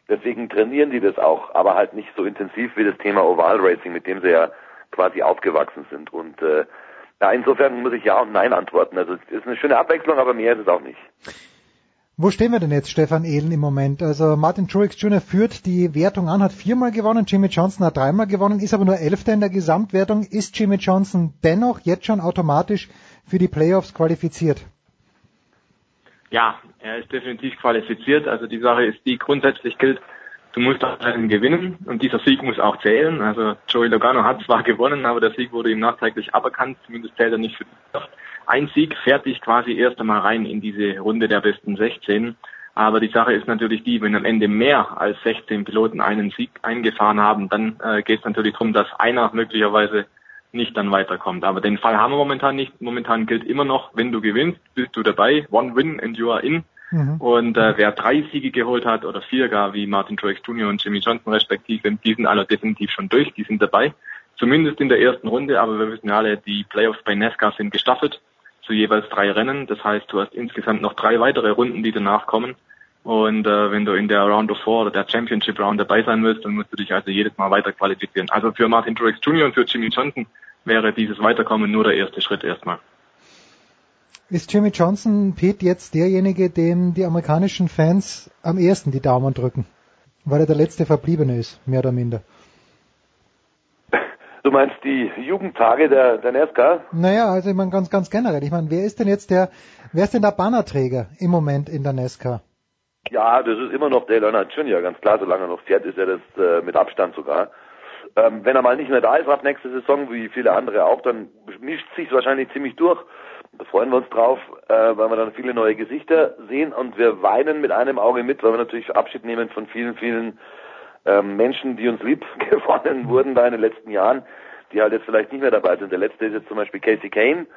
Deswegen trainieren die das auch, aber halt nicht so intensiv wie das Thema Oval Racing, mit dem sie ja quasi aufgewachsen sind. Und äh, ja, insofern muss ich ja und nein antworten. Also es ist eine schöne Abwechslung, aber mehr ist es auch nicht. Wo stehen wir denn jetzt, Stefan Ehlen, im Moment? Also Martin Truex Jr. führt die Wertung an, hat viermal gewonnen, Jimmy Johnson hat dreimal gewonnen, ist aber nur Elfter in der Gesamtwertung. Ist Jimmy Johnson dennoch jetzt schon automatisch für die Playoffs qualifiziert? Ja, er ist definitiv qualifiziert. Also die Sache ist die, grundsätzlich gilt, du musst auch einen gewinnen und dieser Sieg muss auch zählen. Also Joey Logano hat zwar gewonnen, aber der Sieg wurde ihm nachträglich aberkannt, zumindest zählt er nicht für die Ein Sieg fährt dich quasi erst einmal rein in diese Runde der besten 16. Aber die Sache ist natürlich die, wenn am Ende mehr als 16 Piloten einen Sieg eingefahren haben, dann äh, geht es natürlich darum, dass einer möglicherweise nicht dann weiterkommt. Aber den Fall haben wir momentan nicht. Momentan gilt immer noch, wenn du gewinnst, bist du dabei. One win and you are in. Mhm. Und äh, wer drei Siege geholt hat oder vier gar, wie Martin Truex Jr. und Jimmy Johnson respektive, die sind alle definitiv schon durch, die sind dabei. Zumindest in der ersten Runde, aber wir wissen ja alle, die Playoffs bei NASCAR sind gestaffelt zu jeweils drei Rennen. Das heißt, du hast insgesamt noch drei weitere Runden, die danach kommen. Und äh, wenn du in der Round of Four oder der Championship Round dabei sein willst, dann musst du dich also jedes Mal weiter qualifizieren. Also für Martin Truex Jr. und für Jimmy Johnson wäre dieses Weiterkommen nur der erste Schritt erstmal. Ist Jimmy Johnson, Pete, jetzt derjenige, dem die amerikanischen Fans am ersten die Daumen drücken? Weil er der letzte Verbliebene ist, mehr oder minder. Du meinst die Jugendtage der, der NASCAR? Naja, also ich meine ganz, ganz generell. Ich meine, wer ist denn jetzt der, wer ist denn der Bannerträger im Moment in der NASCAR? Ja, das ist immer noch Dale Earnhardt Jr., ganz klar, solange er noch fährt, ist er das äh, mit Abstand sogar. Ähm, wenn er mal nicht mehr da ist ab nächste Saison, wie viele andere auch, dann mischt sich wahrscheinlich ziemlich durch. Da freuen wir uns drauf, äh, weil wir dann viele neue Gesichter sehen und wir weinen mit einem Auge mit, weil wir natürlich Abschied nehmen von vielen, vielen ähm, Menschen, die uns lieb gewonnen wurden da in den letzten Jahren, die halt jetzt vielleicht nicht mehr dabei sind. Der letzte ist jetzt zum Beispiel Casey Kane,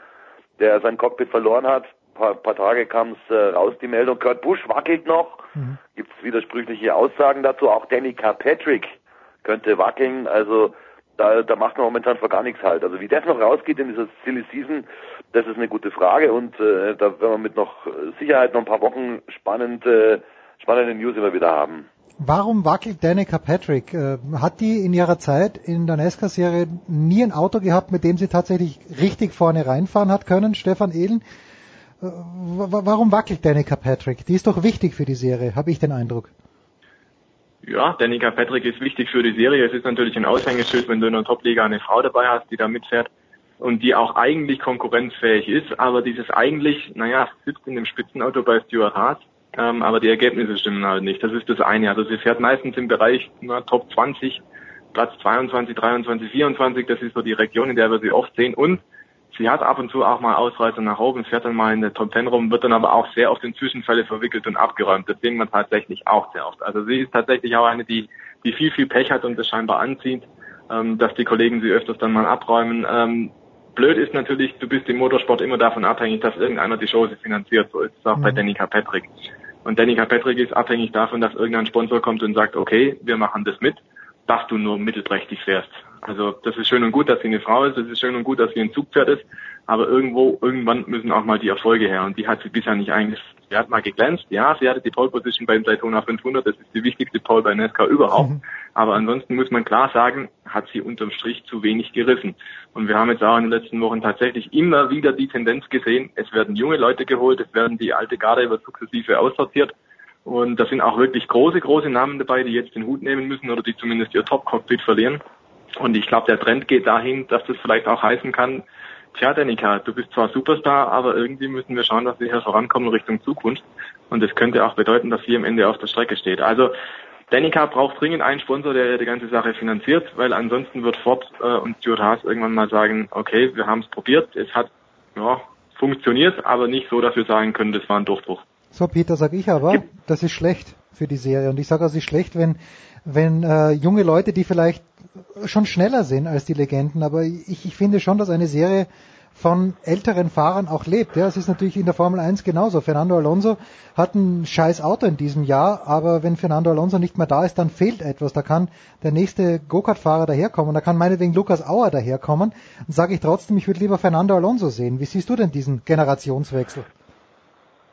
der sein Cockpit verloren hat. Ein paar, paar Tage kam es äh, raus, die Meldung. Kurt Busch wackelt noch. Mhm. Gibt es widersprüchliche Aussagen dazu. Auch Danny Kirkpatrick könnte wackeln. Also da, da macht man momentan vor gar nichts halt. Also wie das noch rausgeht in dieser Silly Season, das ist eine gute Frage und äh, da werden wir mit noch Sicherheit noch ein paar Wochen spannend, äh, spannende News immer wieder haben. Warum wackelt Danica Patrick? Äh, hat die in ihrer Zeit in der NASCAR-Serie nie ein Auto gehabt, mit dem sie tatsächlich richtig vorne reinfahren hat können, Stefan Ehlen? Äh, warum wackelt Danica Patrick? Die ist doch wichtig für die Serie, habe ich den Eindruck. Ja, Danica Patrick ist wichtig für die Serie. Es ist natürlich ein Aushängeschild, wenn du in der Top-Liga eine Frau dabei hast, die da mitfährt und die auch eigentlich konkurrenzfähig ist. Aber dieses eigentlich, naja, sitzt in dem Spitzenauto bei Stuart Haas, ähm, aber die Ergebnisse stimmen halt nicht. Das ist das eine. Also sie fährt meistens im Bereich na, Top 20, Platz 22, 23, 24. Das ist so die Region, in der wir sie oft sehen. Und Sie hat ab und zu auch mal Ausreißer nach oben, fährt dann mal in der Top Ten rum, wird dann aber auch sehr oft in Zwischenfälle verwickelt und abgeräumt. Das sehen wir tatsächlich auch sehr oft. Also sie ist tatsächlich auch eine, die, die viel, viel Pech hat und das scheinbar anzieht, ähm, dass die Kollegen sie öfters dann mal abräumen. Ähm, blöd ist natürlich, du bist im Motorsport immer davon abhängig, dass irgendeiner die Show finanziert. So ist es auch mhm. bei Danica Patrick. Und Danica Patrick ist abhängig davon, dass irgendein Sponsor kommt und sagt, okay, wir machen das mit, dass du nur mittelprächtig fährst. Also das ist schön und gut, dass sie eine Frau ist, es ist schön und gut, dass sie ein Zugpferd ist, aber irgendwo, irgendwann müssen auch mal die Erfolge her und die hat sie bisher nicht eigentlich. Sie hat mal geglänzt, ja, sie hatte die Pole Position beim Daytona 500, das ist die wichtigste Pole bei NASCAR überhaupt, mhm. aber ansonsten muss man klar sagen, hat sie unterm Strich zu wenig gerissen. Und wir haben jetzt auch in den letzten Wochen tatsächlich immer wieder die Tendenz gesehen, es werden junge Leute geholt, es werden die alte Garde über sukzessive aussortiert Und da sind auch wirklich große, große Namen dabei, die jetzt den Hut nehmen müssen oder die zumindest ihr Top-Cockpit verlieren. Und ich glaube, der Trend geht dahin, dass das vielleicht auch heißen kann, tja, Danica, du bist zwar Superstar, aber irgendwie müssen wir schauen, dass wir hier vorankommen Richtung Zukunft. Und das könnte auch bedeuten, dass sie am Ende auf der Strecke steht. Also Danica braucht dringend einen Sponsor, der die ganze Sache finanziert, weil ansonsten wird Ford äh, und Stuart Haas irgendwann mal sagen, okay, wir haben es probiert, es hat ja, funktioniert, aber nicht so, dass wir sagen können, das war ein Durchbruch. So, Peter, sag ich aber, das ist schlecht für die Serie. Und ich sage, es ist schlecht, wenn, wenn äh, junge Leute, die vielleicht schon schneller sind als die Legenden, aber ich, ich finde schon, dass eine Serie von älteren Fahrern auch lebt. Ja, es ist natürlich in der Formel 1 genauso. Fernando Alonso hat ein scheiß Auto in diesem Jahr, aber wenn Fernando Alonso nicht mehr da ist, dann fehlt etwas. Da kann der nächste Go-Kart-Fahrer daherkommen, da kann meinetwegen Lukas Auer daherkommen. Und sage ich trotzdem, ich würde lieber Fernando Alonso sehen. Wie siehst du denn diesen Generationswechsel?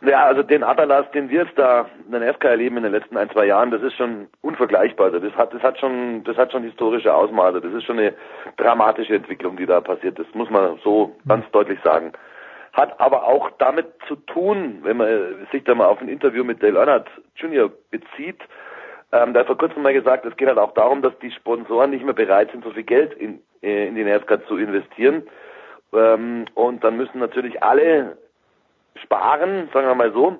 Ja, also den Atalas, den wir jetzt da in der NASCAR erleben in den letzten ein, zwei Jahren, das ist schon unvergleichbar. Das hat, das hat schon, das hat schon historische Ausmaße. Das ist schon eine dramatische Entwicklung, die da passiert ist. Muss man so ganz deutlich sagen. Hat aber auch damit zu tun, wenn man sich da mal auf ein Interview mit Dale Earnhardt Jr. bezieht, ähm, da hat vor kurzem mal gesagt, es geht halt auch darum, dass die Sponsoren nicht mehr bereit sind, so viel Geld in, äh, in die NASCAR zu investieren. Ähm, und dann müssen natürlich alle sparen, sagen wir mal so.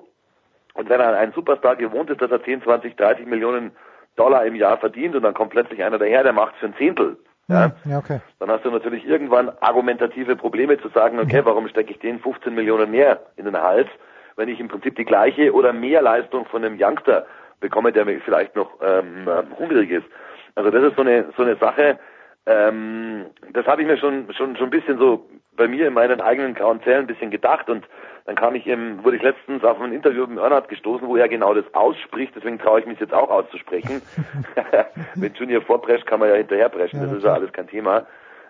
Und wenn ein Superstar gewohnt ist, dass er 10, 20, 30 Millionen Dollar im Jahr verdient und dann kommt plötzlich einer daher, der macht für ein Zehntel. Ja, ja okay. Dann hast du natürlich irgendwann argumentative Probleme zu sagen, okay, warum stecke ich den 15 Millionen mehr in den Hals, wenn ich im Prinzip die gleiche oder mehr Leistung von einem Youngster bekomme, der mir vielleicht noch ähm, hungrig ist. Also das ist so eine so eine Sache, ähm, das habe ich mir schon schon schon ein bisschen so bei mir in meinen eigenen grauen Zellen ein bisschen gedacht und dann kam ich eben, wurde ich letztens auf ein Interview mit Ernhard gestoßen, wo er genau das ausspricht, deswegen traue ich mich jetzt auch auszusprechen. mit Junior vorprescht kann man ja hinterherpreschen, das ist ja alles kein Thema.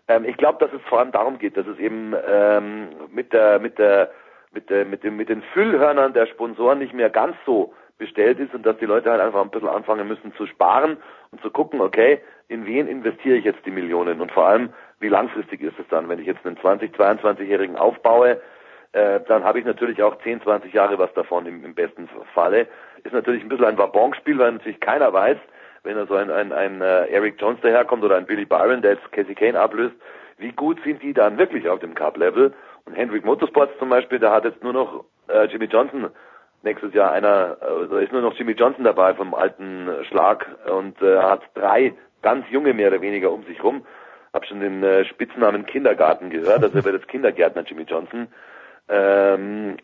Ähm, ich glaube, dass es vor allem darum geht, dass es eben ähm, mit der, mit der, mit der, mit dem, mit den Füllhörnern der Sponsoren nicht mehr ganz so bestellt ist und dass die Leute halt einfach ein bisschen anfangen müssen zu sparen und zu gucken, okay, in wen investiere ich jetzt die Millionen und vor allem, wie langfristig ist es dann, wenn ich jetzt einen 20, 22-Jährigen aufbaue, äh, dann habe ich natürlich auch 10, 20 Jahre was davon im, im besten Falle. Ist natürlich ein bisschen ein Wabonspiel, weil natürlich keiner weiß, wenn da so ein, ein, ein äh, Eric Jones daherkommt oder ein Billy Byron, der jetzt Casey Kane ablöst, wie gut sind die dann wirklich auf dem Cup-Level? Und Hendrick Motorsports zum Beispiel, da hat jetzt nur noch äh, Jimmy Johnson nächstes Jahr einer, äh, da ist nur noch Jimmy Johnson dabei vom alten Schlag und äh, hat drei ganz junge mehr oder weniger um sich rum. Hab schon den äh, Spitznamen Kindergarten gehört, also wird jetzt Kindergärtner Jimmy Johnson. Ähm,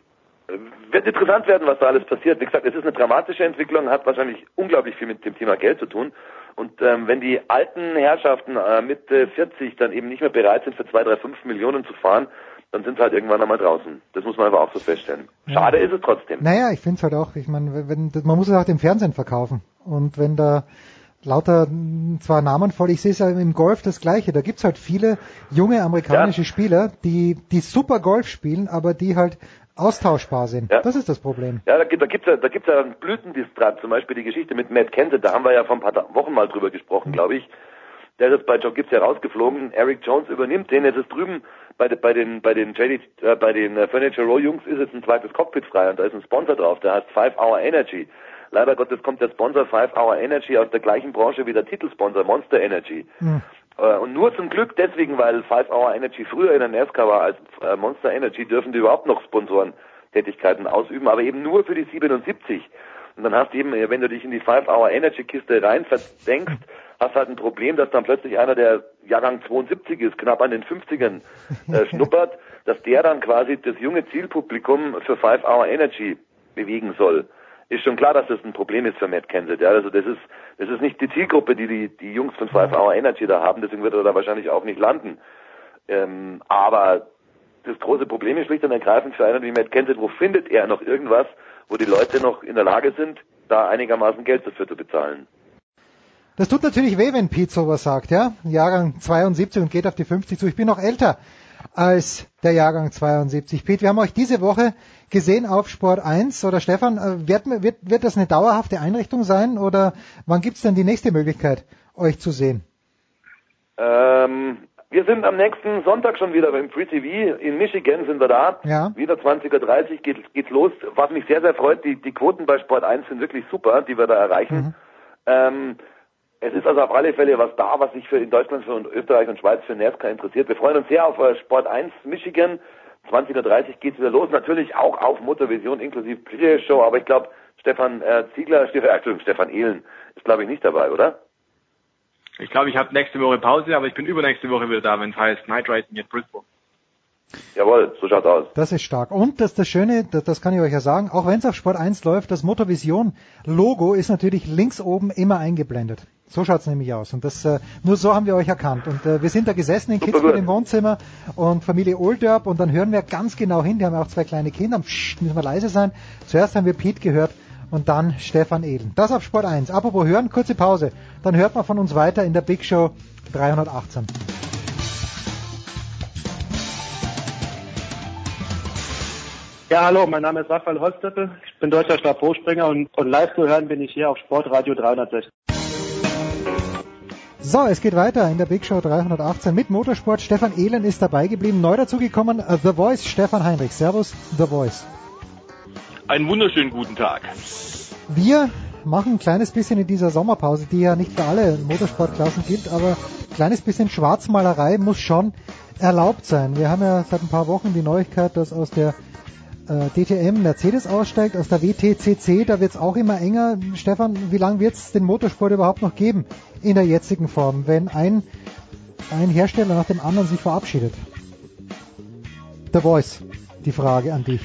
wird interessant werden, was da alles passiert. Wie gesagt, es ist eine dramatische Entwicklung, hat wahrscheinlich unglaublich viel mit dem Thema Geld zu tun. Und ähm, wenn die alten Herrschaften äh, Mitte 40 dann eben nicht mehr bereit sind, für zwei, drei, fünf Millionen zu fahren, dann sind sie halt irgendwann einmal draußen. Das muss man aber auch so feststellen. Schade ja. ist es trotzdem. Naja, ich finde es halt auch, ich meine, wenn, man muss es auch dem Fernsehen verkaufen. Und wenn da lauter zwar namenvoll, ich sehe es ja im Golf das gleiche, da gibt's halt viele junge amerikanische ja. Spieler, die, die super Golf spielen, aber die halt austauschbar sind. Ja. Das ist das Problem. Ja, da gibt es da gibt's ja, da gibt's ja einen Blütendistrat, zum Beispiel die Geschichte mit Matt Kenseth, da haben wir ja vor ein paar Wochen mal drüber gesprochen, mhm. glaube ich. Der ist bei Joe Gibbs herausgeflogen. Eric Jones übernimmt den. Jetzt ist drüben bei, bei den bei den JD, äh, bei den äh, Furniture Row Jungs ist jetzt ein zweites Cockpit frei und da ist ein Sponsor drauf. Der heißt Five Hour Energy. Leider Gottes kommt der Sponsor Five Hour Energy aus der gleichen Branche wie der Titelsponsor Monster Energy. Mhm. Und nur zum Glück deswegen, weil Five Hour Energy früher in der NASCAR war als äh, Monster Energy, dürfen die überhaupt noch Sponsorentätigkeiten ausüben, aber eben nur für die 77. Und dann hast du eben, wenn du dich in die Five Hour Energy Kiste rein verdenkst, hast halt ein Problem, dass dann plötzlich einer, der Jahrgang 72 ist, knapp an den 50ern äh, schnuppert, dass der dann quasi das junge Zielpublikum für Five Hour Energy bewegen soll ist schon klar, dass das ein Problem ist für Matt Kenseth. Ja, also das ist, das ist nicht die Zielgruppe, die die, die Jungs von Five Hour Energy da haben, deswegen wird er da wahrscheinlich auch nicht landen. Ähm, aber das große Problem ist schlicht und ergreifend für einen wie Matt Kenseth, wo findet er noch irgendwas, wo die Leute noch in der Lage sind, da einigermaßen Geld dafür zu bezahlen. Das tut natürlich weh, wenn Pete sowas sagt, ja? Jahrgang 72 und geht auf die 50 zu. Ich bin noch älter als der Jahrgang 72. Pete, wir haben euch diese Woche gesehen auf Sport 1 oder Stefan, äh, wird, wird, wird das eine dauerhafte Einrichtung sein oder wann gibt es denn die nächste Möglichkeit, euch zu sehen? Ähm, Wir sind am nächsten Sonntag schon wieder beim Free TV. In Michigan sind wir da. Ja. Wieder 20.30 Uhr geht, geht's los. Was mich sehr, sehr freut, die, die Quoten bei Sport 1 sind wirklich super, die wir da erreichen. Mhm. Ähm, es ist also auf alle Fälle was da, was sich für in Deutschland für und Österreich und Schweiz für NASCAR interessiert. Wir freuen uns sehr auf äh, Sport 1 Michigan. 20.30 Uhr geht's wieder los. Natürlich auch auf Motorvision inklusive Pre-Show, aber ich glaube, Stefan äh, Ziegler, Stefan, äh, Stefan Ehlen ist glaube ich nicht dabei, oder? Ich glaube, ich habe nächste Woche Pause, aber ich bin übernächste Woche wieder da, wenn es heißt Night Racing at Brisbane. Jawohl, so schaut's aus. Das ist stark. Und das, das Schöne, das, das kann ich euch ja sagen, auch wenn es auf Sport 1 läuft, das Motorvision-Logo ist natürlich links oben immer eingeblendet. So schaut's nämlich aus. Und das äh, nur so haben wir euch erkannt. Und äh, wir sind da gesessen in Kitzbühel im Wohnzimmer und Familie Olderb und dann hören wir ganz genau hin. Die haben auch zwei kleine Kinder. Psst, müssen wir leise sein. Zuerst haben wir Pete gehört und dann Stefan Ehlen. Das auf Sport 1. Apropos hören, kurze Pause. Dann hört man von uns weiter in der Big Show 318. Ja, hallo, mein Name ist Raphael Holztöppel. Ich bin deutscher Stabhochspringer und, und live zu hören bin ich hier auf Sportradio 360. So, es geht weiter in der Big Show 318 mit Motorsport. Stefan Ehlen ist dabei geblieben. Neu dazugekommen, uh, The Voice, Stefan Heinrich. Servus, The Voice. Einen wunderschönen guten Tag. Wir machen ein kleines bisschen in dieser Sommerpause, die ja nicht für alle Motorsportklassen gilt, aber ein kleines bisschen Schwarzmalerei muss schon erlaubt sein. Wir haben ja seit ein paar Wochen die Neuigkeit, dass aus der äh, DTM Mercedes aussteigt, aus der WTCC, da wird es auch immer enger. Stefan, wie lange wird es den Motorsport überhaupt noch geben in der jetzigen Form, wenn ein, ein Hersteller nach dem anderen sich verabschiedet? The Voice, die Frage an dich.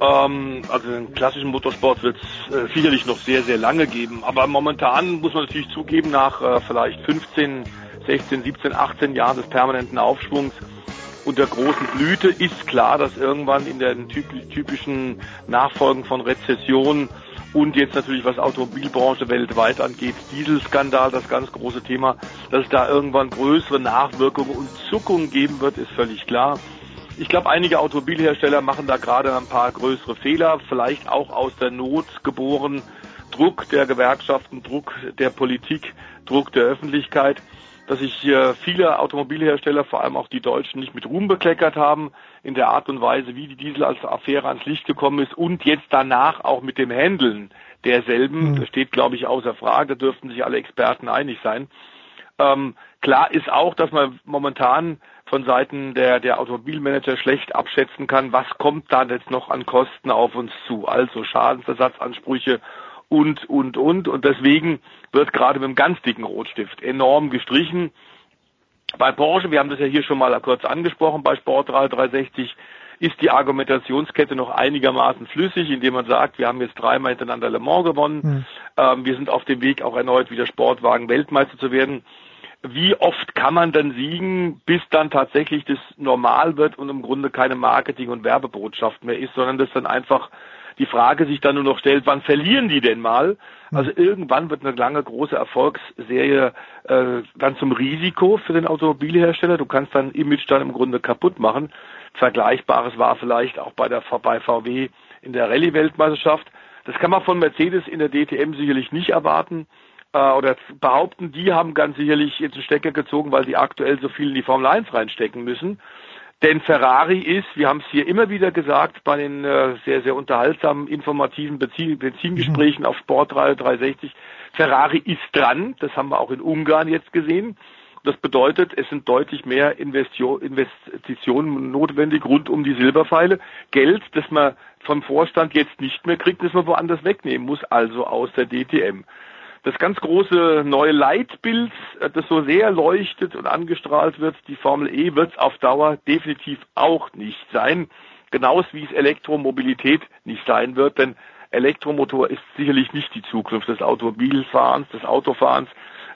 Ähm, also den klassischen Motorsport wird es äh, sicherlich noch sehr, sehr lange geben. Aber momentan muss man natürlich zugeben, nach äh, vielleicht 15, 16, 17, 18 Jahren des permanenten Aufschwungs und der großen Blüte ist klar, dass irgendwann in den typischen Nachfolgen von Rezession und jetzt natürlich was Automobilbranche weltweit angeht, Dieselskandal, das ganz große Thema, dass es da irgendwann größere Nachwirkungen und Zuckungen geben wird, ist völlig klar. Ich glaube, einige Automobilhersteller machen da gerade ein paar größere Fehler, vielleicht auch aus der Not geboren. Druck der Gewerkschaften, Druck der Politik, Druck der Öffentlichkeit dass sich äh, viele Automobilhersteller, vor allem auch die Deutschen, nicht mit Ruhm bekleckert haben in der Art und Weise, wie die Diesel als Affäre ans Licht gekommen ist und jetzt danach auch mit dem Handeln derselben, mhm. das steht, glaube ich, außer Frage, dürften sich alle Experten einig sein. Ähm, klar ist auch, dass man momentan von Seiten der, der Automobilmanager schlecht abschätzen kann, was kommt da jetzt noch an Kosten auf uns zu. Also Schadensersatzansprüche und, und, und. Und deswegen wird gerade mit einem ganz dicken Rotstift enorm gestrichen. Bei Porsche, wir haben das ja hier schon mal kurz angesprochen, bei Sportral 360 ist die Argumentationskette noch einigermaßen flüssig, indem man sagt, wir haben jetzt dreimal hintereinander Le Mans gewonnen, mhm. ähm, wir sind auf dem Weg auch erneut wieder Sportwagen Weltmeister zu werden. Wie oft kann man dann siegen, bis dann tatsächlich das normal wird und im Grunde keine Marketing- und Werbebotschaft mehr ist, sondern das dann einfach die Frage sich dann nur noch stellt, wann verlieren die denn mal? Also irgendwann wird eine lange große Erfolgsserie äh, dann zum Risiko für den Automobilhersteller. Du kannst dein Image dann im Grunde kaputt machen. Vergleichbares war vielleicht auch bei der bei VW in der Rallye-Weltmeisterschaft. Das kann man von Mercedes in der DTM sicherlich nicht erwarten äh, oder behaupten, die haben ganz sicherlich jetzt einen Stecker gezogen, weil die aktuell so viel in die Formel 1 reinstecken müssen. Denn Ferrari ist, wir haben es hier immer wieder gesagt, bei den äh, sehr, sehr unterhaltsamen, informativen Benzin Benzingesprächen mhm. auf Sportradio 360, Ferrari ist dran. Das haben wir auch in Ungarn jetzt gesehen. Das bedeutet, es sind deutlich mehr Investitionen notwendig rund um die Silberpfeile. Geld, das man vom Vorstand jetzt nicht mehr kriegt, das man woanders wegnehmen muss, also aus der DTM das ganz große neue Leitbild, äh, das so sehr leuchtet und angestrahlt wird, die Formel E wird es auf Dauer definitiv auch nicht sein. Genauso wie es Elektromobilität nicht sein wird, denn Elektromotor ist sicherlich nicht die Zukunft des Automobilfahrens, des Autofahrens.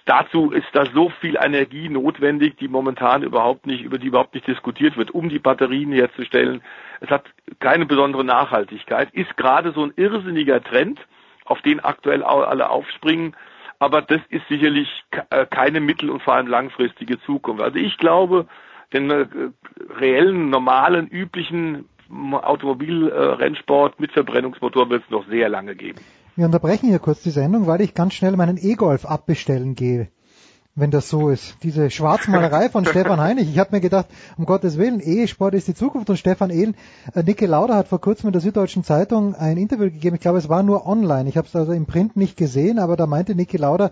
Dazu ist da so viel Energie notwendig, die momentan überhaupt nicht, über die überhaupt nicht diskutiert wird, um die Batterien herzustellen. Es hat keine besondere Nachhaltigkeit, ist gerade so ein irrsinniger Trend, auf den aktuell alle aufspringen. Aber das ist sicherlich äh, keine mittel- und vor allem langfristige Zukunft. Also ich glaube, den äh, reellen, normalen, üblichen Automobilrennsport mit Verbrennungsmotor wird es noch sehr lange geben. Wir unterbrechen hier kurz die Sendung, weil ich ganz schnell meinen E-Golf abbestellen gehe. Wenn das so ist. Diese Schwarzmalerei von Stefan Heinig. Ich habe mir gedacht, um Gottes Willen, E-Sport ist die Zukunft und Stefan Ehlen, äh, Niki Lauda hat vor kurzem in der Süddeutschen Zeitung ein Interview gegeben. Ich glaube, es war nur online. Ich habe es also im Print nicht gesehen, aber da meinte Niki Lauda,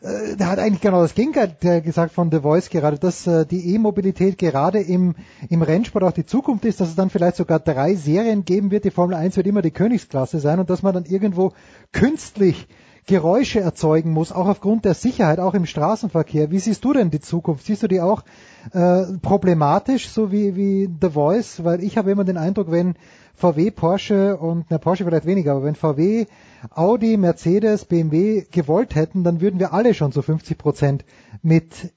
äh, der hat eigentlich genau das Gegenteil gesagt von The Voice gerade, dass äh, die E-Mobilität gerade im, im Rennsport auch die Zukunft ist, dass es dann vielleicht sogar drei Serien geben wird. Die Formel 1 wird immer die Königsklasse sein und dass man dann irgendwo künstlich Geräusche erzeugen muss, auch aufgrund der Sicherheit, auch im Straßenverkehr. Wie siehst du denn die Zukunft? Siehst du die auch äh, problematisch, so wie, wie The Voice? Weil ich habe immer den Eindruck, wenn VW, Porsche und, na Porsche vielleicht weniger, aber wenn VW, Audi, Mercedes, BMW gewollt hätten, dann würden wir alle schon so 50 Prozent mit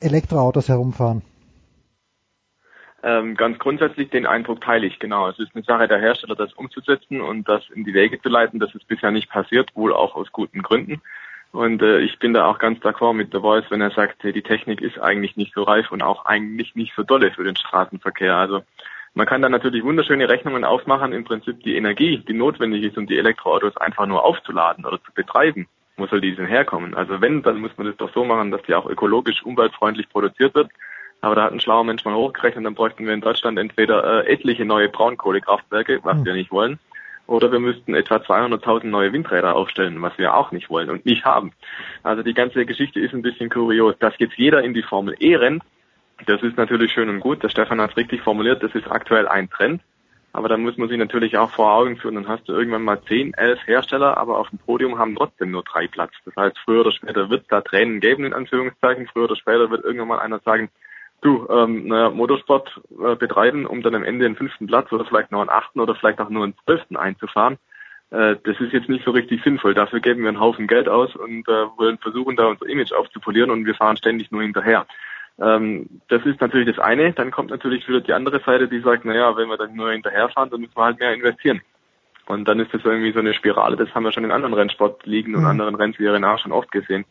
Elektroautos herumfahren. Ähm, ganz grundsätzlich den Eindruck teile ich, genau. Es ist eine Sache der Hersteller, das umzusetzen und das in die Wege zu leiten. Das ist bisher nicht passiert, wohl auch aus guten Gründen. Und äh, ich bin da auch ganz d'accord mit The Voice, wenn er sagt, die Technik ist eigentlich nicht so reif und auch eigentlich nicht so dolle für den Straßenverkehr. Also man kann da natürlich wunderschöne Rechnungen aufmachen, im Prinzip die Energie, die notwendig ist, um die Elektroautos einfach nur aufzuladen oder zu betreiben. Wo soll die denn herkommen? Also wenn, dann muss man das doch so machen, dass die auch ökologisch umweltfreundlich produziert wird aber da hat ein schlauer Mensch mal hochgerechnet, dann bräuchten wir in Deutschland entweder äh, etliche neue Braunkohlekraftwerke, was mhm. wir nicht wollen, oder wir müssten etwa 200.000 neue Windräder aufstellen, was wir auch nicht wollen und nicht haben. Also die ganze Geschichte ist ein bisschen kurios. Dass jetzt jeder in die Formel E rennt, das ist natürlich schön und gut. Der Stefan hat es richtig formuliert, das ist aktuell ein Trend. Aber dann muss man sich natürlich auch vor Augen führen, dann hast du irgendwann mal 10, 11 Hersteller, aber auf dem Podium haben trotzdem nur drei Platz. Das heißt, früher oder später wird es da Tränen geben, in Anführungszeichen. Früher oder später wird irgendwann mal einer sagen, du, ähm, naja, Motorsport äh, betreiben, um dann am Ende den fünften Platz oder vielleicht noch einen achten oder vielleicht auch nur einen zwölften einzufahren, äh, das ist jetzt nicht so richtig sinnvoll. Dafür geben wir einen Haufen Geld aus und äh, wollen versuchen, da unser Image aufzupolieren und wir fahren ständig nur hinterher. Ähm, das ist natürlich das eine. Dann kommt natürlich wieder die andere Seite, die sagt, naja, wenn wir dann nur hinterherfahren, dann müssen wir halt mehr investieren. Und dann ist das irgendwie so eine Spirale, das haben wir schon in anderen Rennsportligen und mhm. anderen Rennserien auch schon oft gesehen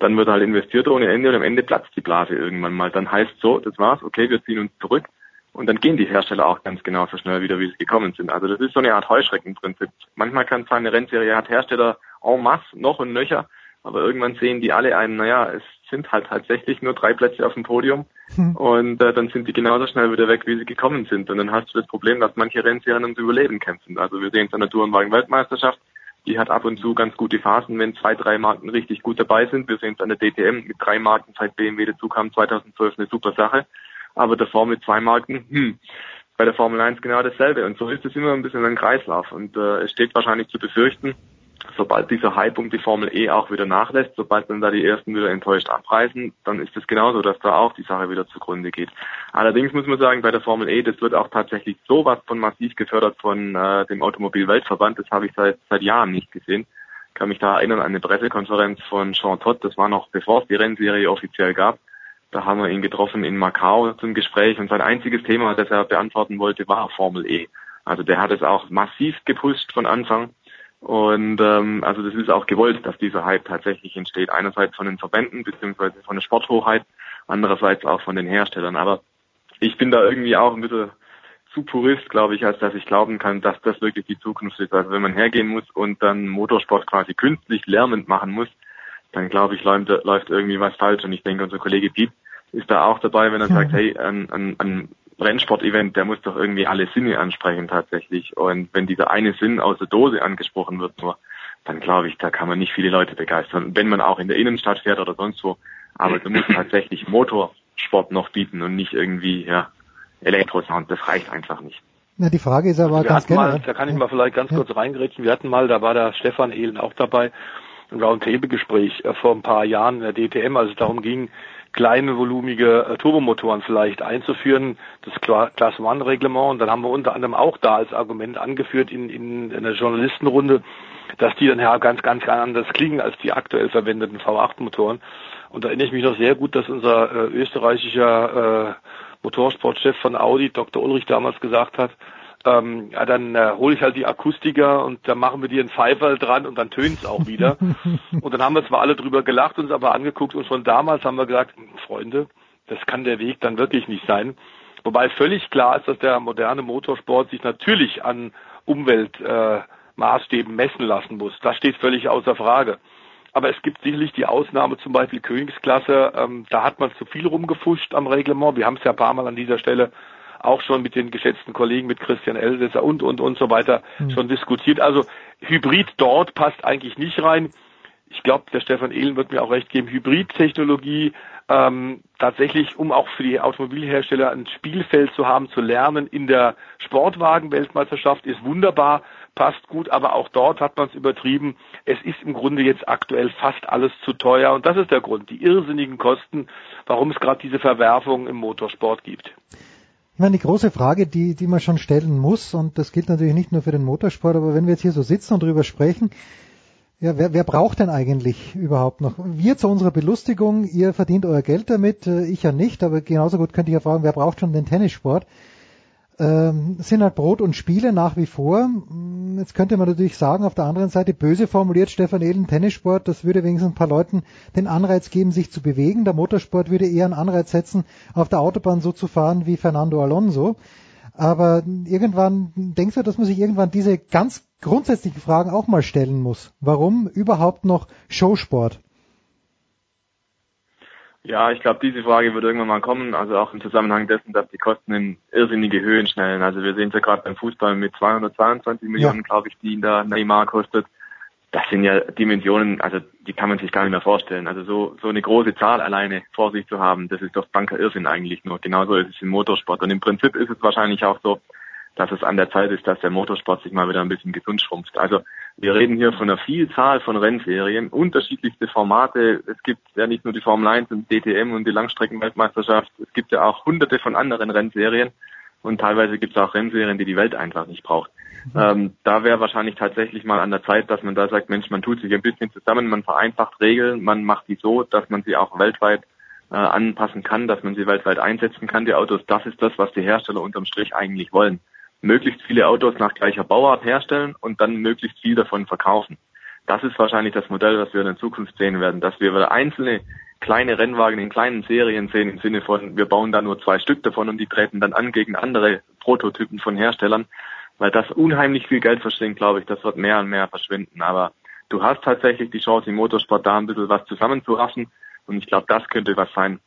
dann wird halt investiert ohne Ende und am Ende platzt die Blase irgendwann mal. Dann heißt so, das war's, okay, wir ziehen uns zurück und dann gehen die Hersteller auch ganz genau so schnell wieder, wie sie gekommen sind. Also das ist so eine Art Heuschreckenprinzip. Manchmal kann es sein, eine Rennserie hat Hersteller en masse, noch und nöcher, aber irgendwann sehen die alle einen, naja, es sind halt tatsächlich nur drei Plätze auf dem Podium hm. und äh, dann sind die genauso schnell wieder weg, wie sie gekommen sind. Und dann hast du das Problem, dass manche Rennserien ums Überleben kämpfen. Also wir sehen es an der Tourenwagen-Weltmeisterschaft, die hat ab und zu ganz gute Phasen, wenn zwei, drei Marken richtig gut dabei sind. Wir sehen es an der DTM mit drei Marken, seit BMW dazu kam 2012 eine super Sache. Aber davor mit zwei Marken, hm, bei der Formel 1 genau dasselbe. Und so ist es immer ein bisschen ein Kreislauf. Und äh, es steht wahrscheinlich zu befürchten, sobald dieser Hype um die Formel E auch wieder nachlässt, sobald dann da die ersten wieder enttäuscht abreisen, dann ist es genauso, dass da auch die Sache wieder zugrunde geht. Allerdings muss man sagen, bei der Formel E, das wird auch tatsächlich sowas von massiv gefördert von äh, dem Automobilweltverband, das habe ich seit, seit Jahren nicht gesehen. Ich kann mich da erinnern an eine Pressekonferenz von Jean Todt, das war noch bevor es die Rennserie offiziell gab. Da haben wir ihn getroffen in Macau zum Gespräch und sein einziges Thema, das er beantworten wollte, war Formel E. Also der hat es auch massiv gepusht von Anfang und ähm, also das ist auch gewollt, dass dieser Hype tatsächlich entsteht. Einerseits von den Verbänden beziehungsweise von der Sporthoheit, andererseits auch von den Herstellern. Aber ich bin da irgendwie auch ein bisschen zu Purist, glaube ich, als dass ich glauben kann, dass das wirklich die Zukunft ist. Also wenn man hergehen muss und dann Motorsport quasi künstlich lärmend machen muss, dann glaube ich, läuft, läuft irgendwie was falsch. Und ich denke, unser Kollege Piep ist da auch dabei, wenn er sagt, hey, an, an, an Rennsportevent, der muss doch irgendwie alle Sinne ansprechen tatsächlich. Und wenn dieser eine Sinn aus der Dose angesprochen wird nur, dann glaube ich, da kann man nicht viele Leute begeistern. Wenn man auch in der Innenstadt fährt oder sonst wo, aber du musst tatsächlich Motorsport noch bieten und nicht irgendwie, ja, Elektrosound, das reicht einfach nicht. Na, die Frage ist aber also ganz generell. Mal, da kann ich mal vielleicht ganz ja. kurz reingrätschen. Wir hatten mal, da war der Stefan Ehlen auch dabei, ein Roundtable-Gespräch äh, vor ein paar Jahren in der DTM, als es darum ging, kleine volumige äh, Turbomotoren vielleicht einzuführen, das Class One Reglement. Und dann haben wir unter anderem auch da als Argument angeführt in, in, in der Journalistenrunde, dass die dann ja ganz, ganz, anders klingen als die aktuell verwendeten V8 Motoren. Und da erinnere ich mich noch sehr gut, dass unser äh, österreichischer äh, Motorsportchef von Audi, Dr. Ulrich, damals gesagt hat, ähm, ja, dann äh, hole ich halt die Akustiker und dann machen wir dir einen Pfeifer dran und dann tönt's auch wieder. und dann haben wir zwar alle drüber gelacht, uns aber angeguckt und schon damals haben wir gesagt, Freunde, das kann der Weg dann wirklich nicht sein. Wobei völlig klar ist, dass der moderne Motorsport sich natürlich an Umweltmaßstäben äh, messen lassen muss. Das steht völlig außer Frage. aber es gibt sicherlich die Ausnahme, zum Beispiel Königsklasse, ähm, da hat man zu viel rumgefuscht am Reglement. Wir haben es ja ein paar Mal an dieser Stelle auch schon mit den geschätzten Kollegen, mit Christian Elsässer und, und, und so weiter mhm. schon diskutiert. Also Hybrid dort passt eigentlich nicht rein. Ich glaube, der Stefan Ehlen wird mir auch recht geben, Hybridtechnologie ähm, tatsächlich, um auch für die Automobilhersteller ein Spielfeld zu haben, zu lernen in der Sportwagen-Weltmeisterschaft ist wunderbar, passt gut, aber auch dort hat man es übertrieben. Es ist im Grunde jetzt aktuell fast alles zu teuer und das ist der Grund, die irrsinnigen Kosten, warum es gerade diese Verwerfung im Motorsport gibt. Meine, die große Frage, die, die man schon stellen muss, und das gilt natürlich nicht nur für den Motorsport, aber wenn wir jetzt hier so sitzen und drüber sprechen, ja, wer, wer braucht denn eigentlich überhaupt noch? Wir zu unserer Belustigung, ihr verdient euer Geld damit, äh, ich ja nicht, aber genauso gut könnte ich ja fragen, wer braucht schon den Tennissport? Ähm, sind halt Brot und Spiele nach wie vor. Mm, jetzt könnte man natürlich sagen, auf der anderen Seite, böse formuliert, Stefan Ehlen, Tennissport, das würde wenigstens ein paar Leuten den Anreiz geben, sich zu bewegen. Der Motorsport würde eher einen Anreiz setzen, auf der Autobahn so zu fahren wie Fernando Alonso. Aber irgendwann, denkst du, dass man sich irgendwann diese ganz grundsätzlichen Fragen auch mal stellen muss? Warum überhaupt noch Showsport? Ja, ich glaube, diese Frage wird irgendwann mal kommen, also auch im Zusammenhang dessen, dass die Kosten in irrsinnige Höhen schnellen. Also wir sehen es ja gerade beim Fußball mit 222 Millionen, ja. glaube ich, die ihn da Neymar kostet. Das sind ja Dimensionen, also die kann man sich gar nicht mehr vorstellen. Also so, so eine große Zahl alleine vor sich zu haben, das ist doch banker Irrsinn eigentlich nur. Genauso ist es im Motorsport. Und im Prinzip ist es wahrscheinlich auch so, dass es an der Zeit ist, dass der Motorsport sich mal wieder ein bisschen gesund schrumpft. Also wir reden hier von einer Vielzahl von Rennserien, unterschiedlichste Formate. Es gibt ja nicht nur die Formel 1 und DTM und die Langstreckenweltmeisterschaft, es gibt ja auch hunderte von anderen Rennserien und teilweise gibt es auch Rennserien, die die Welt einfach nicht braucht. Mhm. Ähm, da wäre wahrscheinlich tatsächlich mal an der Zeit, dass man da sagt, Mensch, man tut sich ein bisschen zusammen, man vereinfacht Regeln, man macht die so, dass man sie auch weltweit äh, anpassen kann, dass man sie weltweit einsetzen kann, die Autos. Das ist das, was die Hersteller unterm Strich eigentlich wollen möglichst viele Autos nach gleicher Bauart herstellen und dann möglichst viel davon verkaufen. Das ist wahrscheinlich das Modell, was wir in der Zukunft sehen werden, dass wir einzelne kleine Rennwagen in kleinen Serien sehen im Sinne von, wir bauen da nur zwei Stück davon und die treten dann an gegen andere Prototypen von Herstellern, weil das unheimlich viel Geld verschlingt, glaube ich, das wird mehr und mehr verschwinden. Aber du hast tatsächlich die Chance im Motorsport da ein bisschen was zusammenzuraffen und ich glaube, das könnte was sein,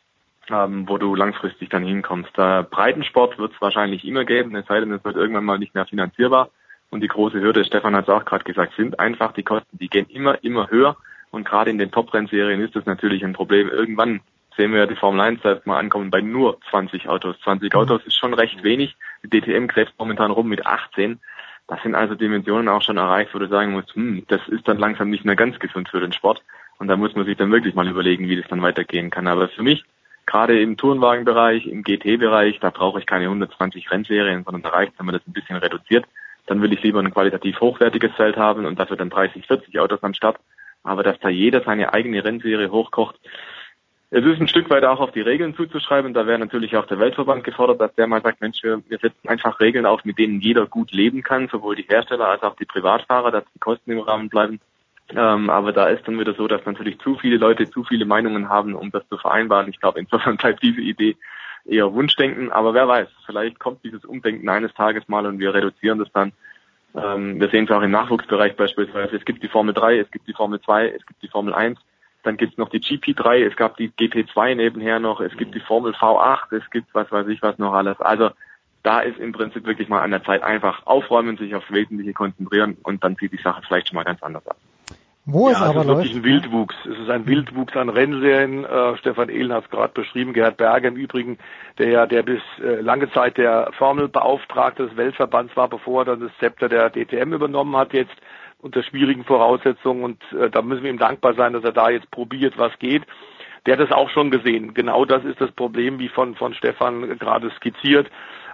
ähm, wo du langfristig dann hinkommst. Äh, Breitensport wird es wahrscheinlich immer geben, es sei denn, es wird irgendwann mal nicht mehr finanzierbar. Und die große Hürde, Stefan hat es auch gerade gesagt, sind einfach die Kosten, die gehen immer, immer höher. Und gerade in den Top-Rennserien ist das natürlich ein Problem. Irgendwann sehen wir ja die Formel 1 selbst mal ankommen bei nur 20 Autos. 20 mhm. Autos ist schon recht wenig. Die DTM gräbt momentan rum mit 18. Das sind also Dimensionen auch schon erreicht, wo du sagen musst, hm, das ist dann langsam nicht mehr ganz gesund für den Sport. Und da muss man sich dann wirklich mal überlegen, wie das dann weitergehen kann. Aber für mich Gerade im Tourenwagenbereich, im GT-Bereich, da brauche ich keine 120 Rennserien, sondern da reicht, wenn man das ein bisschen reduziert. Dann will ich lieber ein qualitativ hochwertiges Feld haben und dafür dann 30, 40 Autos am Start. Aber dass da jeder seine eigene Rennserie hochkocht, es ist ein Stück weit auch auf die Regeln zuzuschreiben. Da wäre natürlich auch der Weltverband gefordert, dass der mal sagt, Mensch, wir, wir setzen einfach Regeln auf, mit denen jeder gut leben kann, sowohl die Hersteller als auch die Privatfahrer, dass die Kosten im Rahmen bleiben. Ähm, aber da ist dann wieder so, dass natürlich zu viele Leute zu viele Meinungen haben, um das zu vereinbaren. Ich glaube, insofern bleibt diese Idee eher Wunschdenken. Aber wer weiß, vielleicht kommt dieses Umdenken eines Tages mal und wir reduzieren das dann. Ähm, wir sehen es auch im Nachwuchsbereich beispielsweise. Es gibt die Formel 3, es gibt die Formel 2, es gibt die Formel 1. Dann gibt es noch die GP3, es gab die GP2 nebenher noch, es gibt die Formel V8, es gibt was weiß ich was noch alles. Also da ist im Prinzip wirklich mal an der Zeit einfach aufräumen, sich aufs Wesentliche konzentrieren und dann sieht die Sache vielleicht schon mal ganz anders aus. Wo ja, es aber es ist läuft. wirklich ein Wildwuchs. Es ist ein Wildwuchs an Rennserien. Äh, Stefan Ehlen hat es gerade beschrieben. Gerhard Berger im Übrigen, der ja, der bis äh, lange Zeit der Formelbeauftragte des Weltverbands war, bevor er dann das Zepter der DTM übernommen hat jetzt unter schwierigen Voraussetzungen. Und äh, da müssen wir ihm dankbar sein, dass er da jetzt probiert, was geht. Der hat es auch schon gesehen. Genau das ist das Problem, wie von, von Stefan gerade skizziert.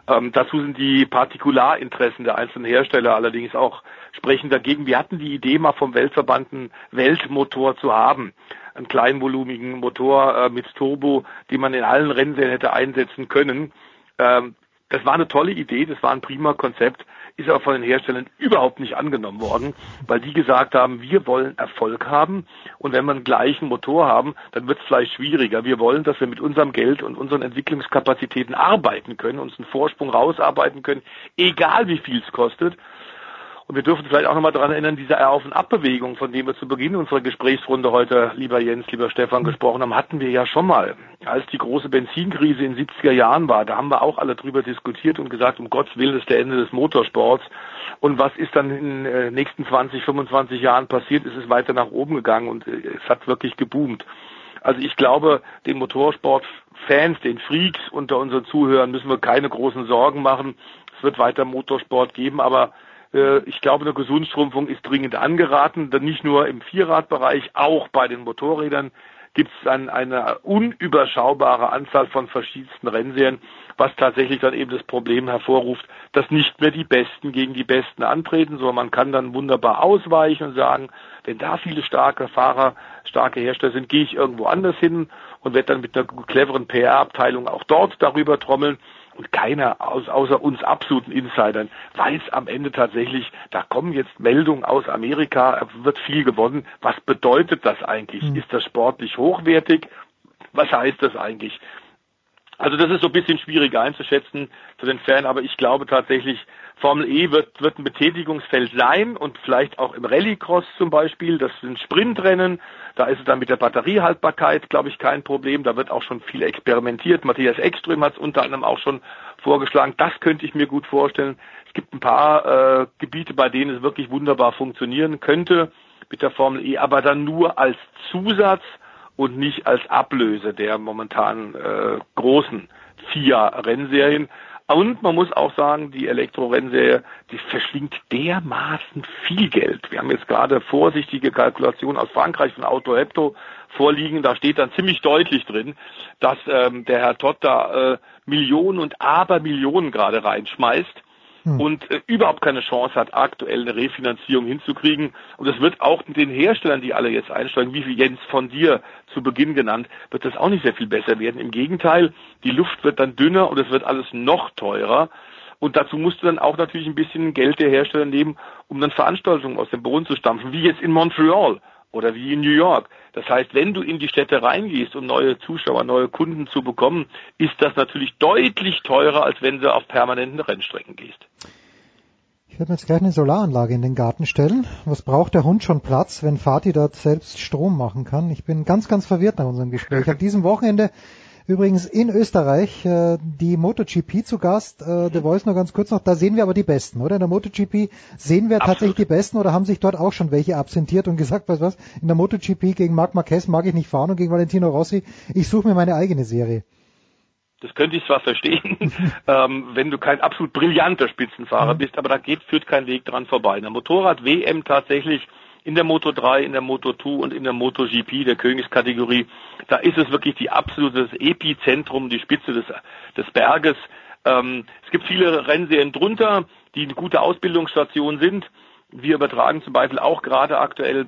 Ähm, dazu sind die Partikularinteressen der einzelnen Hersteller allerdings auch sprechen dagegen. Wir hatten die Idee mal vom Weltverband einen Weltmotor zu haben, einen kleinvolumigen Motor äh, mit Turbo, den man in allen Rennserien hätte einsetzen können. Ähm, das war eine tolle Idee, das war ein prima Konzept ist aber von den Herstellern überhaupt nicht angenommen worden, weil die gesagt haben, wir wollen Erfolg haben und wenn wir einen gleichen Motor haben, dann wird es vielleicht schwieriger. Wir wollen, dass wir mit unserem Geld und unseren Entwicklungskapazitäten arbeiten können, uns einen Vorsprung rausarbeiten können, egal wie viel es kostet. Und wir dürfen vielleicht auch nochmal daran erinnern, diese Auf- und Abbewegung, von dem wir zu Beginn unserer Gesprächsrunde heute, lieber Jens, lieber Stefan, gesprochen haben, hatten wir ja schon mal. Als die große Benzinkrise in den 70er Jahren war, da haben wir auch alle drüber diskutiert und gesagt, um Gottes Willen ist der Ende des Motorsports. Und was ist dann in den äh, nächsten 20, 25 Jahren passiert? Es ist weiter nach oben gegangen und äh, es hat wirklich geboomt. Also ich glaube, den Motorsportfans, den Freaks unter unseren Zuhörern müssen wir keine großen Sorgen machen. Es wird weiter Motorsport geben, aber ich glaube, eine Gesundstrumpfung ist dringend angeraten, denn nicht nur im Vierradbereich, auch bei den Motorrädern gibt es dann eine unüberschaubare Anzahl von verschiedensten Rennserien, was tatsächlich dann eben das Problem hervorruft, dass nicht mehr die Besten gegen die Besten antreten, sondern man kann dann wunderbar ausweichen und sagen, wenn da viele starke Fahrer, starke Hersteller sind, gehe ich irgendwo anders hin und werde dann mit einer cleveren PR-Abteilung auch dort darüber trommeln und keiner aus, außer uns absoluten Insidern weiß am Ende tatsächlich, da kommen jetzt Meldungen aus Amerika, wird viel gewonnen. Was bedeutet das eigentlich? Mhm. Ist das sportlich hochwertig? Was heißt das eigentlich? Also das ist so ein bisschen schwierig einzuschätzen für den Fan, aber ich glaube tatsächlich, Formel E wird, wird ein Betätigungsfeld sein und vielleicht auch im Rallycross zum Beispiel. Das sind Sprintrennen. Da ist es dann mit der Batteriehaltbarkeit, glaube ich, kein Problem. Da wird auch schon viel experimentiert. Matthias Ekström hat es unter anderem auch schon vorgeschlagen. Das könnte ich mir gut vorstellen. Es gibt ein paar äh, Gebiete, bei denen es wirklich wunderbar funktionieren könnte mit der Formel E, aber dann nur als Zusatz und nicht als Ablöse der momentan äh, großen FIA-Rennserien. Und man muss auch sagen, die Elektrorennserie, die verschlingt dermaßen viel Geld. Wir haben jetzt gerade vorsichtige Kalkulationen aus Frankreich von Auto Hepto vorliegen. Da steht dann ziemlich deutlich drin, dass ähm, der Herr Todd da äh, Millionen und Abermillionen gerade reinschmeißt hm. und äh, überhaupt keine Chance hat, aktuell eine Refinanzierung hinzukriegen. Und es wird auch den Herstellern, die alle jetzt einsteigen, wie Jens von dir zu Beginn genannt, wird das auch nicht sehr viel besser werden. Im Gegenteil, die Luft wird dann dünner und es wird alles noch teurer. Und dazu musst du dann auch natürlich ein bisschen Geld der Hersteller nehmen, um dann Veranstaltungen aus dem Boden zu stampfen, wie jetzt in Montreal oder wie in New York. Das heißt, wenn du in die Städte reingehst, um neue Zuschauer, neue Kunden zu bekommen, ist das natürlich deutlich teurer, als wenn du auf permanenten Rennstrecken gehst. Ich werde mir jetzt gleich eine Solaranlage in den Garten stellen. Was braucht der Hund schon Platz, wenn Fatih dort selbst Strom machen kann? Ich bin ganz, ganz verwirrt nach unserem Gespräch. Habe diesem Wochenende Übrigens in Österreich äh, die MotoGP zu Gast. Äh, The Voice nur ganz kurz noch. Da sehen wir aber die Besten, oder? In der MotoGP sehen wir Absolut. tatsächlich die Besten oder haben sich dort auch schon welche absentiert und gesagt, weißt was? In der MotoGP gegen Marc Marquez mag ich nicht fahren und gegen Valentino Rossi. Ich suche mir meine eigene Serie. Das könnte ich zwar verstehen, ähm, wenn du kein absolut brillanter Spitzenfahrer mhm. bist, aber da geht, führt kein Weg dran vorbei. In der Motorrad-WM tatsächlich in der Moto 3, in der Moto 2 und in der Moto GP, der Königskategorie, da ist es wirklich die absolute Epizentrum, die Spitze des, des Berges. Ähm, es gibt viele Rennserien drunter, die eine gute Ausbildungsstation sind. Wir übertragen zum Beispiel auch gerade aktuell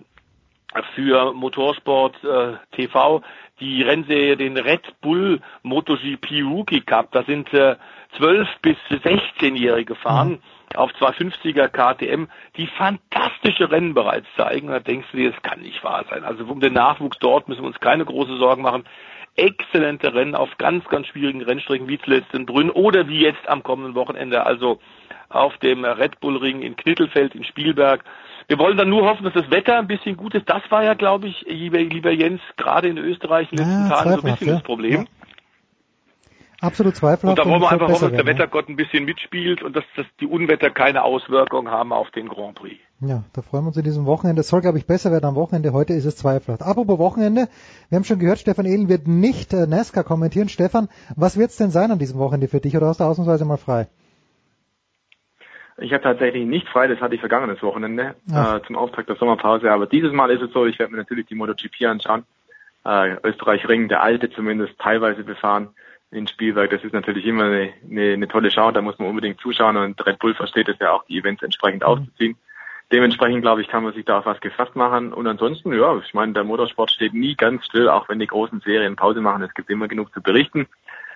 für Motorsport äh, TV die Rennserie, den Red Bull MotoGP Rookie Cup. Da sind äh, 12 bis 16-Jährige gefahren. Mhm auf 250er KTM, die fantastische Rennen bereits zeigen. Da denkst du dir, das kann nicht wahr sein. Also um den Nachwuchs dort müssen wir uns keine große Sorgen machen. Exzellente Rennen auf ganz, ganz schwierigen Rennstrecken wie zuletzt in Brünn oder wie jetzt am kommenden Wochenende, also auf dem Red Bull Ring in Knittelfeld in Spielberg. Wir wollen dann nur hoffen, dass das Wetter ein bisschen gut ist. Das war ja, glaube ich, lieber, lieber Jens, gerade in Österreich in den letzten ja, Tagen so ein bisschen ja. das Problem. Ja. Absolut zweifelhaft. Und da wollen wir einfach hoffen, dass der Wettergott ein bisschen mitspielt und dass, dass die Unwetter keine Auswirkungen haben auf den Grand Prix. Ja, da freuen wir uns in diesem Wochenende. Es soll, glaube ich, besser werden am Wochenende. Heute ist es zweifelhaft. Apropos Wochenende, wir haben schon gehört, Stefan Ehlen wird nicht äh, NASCAR kommentieren. Stefan, was wird es denn sein an diesem Wochenende für dich oder hast du ausnahmsweise mal frei? Ich habe tatsächlich nicht frei, das hatte ich vergangenes Wochenende äh, zum Auftakt der Sommerpause. Aber dieses Mal ist es so, ich werde mir natürlich die MotoGP anschauen. Äh, Österreich Ring, der alte zumindest, teilweise befahren in Spielberg. Das ist natürlich immer eine, eine, eine tolle Schau, da muss man unbedingt zuschauen und Red Bull versteht es ja auch, die Events entsprechend mhm. aufzuziehen. Dementsprechend, glaube ich, kann man sich da auf was gefasst machen. Und ansonsten, ja, ich meine, der Motorsport steht nie ganz still, auch wenn die großen Serien Pause machen. Es gibt immer genug zu berichten,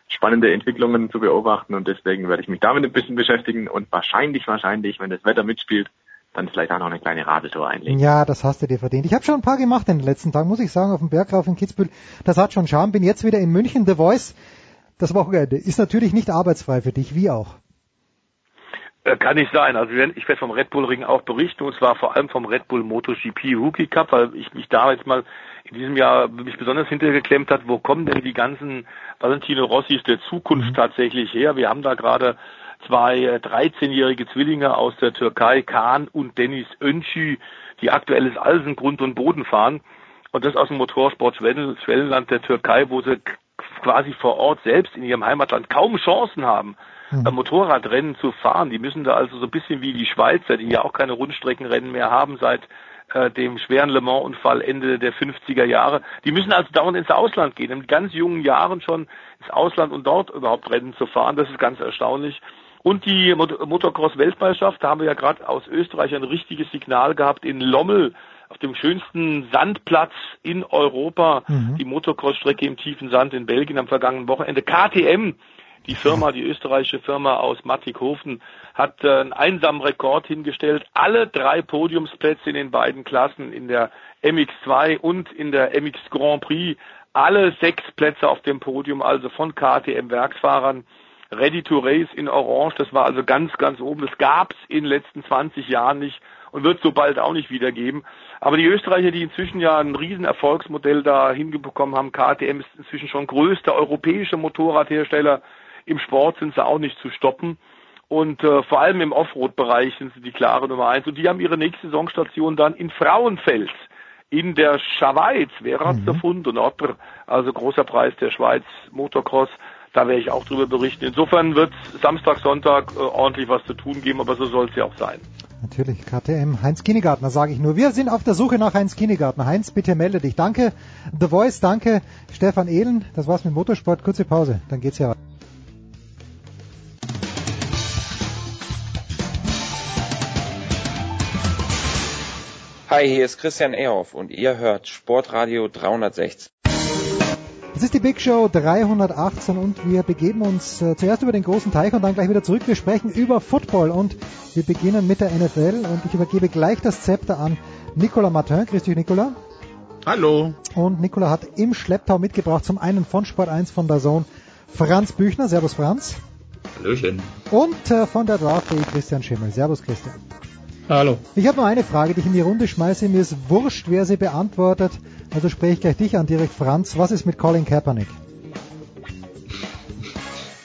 spannende Entwicklungen zu beobachten und deswegen werde ich mich damit ein bisschen beschäftigen und wahrscheinlich, wahrscheinlich, wenn das Wetter mitspielt, dann vielleicht auch noch eine kleine Radeltour einlegen. Ja, das hast du dir verdient. Ich habe schon ein paar gemacht in den letzten Tagen, muss ich sagen, auf dem Bergrauf in Kitzbühel. Das hat schon Charme. Bin jetzt wieder in München. The Voice das Wochenende ist natürlich nicht arbeitsfrei für dich, wie auch. Äh, kann nicht sein. Also ich werde vom Red Bull Ring auch berichten und zwar vor allem vom Red Bull MotoGP Rookie Cup, weil ich mich da jetzt mal in diesem Jahr mich besonders hintergeklemmt hat, wo kommen denn die ganzen Valentino Rossis der Zukunft mhm. tatsächlich her? Wir haben da gerade zwei 13-jährige äh, Zwillinge aus der Türkei, Kahn und Dennis Öncü, die aktuelles Alsen, Grund und Boden fahren. Und das aus dem Motorsport Schwellenland der Türkei, wo sie quasi vor Ort selbst in ihrem Heimatland kaum Chancen haben, mhm. Motorradrennen zu fahren. Die müssen da also so ein bisschen wie die Schweizer, die ja auch keine Rundstreckenrennen mehr haben seit äh, dem schweren Le Mans-Unfall Ende der 50er Jahre. Die müssen also dauernd ins Ausland gehen, in ganz jungen Jahren schon ins Ausland und dort überhaupt Rennen zu fahren. Das ist ganz erstaunlich. Und die Motocross-Weltmeisterschaft, da haben wir ja gerade aus Österreich ein richtiges Signal gehabt in Lommel, auf dem schönsten Sandplatz in Europa, mhm. die Motocross-Strecke im tiefen Sand in Belgien am vergangenen Wochenende. KTM die Firma, die österreichische Firma aus Mattighofen, hat äh, einen einsamen Rekord hingestellt. Alle drei Podiumsplätze in den beiden Klassen, in der MX2 und in der MX Grand Prix, alle sechs Plätze auf dem Podium, also von KTM-Werksfahrern. Ready to Race in Orange, das war also ganz, ganz oben. Das gab's in den letzten 20 Jahren nicht und wird so bald auch nicht wieder geben. Aber die Österreicher, die inzwischen ja ein Riesenerfolgsmodell da hingebekommen haben, KTM ist inzwischen schon größter europäischer Motorradhersteller im Sport sind sie auch nicht zu stoppen. Und äh, vor allem im Offroad-Bereich sind sie die klare Nummer eins. Und die haben ihre nächste Sainsonstation dann in Frauenfeld in der Schweiz, Werratserfund mhm. und Otter, also großer Preis der Schweiz Motocross. Da werde ich auch drüber berichten. Insofern wird Samstag, Sonntag äh, ordentlich was zu tun geben, aber so soll es ja auch sein. Natürlich, KTM. Heinz Kinnegartner, sage ich nur. Wir sind auf der Suche nach Heinz Kinnegartner. Heinz, bitte melde dich. Danke, The Voice, danke, Stefan Ehlen. Das war's mit Motorsport. Kurze Pause, dann geht's ja weiter. Hi, hier ist Christian Ehoff und ihr hört Sportradio 360. Es ist die Big Show 318 und wir begeben uns äh, zuerst über den großen Teich und dann gleich wieder zurück. Wir sprechen über Football und wir beginnen mit der NFL und ich übergebe gleich das Zepter an Nicolas Martin. Grüß dich, Nicolas. Hallo. Und Nicolas hat im Schlepptau mitgebracht zum einen von Sport 1 von der Zone Franz Büchner. Servus Franz. Hallöchen. Und äh, von der Draft.de Christian Schimmel. Servus Christian. Hallo. Ich habe nur eine Frage, die ich in die Runde schmeiße. Mir ist wurscht, wer sie beantwortet. Also spreche ich gleich dich an, direkt Franz. Was ist mit Colin Kaepernick?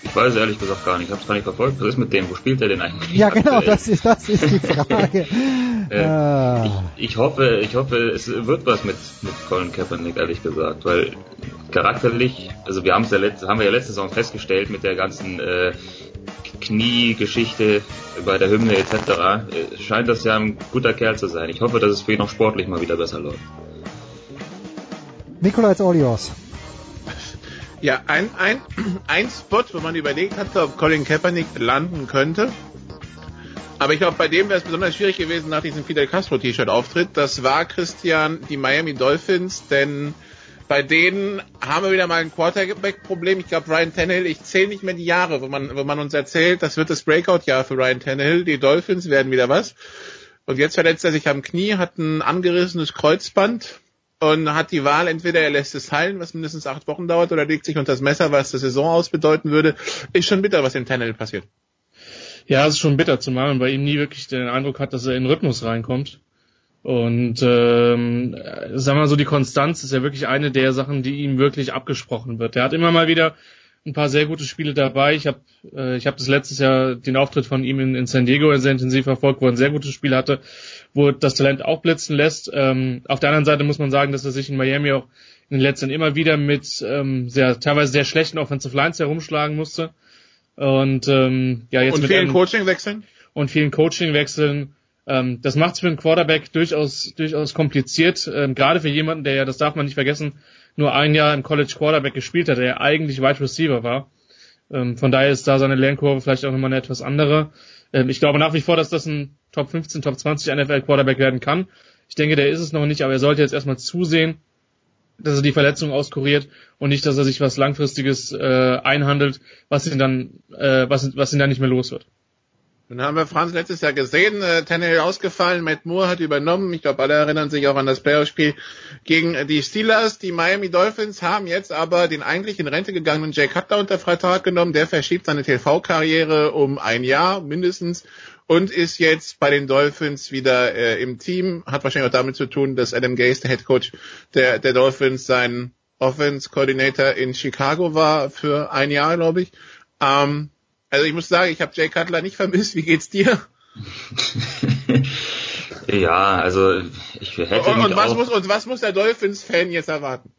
Ich weiß ehrlich gesagt gar nicht. Ich habe es gar nicht verfolgt. Was ist mit dem? Wo spielt er denn eigentlich? Ja, genau, das ist, das ist die Frage. äh, ah. ich, ich, hoffe, ich hoffe, es wird was mit, mit Colin Kaepernick, ehrlich gesagt, weil charakterlich, also wir haben es ja letzte, haben wir ja letzte Saison festgestellt mit der ganzen äh, Kniegeschichte bei der Hymne etc. Äh, scheint das ja ein guter Kerl zu sein. Ich hoffe, dass es für ihn auch sportlich mal wieder besser läuft. Nikola, it's all yours. Ja, ein, ein, ein Spot, wo man überlegt hat, ob Colin Kaepernick landen könnte. Aber ich glaube, bei dem wäre es besonders schwierig gewesen nach diesem Fidel Castro T-Shirt Auftritt. Das war Christian die Miami Dolphins, denn bei denen haben wir wieder mal ein Quarterback-Problem. Ich glaube, Ryan Tannehill, ich zähle nicht mehr die Jahre, wo man, wo man uns erzählt, das wird das Breakout-Jahr für Ryan Tannehill. Die Dolphins werden wieder was. Und jetzt verletzt er sich am Knie, hat ein angerissenes Kreuzband und hat die Wahl, entweder er lässt es heilen, was mindestens acht Wochen dauert, oder legt sich unter das Messer, was das Saison aus bedeuten würde. Ist schon bitter, was dem Tannehill passiert. Ja, es ist schon bitter, zumal man bei ihm nie wirklich den Eindruck hat, dass er in Rhythmus reinkommt. Und ähm, sagen wir mal so, die Konstanz ist ja wirklich eine der Sachen, die ihm wirklich abgesprochen wird. Er hat immer mal wieder ein paar sehr gute Spiele dabei. Ich habe äh, ich hab das letztes Jahr den Auftritt von ihm in, in San Diego sehr intensiv verfolgt, wo er ein sehr gutes Spiel hatte, wo das Talent auch blitzen lässt. Ähm, auf der anderen Seite muss man sagen, dass er sich in Miami auch in den letzten immer wieder mit ähm, sehr teilweise sehr schlechten Offensive Lines herumschlagen musste. Und ähm, ja jetzt und mit vielen Coachingwechseln und vielen Coachingwechseln ähm, das macht es für einen Quarterback durchaus, durchaus kompliziert, ähm, gerade für jemanden, der ja, das darf man nicht vergessen, nur ein Jahr im College Quarterback gespielt hat, der ja eigentlich Wide Receiver war. Ähm, von daher ist da seine Lernkurve vielleicht auch nochmal eine etwas andere. Ähm, ich glaube nach wie vor, dass das ein Top 15, Top 20 NFL Quarterback werden kann. Ich denke, der ist es noch nicht, aber er sollte jetzt erstmal zusehen, dass er die Verletzung auskuriert und nicht, dass er sich was langfristiges äh, einhandelt, was ihn dann, äh, was, was ihn dann nicht mehr los wird. Nun haben wir Franz letztes Jahr gesehen, äh, Tannehill ausgefallen, Matt Moore hat übernommen. Ich glaube, alle erinnern sich auch an das Playoff-Spiel gegen die Steelers. Die Miami Dolphins haben jetzt aber den eigentlich in Rente gegangenen Jay Cutler unter Vertrag genommen. Der verschiebt seine TV-Karriere um ein Jahr mindestens und ist jetzt bei den Dolphins wieder äh, im Team. Hat wahrscheinlich auch damit zu tun, dass Adam Gase, der Head Coach der, der Dolphins, sein Offense Coordinator in Chicago war für ein Jahr, glaube ich. Ähm, also ich muss sagen, ich habe Jay Cutler nicht vermisst. Wie geht's dir? ja, also ich hätte und, und was auch, muss und was muss der Dolphins-Fan jetzt erwarten?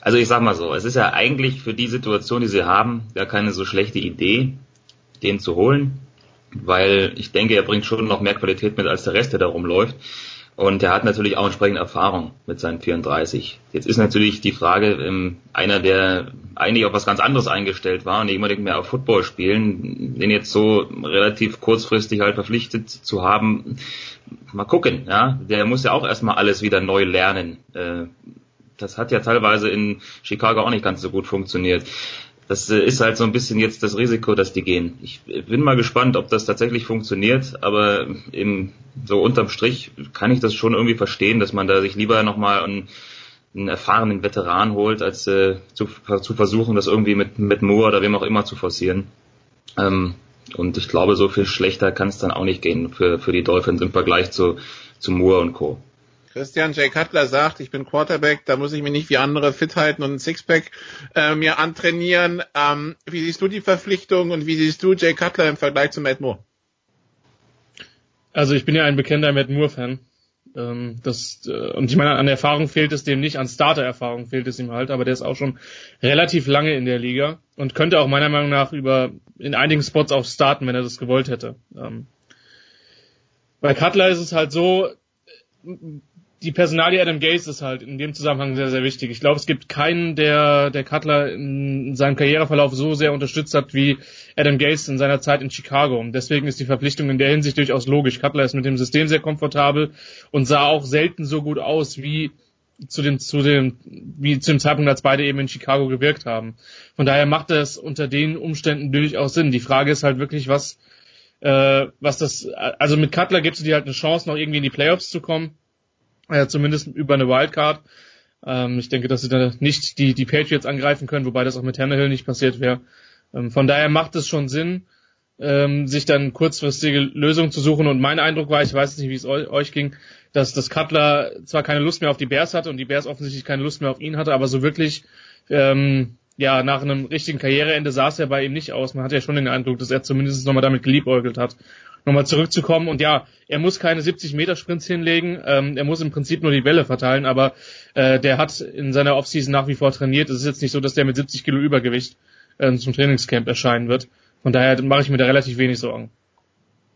Also ich sag mal so, es ist ja eigentlich für die Situation, die sie haben, gar keine so schlechte Idee, den zu holen, weil ich denke, er bringt schon noch mehr Qualität mit als der Rest, der da rumläuft. Und er hat natürlich auch entsprechende Erfahrung mit seinen 34. Jetzt ist natürlich die Frage, ähm, einer, der eigentlich auf was ganz anderes eingestellt war und nicht unbedingt mehr auf Football spielen, den jetzt so relativ kurzfristig halt verpflichtet zu haben, mal gucken, ja. Der muss ja auch erstmal alles wieder neu lernen. Äh, das hat ja teilweise in Chicago auch nicht ganz so gut funktioniert das äh, ist halt so ein bisschen jetzt das Risiko, dass die gehen. Ich bin mal gespannt, ob das tatsächlich funktioniert, aber im, so unterm Strich kann ich das schon irgendwie verstehen, dass man da sich lieber nochmal einen, einen erfahrenen Veteran holt, als äh, zu, zu versuchen, das irgendwie mit, mit Moore oder wem auch immer zu forcieren. Ähm, und ich glaube, so viel schlechter kann es dann auch nicht gehen für, für die Dolphins im Vergleich zu, zu Moore und Co. Christian J. Cutler sagt, ich bin Quarterback, da muss ich mich nicht wie andere fit halten und ein Sixpack äh, mir antrainieren. Ähm, wie siehst du die Verpflichtung und wie siehst du Jay Cutler im Vergleich zu Matt Moore? Also ich bin ja ein bekennender Matt Moore-Fan. Ähm, das, äh, und ich meine, an Erfahrung fehlt es dem nicht, an Starter-Erfahrung fehlt es ihm halt, aber der ist auch schon relativ lange in der Liga und könnte auch meiner Meinung nach über in einigen Spots auch starten, wenn er das gewollt hätte. Ähm, bei Cutler ist es halt so, die Personalie Adam Gaze ist halt in dem Zusammenhang sehr, sehr wichtig. Ich glaube, es gibt keinen, der, der Cutler in seinem Karriereverlauf so sehr unterstützt hat wie Adam Gaze in seiner Zeit in Chicago. Und deswegen ist die Verpflichtung in der Hinsicht durchaus logisch. Cutler ist mit dem System sehr komfortabel und sah auch selten so gut aus wie zu dem, zu dem, wie zu dem Zeitpunkt, als beide eben in Chicago gewirkt haben. Von daher macht es unter den Umständen durchaus Sinn. Die Frage ist halt wirklich, was, äh, was das, also mit Cutler gibst du dir halt eine Chance, noch irgendwie in die Playoffs zu kommen äh, zumindest über eine Wildcard. Ähm, ich denke, dass sie da nicht die, die Patriots angreifen können, wobei das auch mit Tannehill nicht passiert wäre. Ähm, von daher macht es schon Sinn, ähm, sich dann kurzfristige Lösungen zu suchen. Und mein Eindruck war, ich weiß nicht, wie es euch ging, dass das Cutler zwar keine Lust mehr auf die Bears hatte und die Bears offensichtlich keine Lust mehr auf ihn hatte, aber so wirklich ähm, ja, nach einem richtigen Karriereende sah es ja bei ihm nicht aus. Man hat ja schon den Eindruck, dass er zumindest nochmal damit geliebäugelt hat nochmal zurückzukommen. Und ja, er muss keine 70 Meter Sprints hinlegen, ähm, er muss im Prinzip nur die Bälle verteilen, aber äh, der hat in seiner Offseason nach wie vor trainiert. Es ist jetzt nicht so, dass der mit 70 Kilo Übergewicht äh, zum Trainingscamp erscheinen wird. Von daher mache ich mir da relativ wenig Sorgen.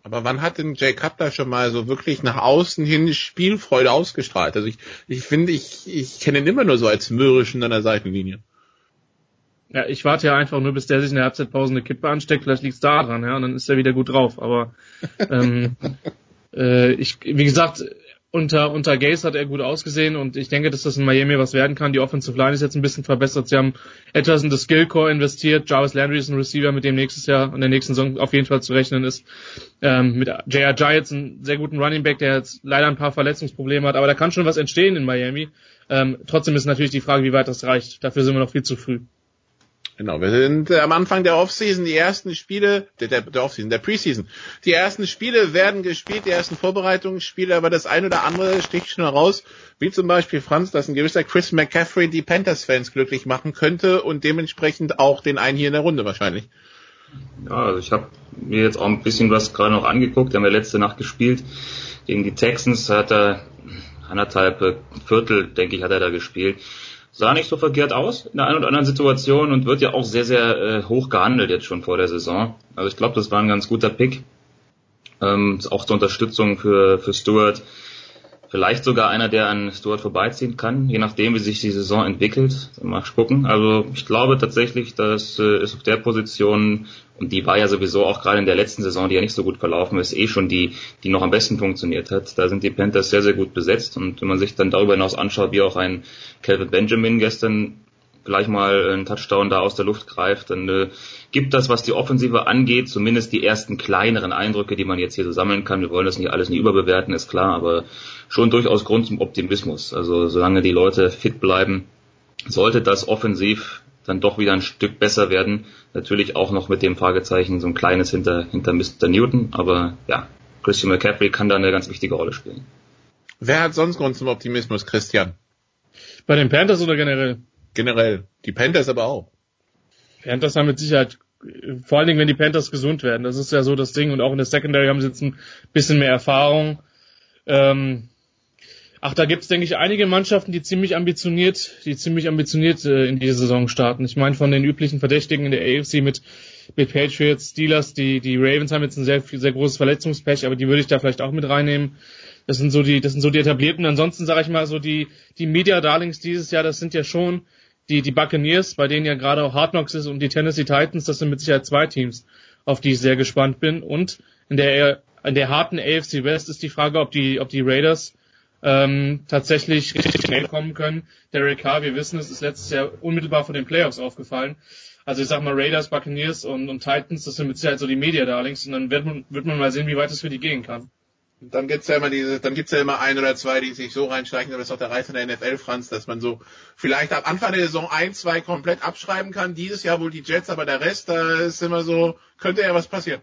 Aber wann hat denn Jay Cutler schon mal so wirklich nach außen hin Spielfreude ausgestrahlt? Also ich, ich finde, ich, ich kenne ihn immer nur so als mürrischen an der Seitenlinie. Ja, ich warte ja einfach nur, bis der sich in der Halbzeitpause eine Kippe ansteckt, vielleicht liegt's da dran, ja, und dann ist er wieder gut drauf. Aber ähm, äh, ich, wie gesagt, unter unter Gaze hat er gut ausgesehen und ich denke, dass das in Miami was werden kann. Die Offensive Line ist jetzt ein bisschen verbessert. Sie haben etwas in das Skillcore investiert. Jarvis Landry ist ein Receiver, mit dem nächstes Jahr in der nächsten Saison auf jeden Fall zu rechnen ist. Ähm, mit J.R. Giants einen sehr guten Running Back, der jetzt leider ein paar Verletzungsprobleme hat, aber da kann schon was entstehen in Miami. Ähm, trotzdem ist natürlich die Frage, wie weit das reicht. Dafür sind wir noch viel zu früh. Genau, wir sind äh, am Anfang der Offseason, die ersten Spiele, der, der, der Offseason, der Preseason. Die ersten Spiele werden gespielt, die ersten Vorbereitungsspiele, aber das eine oder andere sticht schon heraus, wie zum Beispiel Franz, dass ein gewisser Chris McCaffrey die Panthers-Fans glücklich machen könnte und dementsprechend auch den einen hier in der Runde wahrscheinlich. Ja, also ich habe mir jetzt auch ein bisschen was gerade noch angeguckt, haben wir letzte Nacht gespielt gegen die Texans, hat er anderthalb Viertel, denke ich, hat er da gespielt sah nicht so verkehrt aus in der einen oder anderen Situation und wird ja auch sehr, sehr äh, hoch gehandelt jetzt schon vor der Saison. Also ich glaube, das war ein ganz guter Pick. Ähm, auch zur Unterstützung für, für Stewart. Vielleicht sogar einer, der an Stewart vorbeiziehen kann, je nachdem, wie sich die Saison entwickelt. Mal gucken. Also ich glaube tatsächlich, dass äh, ist auf der Position und die war ja sowieso auch gerade in der letzten Saison, die ja nicht so gut verlaufen ist, eh schon die, die noch am besten funktioniert hat. Da sind die Panthers sehr, sehr gut besetzt. Und wenn man sich dann darüber hinaus anschaut, wie auch ein Calvin Benjamin gestern gleich mal einen Touchdown da aus der Luft greift, dann äh, gibt das, was die Offensive angeht, zumindest die ersten kleineren Eindrücke, die man jetzt hier so sammeln kann. Wir wollen das nicht alles nie überbewerten, ist klar, aber schon durchaus Grund zum Optimismus. Also solange die Leute fit bleiben, sollte das offensiv dann doch wieder ein Stück besser werden. Natürlich auch noch mit dem Fragezeichen so ein kleines hinter, hinter Mr. Newton, aber ja, Christian McCaffrey kann da eine ganz wichtige Rolle spielen. Wer hat sonst Grund zum Optimismus, Christian? Bei den Panthers oder generell? Generell. Die Panthers aber auch. Panthers haben mit Sicherheit, vor allen Dingen, wenn die Panthers gesund werden. Das ist ja so das Ding. Und auch in der Secondary haben sie jetzt ein bisschen mehr Erfahrung. Ähm, ach, da gibt's denke ich, einige Mannschaften, die ziemlich ambitioniert, die ziemlich ambitioniert äh, in diese Saison starten. Ich meine, von den üblichen Verdächtigen in der AFC mit, mit Patriots, Steelers, die, die Ravens haben jetzt ein sehr, sehr großes Verletzungspech, aber die würde ich da vielleicht auch mit reinnehmen. Das sind so die, das sind so die etablierten. Ansonsten sage ich mal so die, die Media Darlings dieses Jahr, das sind ja schon die, die Buccaneers, bei denen ja gerade auch Hard Knocks ist und die Tennessee Titans, das sind mit Sicherheit zwei Teams, auf die ich sehr gespannt bin. Und in der, in der harten AFC West ist die Frage, ob die, ob die Raiders ähm, tatsächlich richtig schnell kommen können. Derek Carr, wir wissen, es ist letztes Jahr unmittelbar vor den Playoffs aufgefallen. Also ich sag mal Raiders, Buccaneers und, und Titans, das sind mit Sicherheit so die Media Darlings und dann wird man, wird man mal sehen, wie weit es für die gehen kann. Dann gibt's ja immer diese, dann gibt's ja immer ein oder zwei, die sich so reinsteigen, aber das ist auch der Reiz in der NFL, Franz, dass man so vielleicht ab Anfang der Saison ein, zwei komplett abschreiben kann. Dieses Jahr wohl die Jets, aber der Rest, da ist immer so, könnte ja was passieren.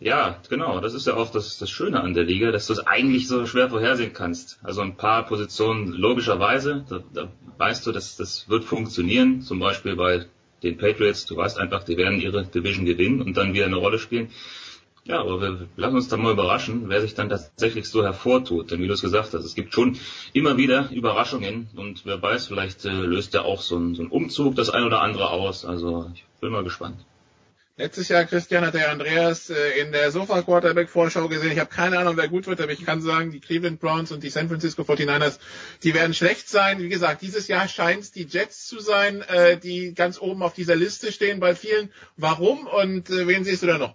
Ja, genau. Das ist ja auch das, das Schöne an der Liga, dass du es eigentlich so schwer vorhersehen kannst. Also ein paar Positionen logischerweise, da, da weißt du, dass das wird funktionieren. Zum Beispiel bei den Patriots, du weißt einfach, die werden ihre Division gewinnen und dann wieder eine Rolle spielen. Ja, aber wir lassen uns dann mal überraschen, wer sich dann tatsächlich so hervortut. Denn wie du es gesagt hast, es gibt schon immer wieder Überraschungen und wer weiß, vielleicht äh, löst ja auch so ein, so ein Umzug das ein oder andere aus. Also ich bin mal gespannt. Letztes Jahr, Christian, hat der Andreas äh, in der Sofa Quarterback Vorschau gesehen. Ich habe keine Ahnung, wer gut wird, aber ich kann sagen, die Cleveland Browns und die San Francisco 49ers, die werden schlecht sein. Wie gesagt, dieses Jahr scheint es die Jets zu sein, äh, die ganz oben auf dieser Liste stehen bei vielen. Warum und äh, wen siehst du da noch?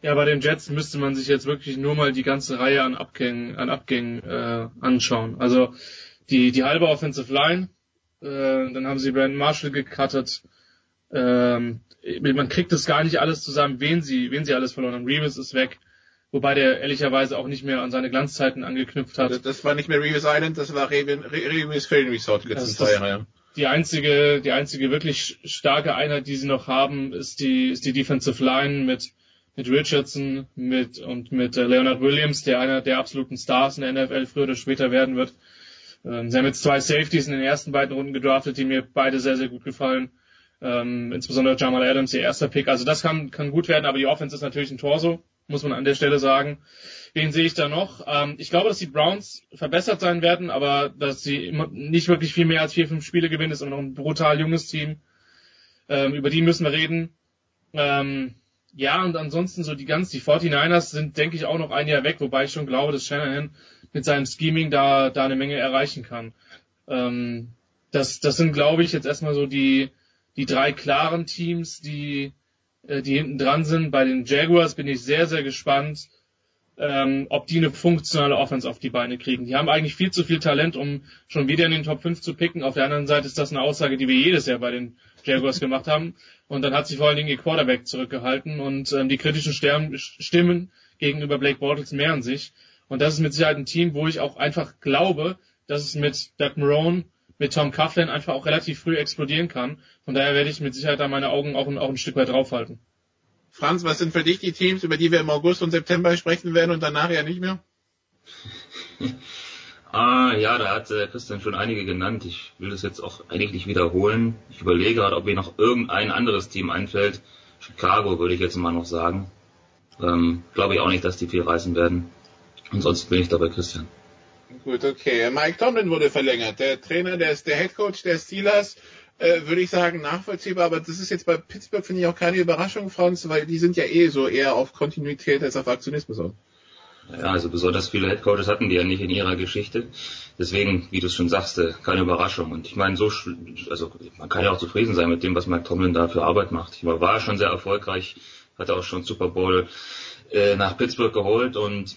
Ja, bei den Jets müsste man sich jetzt wirklich nur mal die ganze Reihe an Abgängen, an Abgängen äh, anschauen. Also die, die halbe Offensive Line, äh, dann haben sie Brandon Marshall gecuttet. Ähm, man kriegt das gar nicht alles zusammen, wen sie, wen sie alles verloren haben. Reeves ist weg, wobei der ehrlicherweise auch nicht mehr an seine Glanzzeiten angeknüpft hat. Das, das war nicht mehr Reeves Island, das war Reeves Film Resort die letzten zwei Jahre. Ja. Die einzige, die einzige wirklich starke Einheit, die sie noch haben, ist die, ist die Defensive Line mit mit Richardson mit und mit äh, Leonard Williams, der einer der absoluten Stars in der NFL früher oder später werden wird. Ähm, sie haben jetzt zwei Safeties in den ersten beiden Runden gedraftet, die mir beide sehr, sehr gut gefallen. Ähm, insbesondere Jamal Adams, ihr erster Pick. Also das kann, kann gut werden, aber die Offense ist natürlich ein Torso, muss man an der Stelle sagen. Wen sehe ich da noch? Ähm, ich glaube, dass die Browns verbessert sein werden, aber dass sie nicht wirklich viel mehr als vier, fünf Spiele gewinnen, ist immer noch ein brutal junges Team. Ähm, über die müssen wir reden. Ähm, ja, und ansonsten so die ganz, die 49ers sind, denke ich, auch noch ein Jahr weg, wobei ich schon glaube, dass Shanahan mit seinem Scheming da, da eine Menge erreichen kann. Ähm, das, das sind, glaube ich, jetzt erstmal so die, die drei klaren Teams, die, äh, die hinten dran sind. Bei den Jaguars bin ich sehr, sehr gespannt, ähm, ob die eine funktionale Offense auf die Beine kriegen. Die haben eigentlich viel zu viel Talent, um schon wieder in den Top 5 zu picken. Auf der anderen Seite ist das eine Aussage, die wir jedes Jahr bei den Jaguars gemacht haben. Und dann hat sich vor allen Dingen ihr Quarterback zurückgehalten und ähm, die kritischen Stern Stimmen gegenüber Blake Bortles mehren sich. Und das ist mit Sicherheit ein Team, wo ich auch einfach glaube, dass es mit Doug Marone, mit Tom Coughlin einfach auch relativ früh explodieren kann. Von daher werde ich mit Sicherheit da meine Augen auch, auch ein Stück weit draufhalten. Franz, was sind für dich die Teams, über die wir im August und September sprechen werden und danach ja nicht mehr? Ah, ja, da hat äh, Christian schon einige genannt. Ich will das jetzt auch eigentlich nicht wiederholen. Ich überlege gerade, ob mir noch irgendein anderes Team einfällt. Chicago würde ich jetzt mal noch sagen. Ähm, Glaube ich auch nicht, dass die viel reißen werden. Ansonsten bin ich dabei Christian. Gut, okay. Mike Tomlin wurde verlängert. Der Trainer, der ist der Head Coach der Steelers, äh, würde ich sagen, nachvollziehbar. Aber das ist jetzt bei Pittsburgh, finde ich, auch keine Überraschung, Franz, weil die sind ja eh so eher auf Kontinuität als auf Aktionismus aus. Ja, also besonders viele Headcoaches hatten die ja nicht in ihrer Geschichte. Deswegen, wie du es schon sagst, äh, keine Überraschung. Und ich meine, so, also man kann ja auch zufrieden sein mit dem, was Mike Tomlin da für Arbeit macht. Ich war schon sehr erfolgreich, hatte auch schon Super Bowl äh, nach Pittsburgh geholt und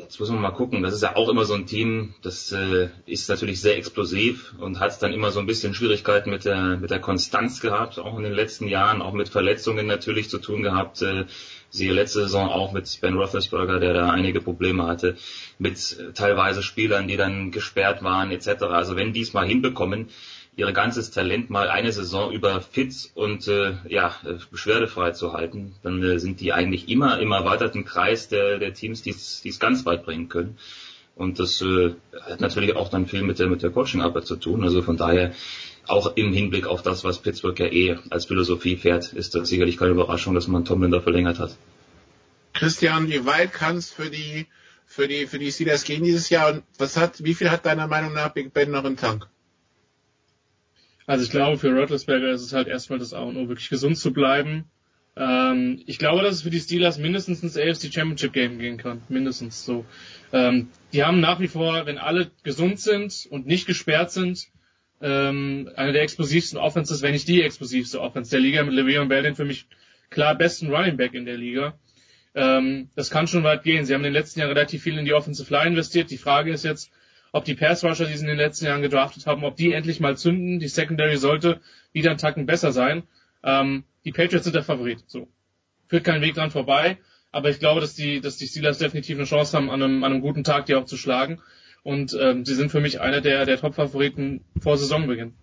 Jetzt muss man mal gucken. Das ist ja auch immer so ein Team, das äh, ist natürlich sehr explosiv und hat dann immer so ein bisschen Schwierigkeiten mit der mit der Konstanz gehabt, auch in den letzten Jahren, auch mit Verletzungen natürlich zu tun gehabt. Äh, siehe letzte Saison auch mit Ben Roethlisberger, der da einige Probleme hatte, mit äh, teilweise Spielern, die dann gesperrt waren etc. Also wenn die es mal hinbekommen, ihr ganzes Talent mal eine Saison über fit und äh, ja, beschwerdefrei zu halten, dann äh, sind die eigentlich immer im erweiterten Kreis der, der Teams, die es ganz weit bringen können. Und das äh, hat natürlich auch dann viel mit der, mit der Coaching-Arbeit zu tun. Also von daher, auch im Hinblick auf das, was Pittsburgh ja eh als Philosophie fährt, ist das sicherlich keine Überraschung, dass man Tomlin da verlängert hat. Christian, wie weit kann es für die, für die, für die Steelers gehen dieses Jahr und was hat, wie viel hat deiner Meinung nach Big Ben noch im Tank? Also ich glaube, für Roethlisberger ist es halt erstmal das A und O, wirklich gesund zu bleiben. Ähm, ich glaube, dass es für die Steelers mindestens ins AFC Championship Game gehen kann. Mindestens so. Ähm, die haben nach wie vor, wenn alle gesund sind und nicht gesperrt sind, ähm, eine der explosivsten Offenses, wenn nicht die explosivste Offense der Liga mit Le'Veon Bell den für mich klar besten Running Back in der Liga. Ähm, das kann schon weit gehen. Sie haben in den letzten Jahren relativ viel in die Offensive Line investiert. Die Frage ist jetzt, ob die Pass Rusher, die sie in den letzten Jahren gedraftet haben, ob die endlich mal zünden. Die Secondary sollte wieder einen Tacken besser sein. Ähm, die Patriots sind der Favorit. So. Führt keinen Weg dran vorbei. Aber ich glaube, dass die, dass die Steelers definitiv eine Chance haben, an einem, an einem guten Tag die auch zu schlagen. Und ähm, sie sind für mich einer der, der Top-Favoriten vor Saisonbeginn.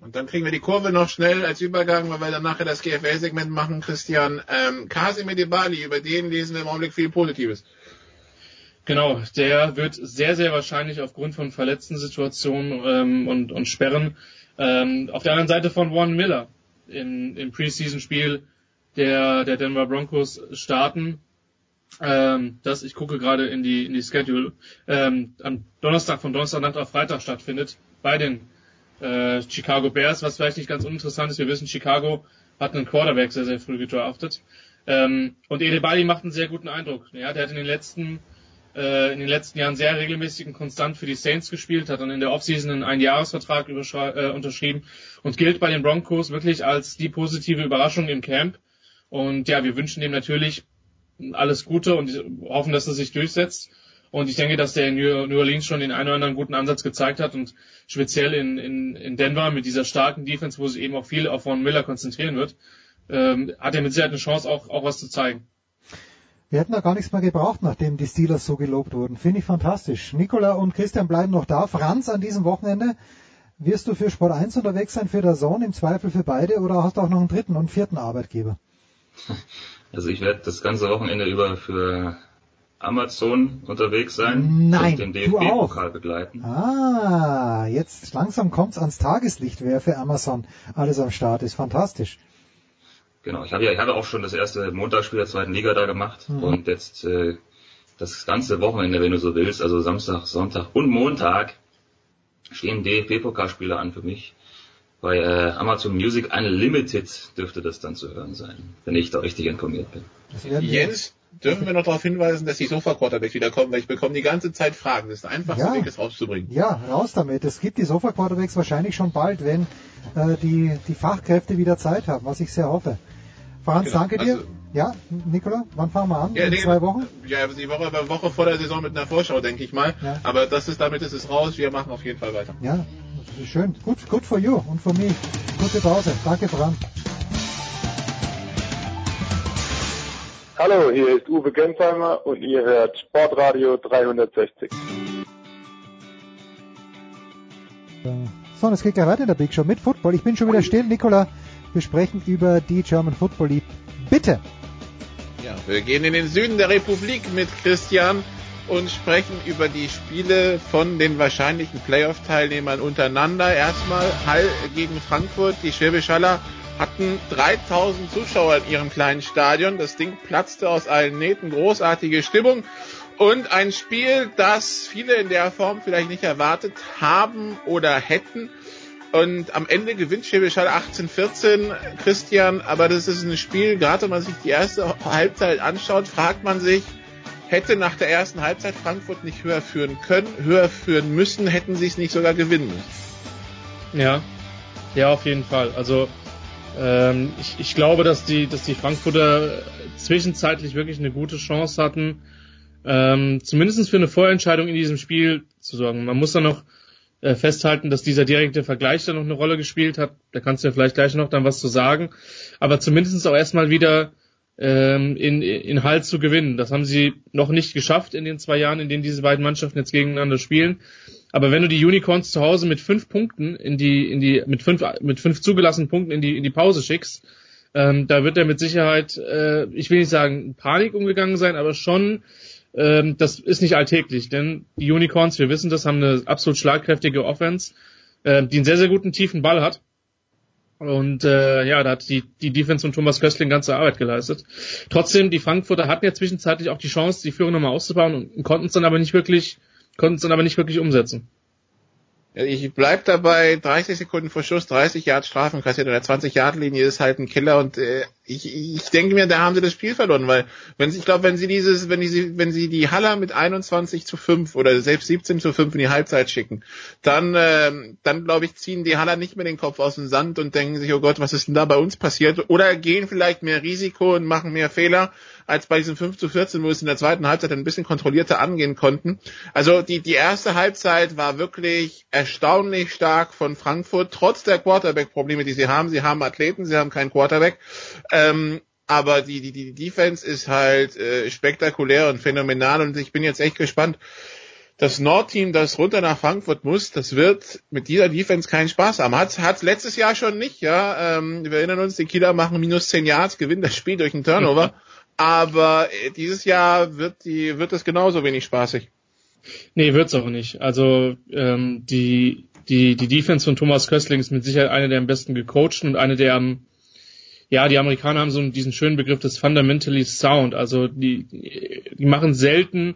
Und dann kriegen wir die Kurve noch schnell als Übergang, weil wir dann nachher das GFL-Segment machen, Christian. Ähm, Kasim Edebali, über den lesen wir im Augenblick viel Positives. Genau, der wird sehr, sehr wahrscheinlich aufgrund von verletzten Situationen ähm, und, und Sperren ähm, auf der anderen Seite von Warren Miller im, im Preseason-Spiel der, der Denver Broncos starten. Ähm, das, ich gucke gerade in die, in die Schedule, ähm, am Donnerstag, von Donnerstagnacht auf Freitag stattfindet, bei den äh, Chicago Bears, was vielleicht nicht ganz uninteressant ist. Wir wissen, Chicago hat einen Quarterback sehr, sehr früh gedraftet. Ähm, und Edebali macht einen sehr guten Eindruck. Ja, der hat in den letzten in den letzten Jahren sehr regelmäßig und konstant für die Saints gespielt, hat dann in der Offseason einen Einjahresvertrag äh, unterschrieben und gilt bei den Broncos wirklich als die positive Überraschung im Camp. Und ja, wir wünschen ihm natürlich alles Gute und hoffen, dass er sich durchsetzt. Und ich denke, dass der in New Orleans schon den einen oder anderen guten Ansatz gezeigt hat und speziell in, in, in Denver mit dieser starken Defense, wo sich eben auch viel auf Von Miller konzentrieren wird, ähm, hat er mit Sicherheit eine Chance, auch, auch was zu zeigen. Wir hätten da gar nichts mehr gebraucht, nachdem die Steelers so gelobt wurden. Finde ich fantastisch. Nikola und Christian bleiben noch da. Franz, an diesem Wochenende wirst du für Sport 1 unterwegs sein, für der Zone, im Zweifel für beide, oder hast du auch noch einen dritten und vierten Arbeitgeber? Also ich werde das ganze Wochenende über für Amazon unterwegs sein Nein, und den DFB-Pokal begleiten. Ah, jetzt langsam kommt's ans Tageslicht, wer für Amazon alles am Start ist. Fantastisch. Genau, ich habe ja, ich habe auch schon das erste Montagsspiel der zweiten Liga da gemacht mhm. und jetzt äh, das ganze Wochenende, wenn du so willst, also Samstag, Sonntag und Montag stehen DFB-Pokalspiele an für mich. Bei äh, Amazon Music Unlimited dürfte das dann zu hören sein, wenn ich da richtig informiert bin. Jens, dürfen wir noch darauf hinweisen, dass die Sofa-Quarterbacks wiederkommen, weil ich bekomme die ganze Zeit Fragen. Das ist der einfachste ja, Weg, das rauszubringen. Ja, raus damit. Es gibt die Sofa-Quarterbacks wahrscheinlich schon bald, wenn äh, die, die Fachkräfte wieder Zeit haben, was ich sehr hoffe. Franz, genau. danke dir. Also, ja, Nikola, wann fangen wir an? Ja, In nee, zwei Wochen? Ja, die Woche, eine Woche vor der Saison mit einer Vorschau, denke ich mal. Ja. Aber das ist, damit ist es raus. Wir machen auf jeden Fall weiter. Ja, schön. Gut, good for you und for me. Gute Pause. Danke, Franz. Hallo, hier ist Uwe Gensheimer und ihr hört Sportradio 360. So, und es geht gleich weiter in der Big Show mit Football. Ich bin schon wieder still, Nikola. Wir sprechen über die German Football League. Bitte! Ja, wir gehen in den Süden der Republik mit Christian und sprechen über die Spiele von den wahrscheinlichen Playoff-Teilnehmern untereinander. Erstmal Hall gegen Frankfurt. Die Schwäbisch Haller hatten 3000 Zuschauer in ihrem kleinen Stadion. Das Ding platzte aus allen Nähten. Großartige Stimmung. Und ein Spiel, das viele in der Form vielleicht nicht erwartet haben oder hätten. Und am Ende gewinnt Schwäbisch Hall 18-14, Christian, aber das ist ein Spiel, gerade wenn man sich die erste Halbzeit anschaut, fragt man sich, hätte nach der ersten Halbzeit Frankfurt nicht höher führen können, höher führen müssen, hätten sie es nicht sogar gewinnen müssen. Ja, ja, auf jeden Fall. Also ähm, ich, ich glaube, dass die, dass die Frankfurter zwischenzeitlich wirklich eine gute Chance hatten, ähm, zumindest für eine Vorentscheidung in diesem Spiel zu sorgen. Man muss dann noch äh, festhalten, dass dieser direkte Vergleich dann noch eine Rolle gespielt hat. Da kannst du ja vielleicht gleich noch dann was zu sagen. Aber zumindest auch erstmal wieder ähm, in, in Halt zu gewinnen. Das haben sie noch nicht geschafft in den zwei Jahren, in denen diese beiden Mannschaften jetzt gegeneinander spielen. Aber wenn du die Unicorns zu Hause mit fünf Punkten in die, in die, mit fünf, mit fünf zugelassenen Punkten in die, in die Pause schickst, ähm, da wird er mit Sicherheit, äh, ich will nicht sagen Panik umgegangen sein, aber schon ähm, das ist nicht alltäglich, denn die Unicorns, wir wissen das, haben eine absolut schlagkräftige Offense, äh, die einen sehr, sehr guten tiefen Ball hat. Und äh, ja, da hat die, die Defense von Thomas Köstling ganze Arbeit geleistet. Trotzdem, die Frankfurter hatten ja zwischenzeitlich auch die Chance, die Führung nochmal auszubauen und konnten es dann aber nicht wirklich, konnten es dann aber nicht wirklich umsetzen. Ich bleib dabei, 30 Sekunden vor Schuss, 30 Yard Strafen kassiert oder 20 Yard Linie ist halt ein Killer und äh, ich, ich denke mir, da haben sie das Spiel verloren, weil wenn sie, ich glaube, wenn sie dieses, wenn sie, wenn sie die Haller mit 21 zu 5 oder selbst 17 zu 5 in die Halbzeit schicken, dann, äh, dann glaube ich, ziehen die Haller nicht mehr den Kopf aus dem Sand und denken sich, oh Gott, was ist denn da bei uns passiert? Oder gehen vielleicht mehr Risiko und machen mehr Fehler als bei diesem 5 zu 14, wo es in der zweiten Halbzeit ein bisschen kontrollierter angehen konnten. Also die, die erste Halbzeit war wirklich erstaunlich stark von Frankfurt, trotz der Quarterback-Probleme, die sie haben. Sie haben Athleten, sie haben keinen Quarterback. Ähm, aber die, die, die Defense ist halt äh, spektakulär und phänomenal und ich bin jetzt echt gespannt. Das Nordteam, das runter nach Frankfurt muss, das wird mit dieser Defense keinen Spaß haben. Hat hat letztes Jahr schon nicht, ja. Ähm, wir erinnern uns, die Kieler machen minus 10 Yards, gewinnen das Spiel durch einen Turnover. aber äh, dieses Jahr wird die wird es genauso wenig spaßig. Nee, wird's auch nicht. Also ähm, die die die Defense von Thomas Köstling ist mit Sicherheit eine der am besten gecoachten und eine der am ja, die Amerikaner haben so diesen schönen Begriff des fundamentally sound. Also die, die machen selten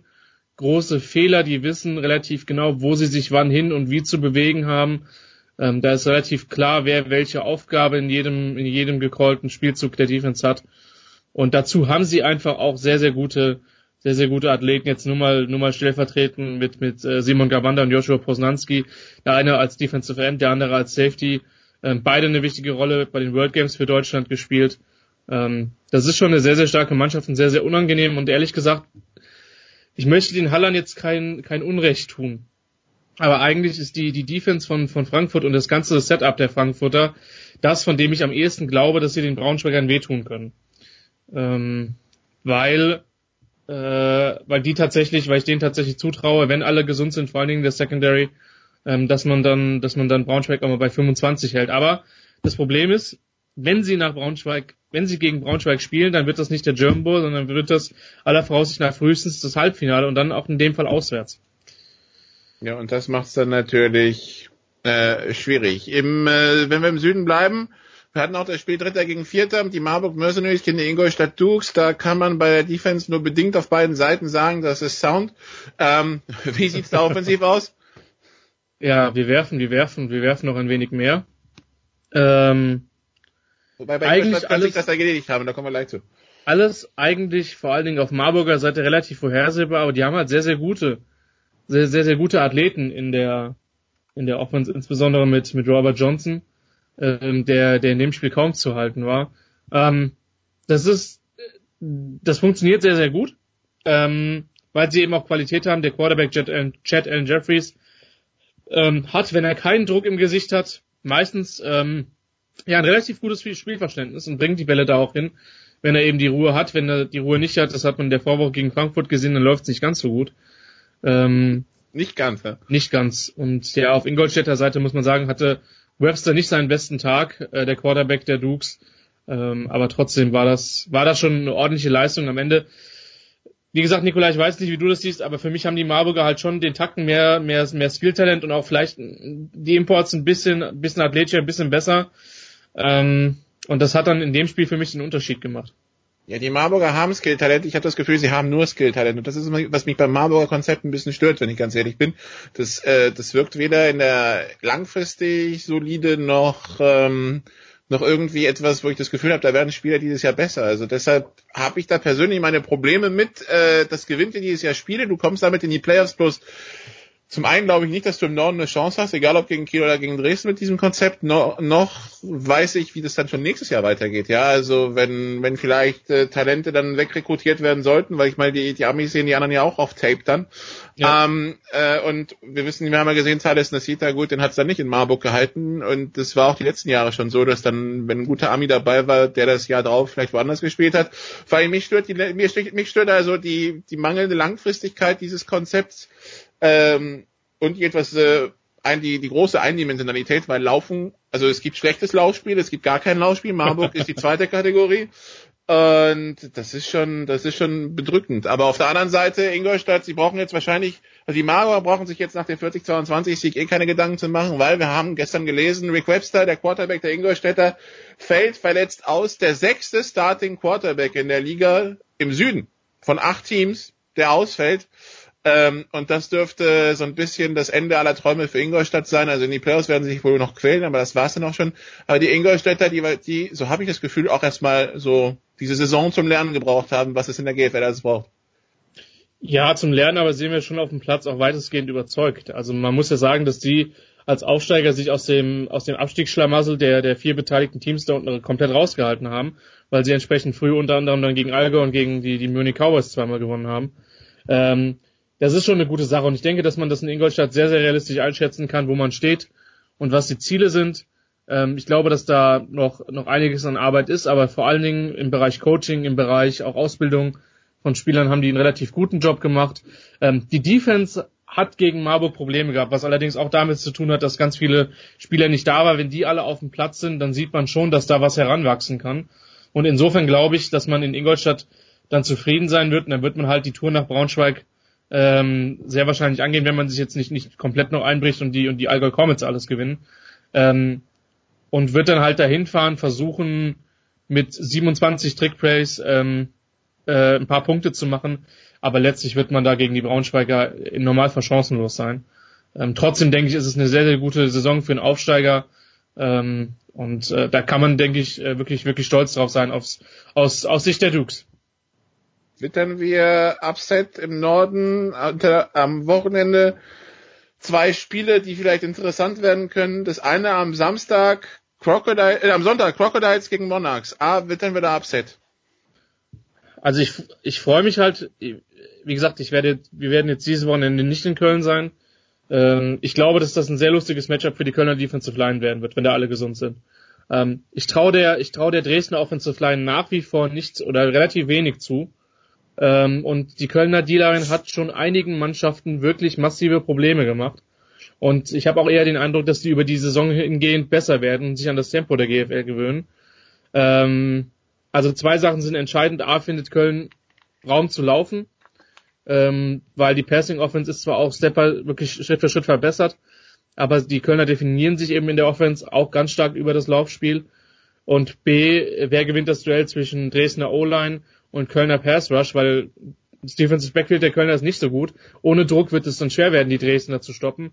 große Fehler, die wissen relativ genau, wo sie sich wann hin und wie zu bewegen haben. Ähm, da ist relativ klar, wer welche Aufgabe in jedem, in jedem gecallten Spielzug der Defense hat. Und dazu haben sie einfach auch sehr, sehr gute, sehr, sehr gute Athleten. Jetzt nur mal, nur mal stellvertretend mit, mit äh, Simon Gawanda und Joshua Posnanski. Der eine als Defensive End, der andere als Safety. Ähm, beide eine wichtige Rolle bei den World Games für Deutschland gespielt. Ähm, das ist schon eine sehr, sehr starke Mannschaft und sehr, sehr unangenehm. Und ehrlich gesagt, ich möchte den Hallern jetzt kein, kein Unrecht tun. Aber eigentlich ist die, die Defense von, von Frankfurt und das ganze Setup der Frankfurter das, von dem ich am ehesten glaube, dass sie den Braunschweigern wehtun können. Ähm, weil, äh, weil die tatsächlich, weil ich denen tatsächlich zutraue, wenn alle gesund sind, vor allen Dingen der Secondary, ähm, dass man dann, dass man dann Braunschweig auch mal bei 25 hält. Aber das Problem ist, wenn sie nach Braunschweig, wenn sie gegen Braunschweig spielen, dann wird das nicht der German Bowl, sondern wird das aller Voraussicht nach frühestens das Halbfinale und dann auch in dem Fall auswärts. Ja, und das macht es dann natürlich äh, schwierig. Im, äh, wenn wir im Süden bleiben, wir hatten auch das Spiel Dritter gegen Vierter, die Marburg Mercenaries gegen die Ingolstadt Dukes. Da kann man bei der Defense nur bedingt auf beiden Seiten sagen, das ist Sound. Ähm, wie sieht's da offensiv aus? Ja, wir werfen, wir werfen, wir werfen noch ein wenig mehr. Ähm, Wobei bei eigentlich alles, sich das erledigt haben, da kommen wir gleich zu. Alles eigentlich vor allen Dingen auf Marburger Seite relativ vorhersehbar, aber die haben halt sehr, sehr gute, sehr, sehr, sehr gute Athleten in der, in der Offense, insbesondere mit, mit Robert Johnson, ähm, der, der in dem Spiel kaum zu halten war. Ähm, das ist, das funktioniert sehr, sehr gut, ähm, weil sie eben auch Qualität haben. Der Quarterback Chad Allen Jeffries ähm, hat, wenn er keinen Druck im Gesicht hat, meistens ähm, ja ein relativ gutes Spielverständnis und bringt die Bälle da auch hin, wenn er eben die Ruhe hat. Wenn er die Ruhe nicht hat, das hat man in der Vorwoche gegen Frankfurt gesehen, dann läuft es nicht ganz so gut. Ähm, nicht ganz, ja. Nicht ganz. Und ja, auf Ingolstädter Seite muss man sagen, hatte Webster nicht seinen besten Tag, äh, der Quarterback der Dukes. Ähm, aber trotzdem war das, war das schon eine ordentliche Leistung am Ende wie gesagt, Nikolai, ich weiß nicht, wie du das siehst, aber für mich haben die Marburger halt schon den Tacken mehr, mehr, mehr Skilltalent und auch vielleicht die Imports ein bisschen, ein bisschen athletischer, ein bisschen besser. Ähm, und das hat dann in dem Spiel für mich den Unterschied gemacht. Ja, die Marburger haben Skilltalent. Ich habe das Gefühl, sie haben nur Skilltalent. Und das ist, was mich beim Marburger Konzept ein bisschen stört, wenn ich ganz ehrlich bin. Das, äh, das wirkt weder in der langfristig solide noch ähm, noch irgendwie etwas, wo ich das Gefühl habe, da werden Spieler dieses Jahr besser. Also deshalb habe ich da persönlich meine Probleme mit. Äh, das gewinnt in dieses Jahr Spiele, du kommst damit in die Playoffs bloß zum einen glaube ich nicht, dass du im Norden eine Chance hast, egal ob gegen Kiel oder gegen Dresden mit diesem Konzept. No, noch weiß ich, wie das dann schon nächstes Jahr weitergeht. Ja, also wenn wenn vielleicht äh, Talente dann wegrekrutiert werden sollten, weil ich meine, die, die Amis sehen die anderen ja auch auf Tape dann. Ja. Ähm, äh, und wir wissen, wir haben ja gesehen, Thales Nasita, gut, den hat's dann nicht in Marburg gehalten. Und das war auch die letzten Jahre schon so, dass dann, wenn ein guter Ami dabei war, der das Jahr drauf vielleicht woanders gespielt hat. Weil mich stört die, mir stört, mich stört also die die mangelnde Langfristigkeit dieses Konzepts ähm, und die etwas äh, ein, die, die große Eindimensionalität, weil Laufen, also es gibt schlechtes Laufspiel, es gibt gar kein Laufspiel, Marburg ist die zweite Kategorie. Und das ist schon, das ist schon bedrückend. Aber auf der anderen Seite, Ingolstadt, sie brauchen jetzt wahrscheinlich, also die Marburger brauchen sich jetzt nach dem 40-22 Sieg eh keine Gedanken zu machen, weil wir haben gestern gelesen, Rick Webster, der Quarterback der Ingolstädter, fällt verletzt aus, der sechste Starting Quarterback in der Liga im Süden von acht Teams, der ausfällt. Ähm, und das dürfte so ein bisschen das Ende aller Träume für Ingolstadt sein. Also in die Playoffs werden sie sich wohl noch quälen, aber das war's dann auch schon. Aber die Ingolstädter, die, die, so habe ich das Gefühl, auch erstmal so diese Saison zum Lernen gebraucht haben, was es in der GFL alles braucht. Ja, zum Lernen aber sehen wir schon auf dem Platz auch weitestgehend überzeugt. Also man muss ja sagen, dass die als Aufsteiger sich aus dem, aus dem Abstiegsschlamassel der, der vier beteiligten Teams da unten komplett rausgehalten haben, weil sie entsprechend früh unter anderem dann gegen Alger und gegen die, die Munich Cowboys zweimal gewonnen haben. Ähm, das ist schon eine gute Sache und ich denke, dass man das in Ingolstadt sehr, sehr realistisch einschätzen kann, wo man steht und was die Ziele sind. Ähm, ich glaube, dass da noch, noch einiges an Arbeit ist, aber vor allen Dingen im Bereich Coaching, im Bereich auch Ausbildung von Spielern haben die einen relativ guten Job gemacht. Ähm, die Defense hat gegen Marburg Probleme gehabt, was allerdings auch damit zu tun hat, dass ganz viele Spieler nicht da waren. Wenn die alle auf dem Platz sind, dann sieht man schon, dass da was heranwachsen kann. Und insofern glaube ich, dass man in Ingolstadt dann zufrieden sein wird und dann wird man halt die Tour nach Braunschweig ähm, sehr wahrscheinlich angehen, wenn man sich jetzt nicht, nicht komplett noch einbricht und die, und die Allgäu Comets alles gewinnen. Ähm, und wird dann halt dahin fahren, versuchen mit 27 Trickplays ähm, äh, ein paar Punkte zu machen, aber letztlich wird man da gegen die Braunschweiger im Normalfall chancenlos sein. Ähm, trotzdem denke ich, ist es eine sehr, sehr gute Saison für einen Aufsteiger. Ähm, und äh, da kann man, denke ich, äh, wirklich, wirklich stolz drauf sein aufs, aus, aus Sicht der Dukes wittern wir Upset im Norden unter, am Wochenende zwei Spiele, die vielleicht interessant werden können. Das eine am Samstag Crocodile, äh, am Sonntag Crocodiles gegen Monarchs. A, wittern wir da Upset? Also ich, ich freue mich halt, wie gesagt, ich werde, wir werden jetzt dieses Wochenende nicht in Köln sein. Ähm, ich glaube, dass das ein sehr lustiges Matchup für die Kölner Defensive Line werden wird, wenn da alle gesund sind. Ähm, ich traue der, ich traue der Dresdner Offensive Line nach wie vor nichts oder relativ wenig zu. Ähm, und die Kölner D-Line hat schon einigen Mannschaften wirklich massive Probleme gemacht. Und ich habe auch eher den Eindruck, dass die über die Saison hingehend besser werden und sich an das Tempo der GFL gewöhnen. Ähm, also zwei Sachen sind entscheidend. A findet Köln Raum zu laufen, ähm, weil die Passing Offense ist zwar auch Stepper wirklich Schritt für Schritt verbessert, aber die Kölner definieren sich eben in der Offense auch ganz stark über das Laufspiel. Und B, wer gewinnt das Duell zwischen Dresdner O-Line und Kölner Pass Rush, weil das Defensive Backfield der Kölner ist nicht so gut. Ohne Druck wird es dann schwer werden, die Dresdner zu stoppen.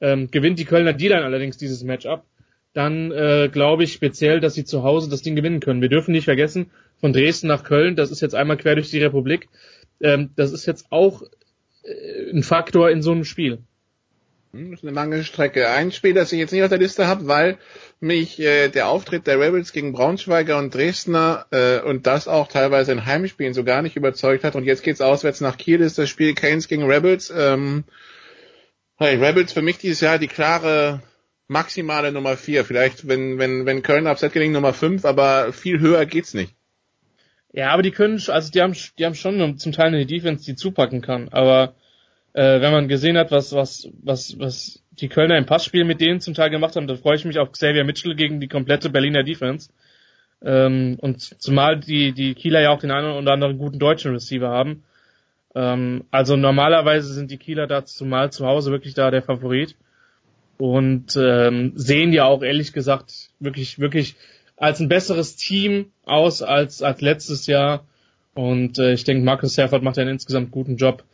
Ähm, gewinnt die Kölner D-Line allerdings dieses Matchup, dann äh, glaube ich speziell, dass sie zu Hause das Ding gewinnen können. Wir dürfen nicht vergessen, von Dresden nach Köln, das ist jetzt einmal quer durch die Republik, ähm, das ist jetzt auch äh, ein Faktor in so einem Spiel. Hm, das ist eine lange Strecke. Ein Spiel, das ich jetzt nicht auf der Liste habe, weil mich äh, der Auftritt der Rebels gegen Braunschweiger und Dresdner äh, und das auch teilweise in Heimspielen so gar nicht überzeugt hat. Und jetzt geht's auswärts nach Kiel, ist das Spiel Canes gegen Rebels. Ähm, hey, Rebels für mich dieses Jahr die klare maximale Nummer vier. Vielleicht, wenn, wenn, wenn Köln Upset gelingt, Nummer fünf, aber viel höher geht's nicht. Ja, aber die können, also die haben, die haben schon zum Teil eine Defense, die zupacken kann. Aber äh, wenn man gesehen hat, was, was, was, was die Kölner im Passspiel mit denen zum Teil gemacht haben, da freue ich mich auf Xavier Mitchell gegen die komplette Berliner Defense. Ähm, und zumal die, die Kieler ja auch den einen oder anderen guten deutschen Receiver haben. Ähm, also normalerweise sind die Kieler da zumal zu Hause wirklich da der Favorit. Und ähm, sehen ja auch ehrlich gesagt wirklich, wirklich als ein besseres Team aus als, als letztes Jahr. Und äh, ich denke, Markus Herford macht einen insgesamt guten Job.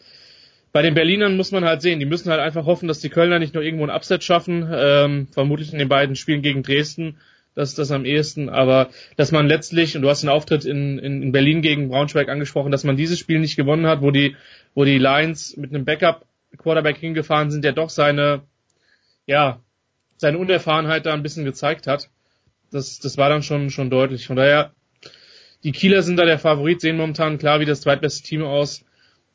Bei den Berlinern muss man halt sehen, die müssen halt einfach hoffen, dass die Kölner nicht nur irgendwo ein Upset schaffen, ähm, vermutlich in den beiden Spielen gegen Dresden, das ist das am ehesten, aber dass man letztlich, und du hast den Auftritt in, in, in Berlin gegen Braunschweig angesprochen, dass man dieses Spiel nicht gewonnen hat, wo die, wo die Lions mit einem Backup Quarterback hingefahren sind, der doch seine, ja, seine Unerfahrenheit da ein bisschen gezeigt hat. Das, das war dann schon, schon deutlich. Von daher, die Kieler sind da der Favorit, sehen momentan klar wie das zweitbeste Team aus.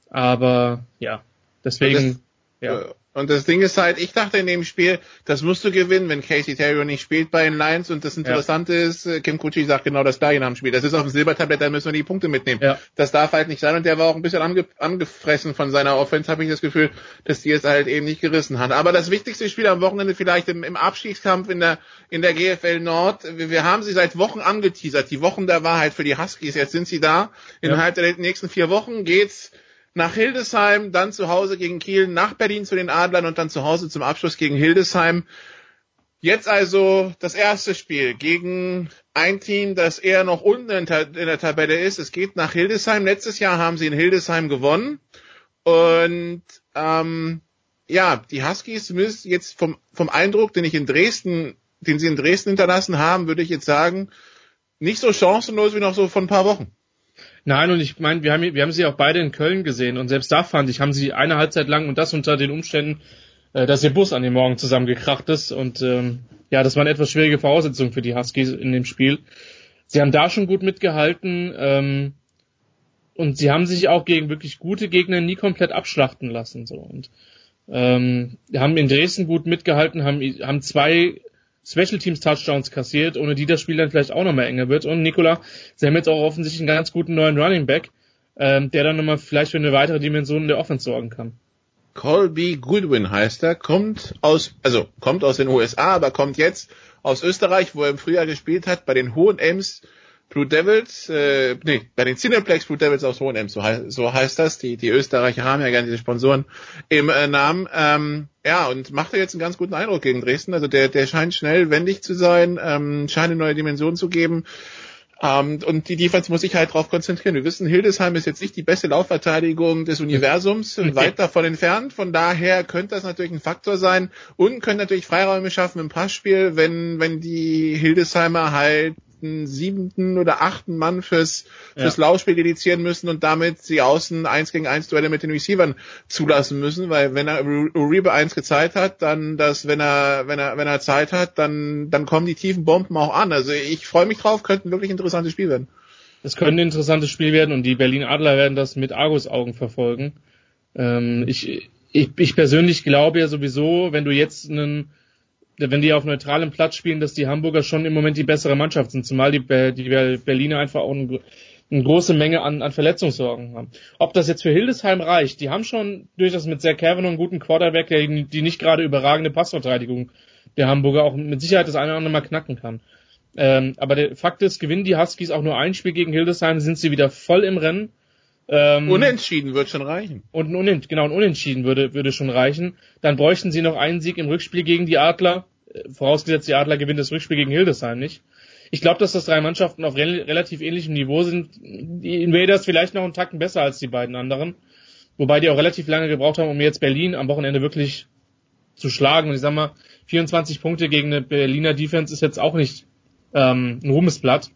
Aber ja, deswegen, das, ja. Und das Ding ist halt, ich dachte in dem Spiel, das musst du gewinnen, wenn Casey Terrio nicht spielt bei den Lions. Und das Interessante ja. ist, äh, Kim Kuchi sagt genau das gleiche nach dem Spiel. Das ist auf dem Silbertablett, da müssen wir die Punkte mitnehmen. Ja. Das darf halt nicht sein. Und der war auch ein bisschen ange angefressen von seiner Offense, habe ich das Gefühl, dass die es halt eben nicht gerissen hat. Aber das wichtigste Spiel am Wochenende vielleicht im, im Abstiegskampf in der, in der GFL Nord. Wir, wir, haben sie seit Wochen angeteasert. Die Wochen der Wahrheit für die Huskies. Jetzt sind sie da. Innerhalb ja. der nächsten vier Wochen geht's nach Hildesheim, dann zu Hause gegen Kiel, nach Berlin zu den Adlern und dann zu Hause zum Abschluss gegen Hildesheim. Jetzt also das erste Spiel gegen ein Team, das eher noch unten in der Tabelle ist. Es geht nach Hildesheim. Letztes Jahr haben sie in Hildesheim gewonnen. Und ähm, ja, die Huskies zumindest jetzt vom, vom Eindruck, den ich in Dresden, den sie in Dresden hinterlassen haben, würde ich jetzt sagen, nicht so chancenlos wie noch so vor ein paar Wochen. Nein, und ich meine, wir haben, wir haben sie auch beide in Köln gesehen und selbst da fand ich, haben sie eine Halbzeit lang und das unter den Umständen, äh, dass ihr Bus an dem Morgen zusammengekracht ist und ähm, ja, das war eine etwas schwierige Voraussetzung für die Huskies in dem Spiel. Sie haben da schon gut mitgehalten ähm, und sie haben sich auch gegen wirklich gute Gegner nie komplett abschlachten lassen so und ähm, haben in Dresden gut mitgehalten, haben, haben zwei Special Teams Touchdowns kassiert, ohne die das Spiel dann vielleicht auch nochmal enger wird. Und Nikola, sie haben jetzt auch offensichtlich einen ganz guten neuen Running Back, ähm, der dann nochmal vielleicht für eine weitere Dimension der Offense sorgen kann. Colby Goodwin heißt er, kommt aus, also kommt aus den USA, aber kommt jetzt aus Österreich, wo er im Frühjahr gespielt hat, bei den Hohen Ems Blue Devils, äh, nee, bei den Cineplex Blue Devils aus Hohenems, so, so heißt das. Die, die Österreicher haben ja gerne diese Sponsoren im äh, Namen. Ähm, ja, und macht er jetzt einen ganz guten Eindruck gegen Dresden. Also der, der scheint schnell wendig zu sein, ähm, scheint eine neue Dimension zu geben. Ähm, und die Defense muss sich halt darauf konzentrieren. Wir wissen, Hildesheim ist jetzt nicht die beste Laufverteidigung des Universums, weit davon entfernt. Von daher könnte das natürlich ein Faktor sein und können natürlich Freiräume schaffen im Passspiel, wenn, wenn die Hildesheimer halt sechsten, siebten oder achten Mann fürs, fürs ja. Laufspiel dedizieren müssen und damit sie außen eins gegen eins Duelle mit den Receivern zulassen müssen, weil wenn er Uribe eins gezeigt hat, dann das, wenn er, wenn er, wenn er Zeit hat, dann, dann kommen die tiefen Bomben auch an. Also ich freue mich drauf, könnte ein wirklich interessantes Spiel werden. Es könnte ein interessantes Spiel werden und die Berlin Adler werden das mit Argus Augen verfolgen. Ähm, ich, ich, ich persönlich glaube ja sowieso, wenn du jetzt einen wenn die auf neutralem Platz spielen, dass die Hamburger schon im Moment die bessere Mannschaft sind, zumal die, die Berliner einfach auch eine, eine große Menge an, an Verletzungssorgen haben. Ob das jetzt für Hildesheim reicht, die haben schon durchaus mit sehr Kevin einen guten Quarterback, der die nicht gerade überragende Passverteidigung der Hamburger auch mit Sicherheit das eine oder andere Mal knacken kann. Ähm, aber der Fakt ist, gewinnen die Huskies auch nur ein Spiel gegen Hildesheim, sind sie wieder voll im Rennen. Ähm, Unentschieden wird schon reichen. Und ein Unentschieden, genau, ein Unentschieden würde, würde schon reichen. Dann bräuchten sie noch einen Sieg im Rückspiel gegen die Adler. Äh, vorausgesetzt, die Adler gewinnen das Rückspiel gegen Hildesheim nicht. Ich glaube, dass das drei Mannschaften auf re relativ ähnlichem Niveau sind. Die Invaders vielleicht noch einen Tacken besser als die beiden anderen. Wobei die auch relativ lange gebraucht haben, um jetzt Berlin am Wochenende wirklich zu schlagen. Und ich sag mal, 24 Punkte gegen eine Berliner Defense ist jetzt auch nicht ähm, ein Ruhmesblatt.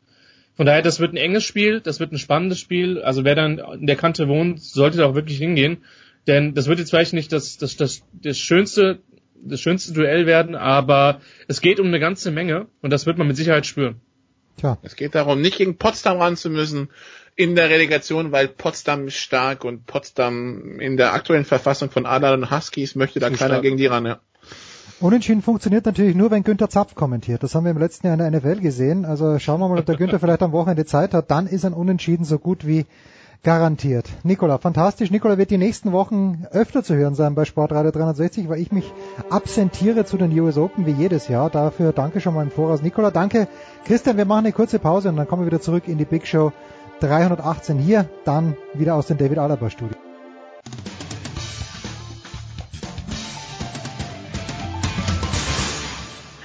Von daher, das wird ein enges Spiel, das wird ein spannendes Spiel. Also wer dann in der Kante wohnt, sollte da auch wirklich hingehen. Denn das wird jetzt vielleicht nicht das, das, das, das schönste, das schönste Duell werden, aber es geht um eine ganze Menge und das wird man mit Sicherheit spüren. Tja. Es geht darum, nicht gegen Potsdam ran zu müssen in der Relegation, weil Potsdam stark und Potsdam in der aktuellen Verfassung von Adler und Huskies möchte da keiner stark. gegen die ran, ja. Unentschieden funktioniert natürlich nur, wenn Günther Zapf kommentiert. Das haben wir im letzten Jahr in der NFL gesehen. Also schauen wir mal, ob der Günther vielleicht am Wochenende Zeit hat. Dann ist ein Unentschieden so gut wie garantiert. Nikola, fantastisch. Nikola wird die nächsten Wochen öfter zu hören sein bei Sportradio 360, weil ich mich absentiere zu den US Open wie jedes Jahr. Dafür danke schon mal im Voraus. Nikola, danke. Christian, wir machen eine kurze Pause und dann kommen wir wieder zurück in die Big Show 318 hier, dann wieder aus dem David Alaba Studio.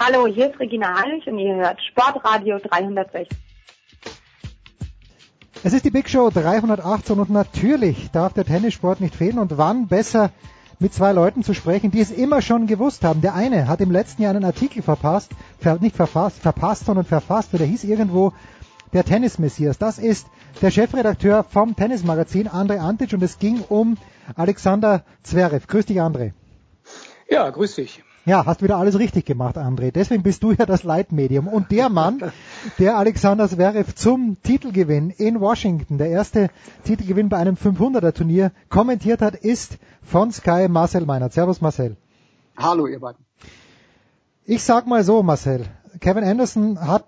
Hallo, hier ist Regina Heinrich und ihr hört Sportradio 360. Es ist die Big Show 318 und natürlich darf der Tennissport nicht fehlen und wann besser mit zwei Leuten zu sprechen, die es immer schon gewusst haben. Der eine hat im letzten Jahr einen Artikel verpasst, nicht verfasst, verpasst, sondern verfasst, der hieß irgendwo der Tennis-Messias. Das ist der Chefredakteur vom Tennismagazin, André Antic, und es ging um Alexander Zverev. Grüß dich, André. Ja, grüß dich. Ja, hast wieder alles richtig gemacht, André. Deswegen bist du ja das Leitmedium. Und der Mann, der Alexander Zverev zum Titelgewinn in Washington, der erste Titelgewinn bei einem 500er Turnier, kommentiert hat, ist von Sky Marcel Meinert. Servus Marcel. Hallo ihr beiden. Ich sag mal so, Marcel. Kevin Anderson hat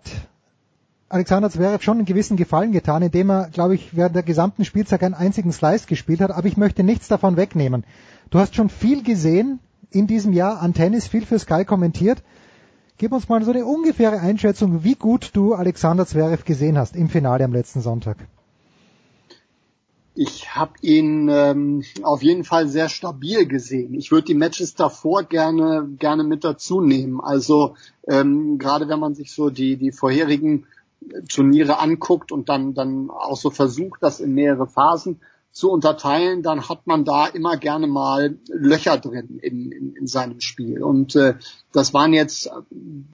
Alexander Zverev schon einen gewissen Gefallen getan, indem er, glaube ich, während der gesamten Spielzeit einen einzigen Slice gespielt hat. Aber ich möchte nichts davon wegnehmen. Du hast schon viel gesehen in diesem Jahr an Tennis, viel für Sky kommentiert. Gib uns mal so eine ungefähre Einschätzung, wie gut du Alexander Zverev gesehen hast im Finale am letzten Sonntag. Ich habe ihn ähm, auf jeden Fall sehr stabil gesehen. Ich würde die Matches davor gerne gerne mit dazu nehmen. Also ähm, gerade wenn man sich so die die vorherigen Turniere anguckt und dann dann auch so versucht, das in mehrere Phasen zu unterteilen, dann hat man da immer gerne mal Löcher drin in, in, in seinem Spiel. Und äh, das waren jetzt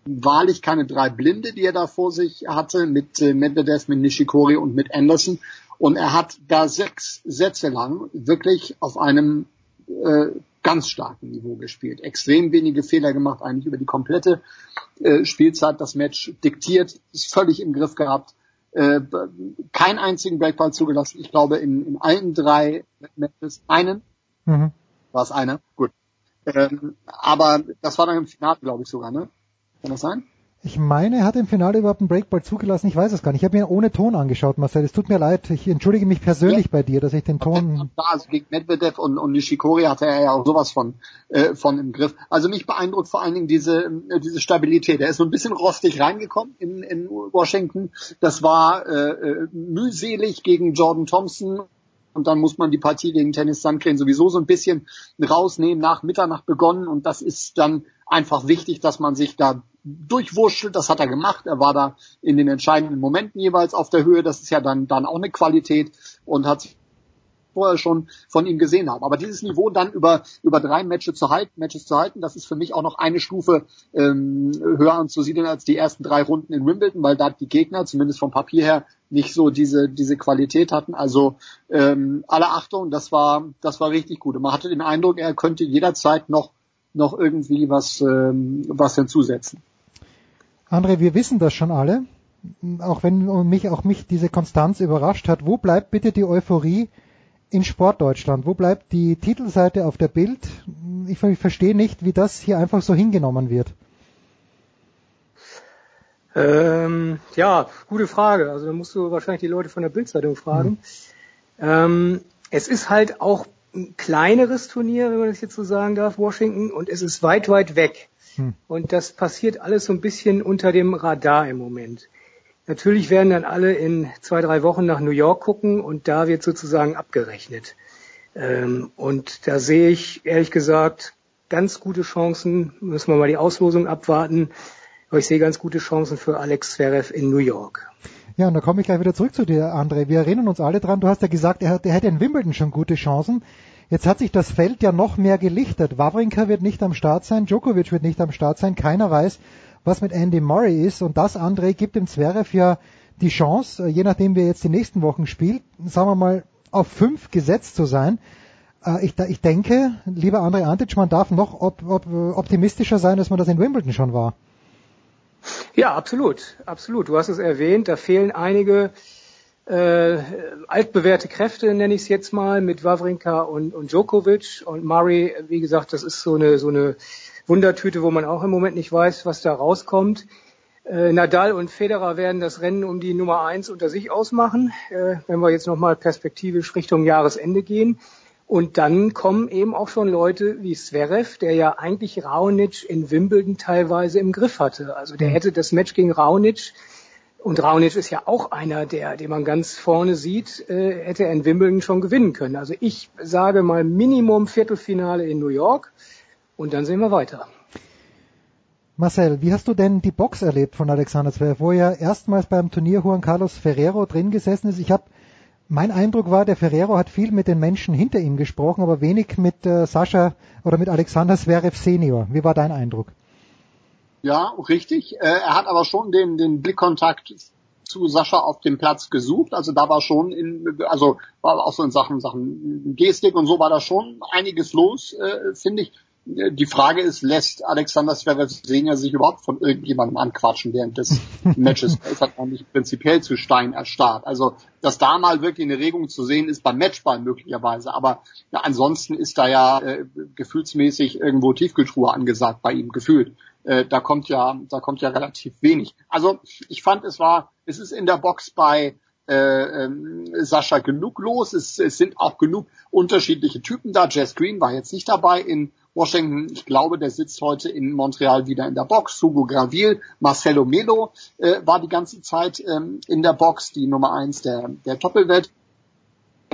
wahrlich keine drei Blinde, die er da vor sich hatte, mit äh, Medvedev, mit Nishikori und mit Anderson. Und er hat da sechs Sätze lang wirklich auf einem äh, ganz starken Niveau gespielt. Extrem wenige Fehler gemacht, eigentlich über die komplette äh, Spielzeit. Das Match diktiert, ist völlig im Griff gehabt äh, keinen einzigen Breakball zugelassen. Ich glaube in, in allen drei Matches einen. Mhm. War es einer? Gut. Ähm, aber das war dann im Finale, glaube ich sogar, ne? Kann das sein? Ich meine, er hat im Finale überhaupt einen Breakball zugelassen. Ich weiß es gar nicht. Ich habe ihn ohne Ton angeschaut, Marcel. Es tut mir leid. Ich entschuldige mich persönlich ja. bei dir, dass ich den Ton. Also gegen Medvedev und, und Nishikori hatte er ja auch sowas von, äh, von im Griff. Also mich beeindruckt vor allen Dingen diese, äh, diese Stabilität. Er ist so ein bisschen rostig reingekommen in, in Washington. Das war äh, äh mühselig gegen Jordan Thompson und dann muss man die Partie gegen Tennis Sandgren sowieso so ein bisschen rausnehmen, nach Mitternacht begonnen und das ist dann einfach wichtig, dass man sich da durchwurschtelt. Das hat er gemacht. Er war da in den entscheidenden Momenten jeweils auf der Höhe. Das ist ja dann, dann auch eine Qualität und hat sich vorher schon von ihm gesehen haben. Aber dieses Niveau dann über, über drei Matches zu halten, Matches zu halten, das ist für mich auch noch eine Stufe ähm, höher anzusiedeln als die ersten drei Runden in Wimbledon, weil da die Gegner, zumindest vom Papier her, nicht so diese, diese Qualität hatten. Also ähm, alle Achtung, das war, das war richtig gut. Und man hatte den Eindruck, er könnte jederzeit noch noch irgendwie was, ähm, was hinzusetzen. André, wir wissen das schon alle, auch wenn mich auch mich diese Konstanz überrascht hat. Wo bleibt bitte die Euphorie in Sportdeutschland? Wo bleibt die Titelseite auf der Bild? Ich, ich verstehe nicht, wie das hier einfach so hingenommen wird. Ähm, ja, gute Frage. Also da musst du wahrscheinlich die Leute von der Bildzeitung fragen. Hm. Ähm, es ist halt auch ein kleineres Turnier, wenn man das jetzt so sagen darf, Washington, und es ist weit, weit weg. Hm. Und das passiert alles so ein bisschen unter dem Radar im Moment. Natürlich werden dann alle in zwei, drei Wochen nach New York gucken und da wird sozusagen abgerechnet. Ähm, und da sehe ich ehrlich gesagt ganz gute Chancen, müssen wir mal die Auslosung abwarten, aber ich sehe ganz gute Chancen für Alex Zverev in New York. Ja, und da komme ich gleich wieder zurück zu dir, André. Wir erinnern uns alle dran, du hast ja gesagt, er, er hätte in Wimbledon schon gute Chancen. Jetzt hat sich das Feld ja noch mehr gelichtet. Wawrinka wird nicht am Start sein, Djokovic wird nicht am Start sein, keiner weiß, was mit Andy Murray ist. Und das, André, gibt dem Zverev ja die Chance, äh, je nachdem wer jetzt die nächsten Wochen spielt, sagen wir mal, auf fünf gesetzt zu sein. Äh, ich, ich denke, lieber André Antic, man darf noch op, op, optimistischer sein, als man das in Wimbledon schon war. Ja, absolut, absolut. Du hast es erwähnt, da fehlen einige äh, altbewährte Kräfte, nenne ich es jetzt mal, mit Wawrinka und, und Djokovic und Murray. Wie gesagt, das ist so eine so eine Wundertüte, wo man auch im Moment nicht weiß, was da rauskommt. Äh, Nadal und Federer werden das Rennen um die Nummer eins unter sich ausmachen, äh, wenn wir jetzt nochmal perspektivisch Richtung Jahresende gehen. Und dann kommen eben auch schon Leute wie Zverev, der ja eigentlich Raonic in Wimbledon teilweise im Griff hatte. Also der mhm. hätte das Match gegen Raonic und Raonic ist ja auch einer, der, den man ganz vorne sieht, äh, hätte er in Wimbledon schon gewinnen können. Also ich sage mal Minimum Viertelfinale in New York und dann sehen wir weiter. Marcel, wie hast du denn die Box erlebt von Alexander Zverev, wo er erstmals beim Turnier Juan Carlos Ferrero drin gesessen ist? Ich habe mein Eindruck war, der Ferrero hat viel mit den Menschen hinter ihm gesprochen, aber wenig mit äh, Sascha oder mit Alexander Zverev Senior. Wie war dein Eindruck? Ja, richtig. Äh, er hat aber schon den, den Blickkontakt zu Sascha auf dem Platz gesucht. Also da war schon in, also war auch so in Sachen, Sachen Gestik und so war da schon einiges los, äh, finde ich. Die Frage ist, lässt Alexander Zverev Senior sich überhaupt von irgendjemandem anquatschen während des Matches? Er ist halt eigentlich prinzipiell zu Stein erstarrt. Also, dass da mal wirklich eine Regung zu sehen ist beim Matchball möglicherweise. Aber ja, ansonsten ist da ja äh, gefühlsmäßig irgendwo Tiefkultur angesagt bei ihm, gefühlt. Äh, da kommt ja, da kommt ja relativ wenig. Also, ich fand, es war, es ist in der Box bei äh, ähm, Sascha genug los. Es, es sind auch genug unterschiedliche Typen da. Jess Green war jetzt nicht dabei in Washington. Ich glaube, der sitzt heute in Montreal wieder in der Box. Hugo Gravil, Marcelo Melo äh, war die ganze Zeit ähm, in der Box, die Nummer eins der, der Doppelwelt.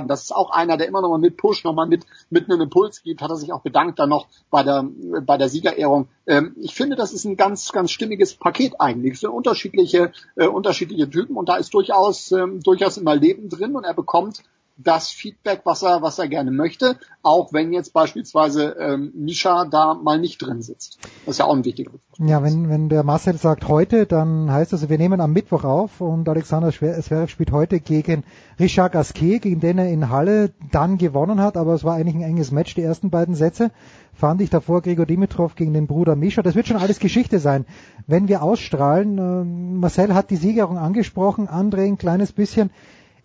Das ist auch einer, der immer noch mal mit Push, noch mal mit, mit einem Impuls gibt, hat er sich auch bedankt dann noch bei der, bei der Siegerehrung. Ähm, ich finde, das ist ein ganz, ganz stimmiges Paket eigentlich. Es sind unterschiedliche, äh, unterschiedliche Typen und da ist durchaus, ähm, durchaus immer Leben drin und er bekommt das Feedback, was er, was er gerne möchte, auch wenn jetzt beispielsweise ähm, Misha da mal nicht drin sitzt. Das ist ja auch ein wichtiger Ja, wenn, wenn der Marcel sagt heute, dann heißt das, wir nehmen am Mittwoch auf und Alexander Zverev spielt heute gegen Richard Gasquet, gegen den er in Halle dann gewonnen hat, aber es war eigentlich ein enges Match, die ersten beiden Sätze. Fand ich davor Gregor Dimitrov gegen den Bruder Misha. Das wird schon alles Geschichte sein. Wenn wir ausstrahlen, äh, Marcel hat die Siegerung angesprochen, André ein kleines bisschen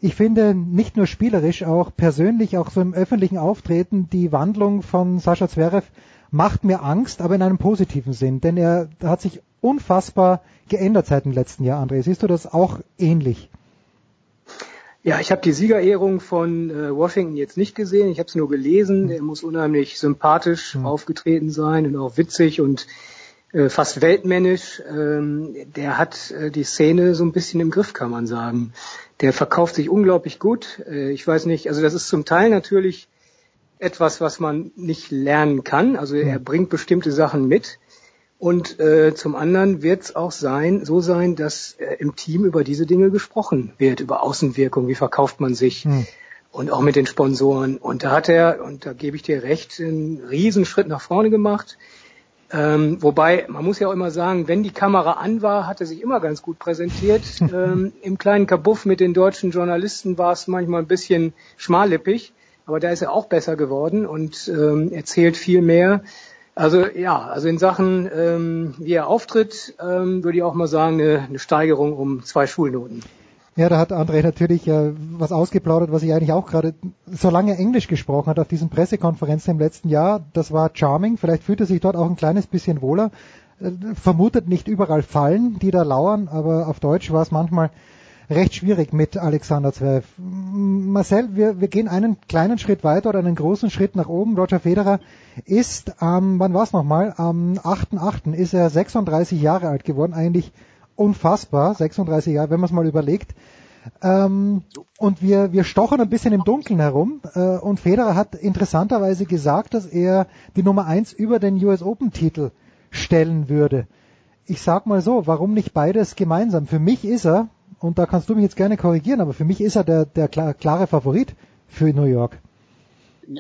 ich finde nicht nur spielerisch, auch persönlich, auch so im öffentlichen Auftreten, die Wandlung von Sascha Zverev macht mir Angst, aber in einem positiven Sinn, denn er hat sich unfassbar geändert seit dem letzten Jahr, André. Siehst du das auch ähnlich? Ja, ich habe die Siegerehrung von äh, Washington jetzt nicht gesehen, ich habe es nur gelesen. Er muss unheimlich sympathisch mhm. aufgetreten sein und auch witzig und fast weltmännisch. Ähm, der hat äh, die Szene so ein bisschen im Griff, kann man sagen. Der verkauft sich unglaublich gut. Äh, ich weiß nicht, also das ist zum Teil natürlich etwas, was man nicht lernen kann. Also er bringt bestimmte Sachen mit. Und äh, zum anderen wird es auch sein, so sein, dass äh, im Team über diese Dinge gesprochen wird, über Außenwirkung, wie verkauft man sich hm. und auch mit den Sponsoren. Und da hat er, und da gebe ich dir recht, einen Riesenschritt nach vorne gemacht. Ähm, wobei, man muss ja auch immer sagen, wenn die Kamera an war, hat er sich immer ganz gut präsentiert. ähm, Im kleinen Kabuff mit den deutschen Journalisten war es manchmal ein bisschen schmallippig, aber da ist er auch besser geworden und ähm, erzählt viel mehr. Also ja, also in Sachen, ähm, wie er auftritt, ähm, würde ich auch mal sagen, eine, eine Steigerung um zwei Schulnoten. Ja, da hat André natürlich äh, was ausgeplaudert, was ich eigentlich auch gerade, solange Englisch gesprochen hat auf diesen Pressekonferenzen im letzten Jahr, das war charming. Vielleicht fühlt er sich dort auch ein kleines bisschen wohler. Äh, vermutet nicht überall Fallen, die da lauern, aber auf Deutsch war es manchmal recht schwierig mit Alexander Zverev. Marcel, wir, wir gehen einen kleinen Schritt weiter oder einen großen Schritt nach oben. Roger Federer ist, ähm, wann war es nochmal? Am 8.8. ist er 36 Jahre alt geworden, eigentlich unfassbar, 36 Jahre, wenn man es mal überlegt. Ähm, und wir, wir stochern ein bisschen im Dunkeln herum. Äh, und Federer hat interessanterweise gesagt, dass er die Nummer eins über den US Open Titel stellen würde. Ich sag mal so, warum nicht beides gemeinsam? Für mich ist er, und da kannst du mich jetzt gerne korrigieren, aber für mich ist er der, der klare Favorit für New York.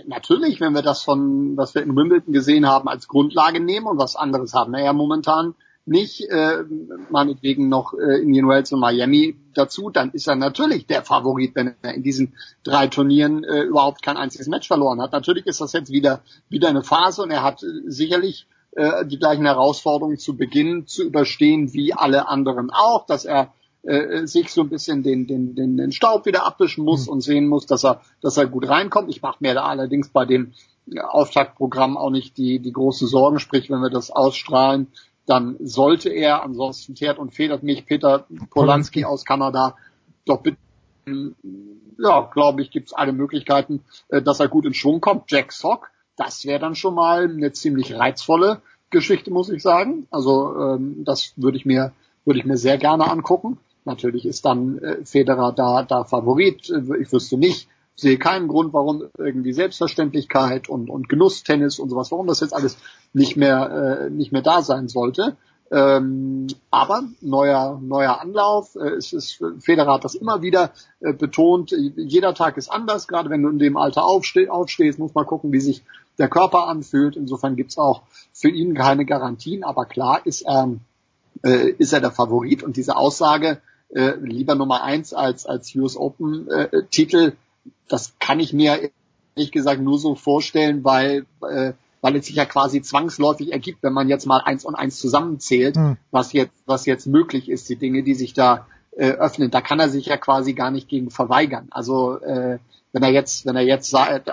Natürlich, wenn wir das von, was wir in Wimbledon gesehen haben, als Grundlage nehmen und was anderes haben wir ja momentan nicht, äh, meinetwegen noch äh, Indian Wells und Miami dazu, dann ist er natürlich der Favorit, wenn er in diesen drei Turnieren äh, überhaupt kein einziges Match verloren hat. Natürlich ist das jetzt wieder, wieder eine Phase und er hat äh, sicherlich äh, die gleichen Herausforderungen zu Beginn zu überstehen wie alle anderen auch, dass er äh, sich so ein bisschen den, den, den, den Staub wieder abwischen muss mhm. und sehen muss, dass er, dass er gut reinkommt. Ich mache mir da allerdings bei dem Auftaktprogramm auch nicht die, die großen Sorgen, sprich, wenn wir das ausstrahlen, dann sollte er, ansonsten teert und federt mich Peter Polanski aus Kanada doch bitte, ja, glaube ich, gibt es alle Möglichkeiten, äh, dass er gut in Schwung kommt. Jack Sock, das wäre dann schon mal eine ziemlich reizvolle Geschichte, muss ich sagen. Also ähm, das würde ich mir würde ich mir sehr gerne angucken. Natürlich ist dann äh, Federer da da Favorit. Ich wüsste nicht, sehe keinen Grund, warum irgendwie Selbstverständlichkeit und, und Genusstennis und sowas, warum das jetzt alles nicht mehr, äh, nicht mehr da sein sollte. Ähm, aber neuer, neuer Anlauf. Äh, es ist, Federer hat das immer wieder äh, betont. Jeder Tag ist anders. Gerade wenn du in dem Alter aufste aufstehst, muss man gucken, wie sich der Körper anfühlt. Insofern gibt's auch für ihn keine Garantien. Aber klar ist er, äh, ist er der Favorit. Und diese Aussage, äh, lieber Nummer eins als als US Open äh, Titel. Das kann ich mir ehrlich gesagt nur so vorstellen, weil äh, weil es sich ja quasi zwangsläufig ergibt, wenn man jetzt mal eins und eins zusammenzählt, hm. was jetzt was jetzt möglich ist, die Dinge, die sich da äh, öffnen. Da kann er sich ja quasi gar nicht gegen verweigern. Also äh, wenn er jetzt, wenn er jetzt sagt,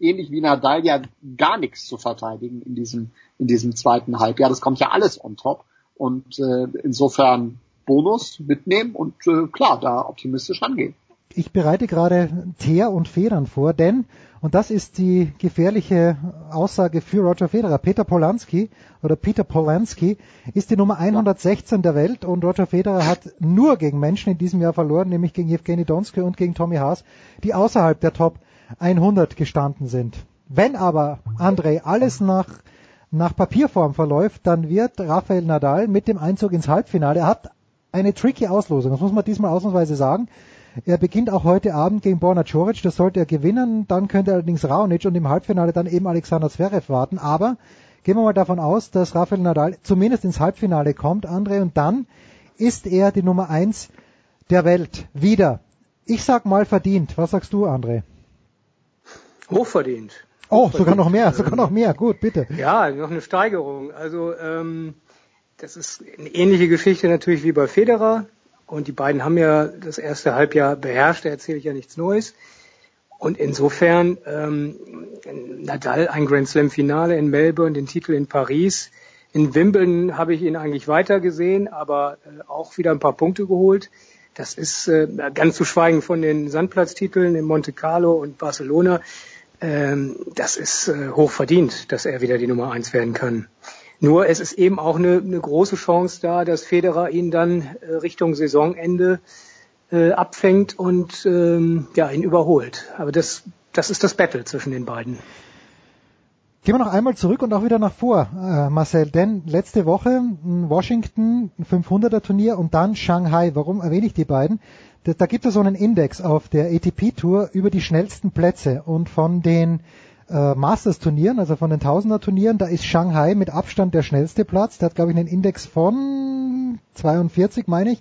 ähnlich wie Nadal ja gar nichts zu verteidigen in diesem in diesem zweiten Halbjahr, das kommt ja alles on top und äh, insofern Bonus mitnehmen und äh, klar da optimistisch rangehen. Ich bereite gerade Teer und Federn vor, denn und das ist die gefährliche Aussage für Roger Federer. Peter Polanski oder Peter Polanski ist die Nummer 116 der Welt und Roger Federer hat nur gegen Menschen in diesem Jahr verloren, nämlich gegen Evgeny Donskoy und gegen Tommy Haas, die außerhalb der Top 100 gestanden sind. Wenn aber André alles nach nach Papierform verläuft, dann wird Rafael Nadal mit dem Einzug ins Halbfinale, er hat eine tricky Auslosung, das muss man diesmal ausnahmsweise sagen, er beginnt auch heute Abend gegen Borna Coric, das sollte er gewinnen. Dann könnte allerdings Raonic und im Halbfinale dann eben Alexander Zverev warten. Aber gehen wir mal davon aus, dass Rafael Nadal zumindest ins Halbfinale kommt, André, und dann ist er die Nummer eins der Welt. Wieder. Ich sag mal verdient. Was sagst du, André? Hochverdient. Oh, Hochverdient. sogar noch mehr, sogar noch mehr. Gut, bitte. Ja, noch eine Steigerung. Also ähm, das ist eine ähnliche Geschichte natürlich wie bei Federer. Und die beiden haben ja das erste Halbjahr beherrscht, da erzähle ich ja nichts Neues. Und insofern ähm, Nadal ein Grand Slam Finale in Melbourne, den Titel in Paris. In Wimbledon habe ich ihn eigentlich weiter gesehen, aber äh, auch wieder ein paar Punkte geholt. Das ist äh, ganz zu schweigen von den Sandplatztiteln in Monte Carlo und Barcelona. Ähm, das ist äh, hoch verdient, dass er wieder die Nummer eins werden kann. Nur es ist eben auch eine, eine große Chance da, dass Federer ihn dann äh, Richtung Saisonende äh, abfängt und ähm, ja, ihn überholt. Aber das, das ist das Battle zwischen den beiden. Gehen wir noch einmal zurück und auch wieder nach vor, äh, Marcel, denn letzte Woche Washington 500er Turnier und dann Shanghai. Warum erwähne ich die beiden? Da, da gibt es so einen Index auf der ATP Tour über die schnellsten Plätze und von den äh, Masters-Turnieren, also von den Tausender-Turnieren, da ist Shanghai mit Abstand der schnellste Platz. Der hat, glaube ich, einen Index von 42, meine ich.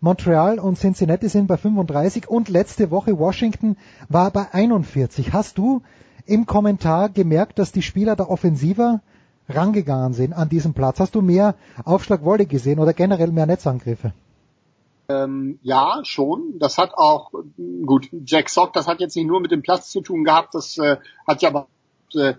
Montreal und Cincinnati sind bei 35 und letzte Woche Washington war bei 41. Hast du im Kommentar gemerkt, dass die Spieler da offensiver rangegangen sind an diesem Platz? Hast du mehr Aufschlagwolle gesehen oder generell mehr Netzangriffe? Ähm, ja, schon. Das hat auch, gut, Jack Sock, das hat jetzt nicht nur mit dem Platz zu tun gehabt, das äh, hat ja aber äh,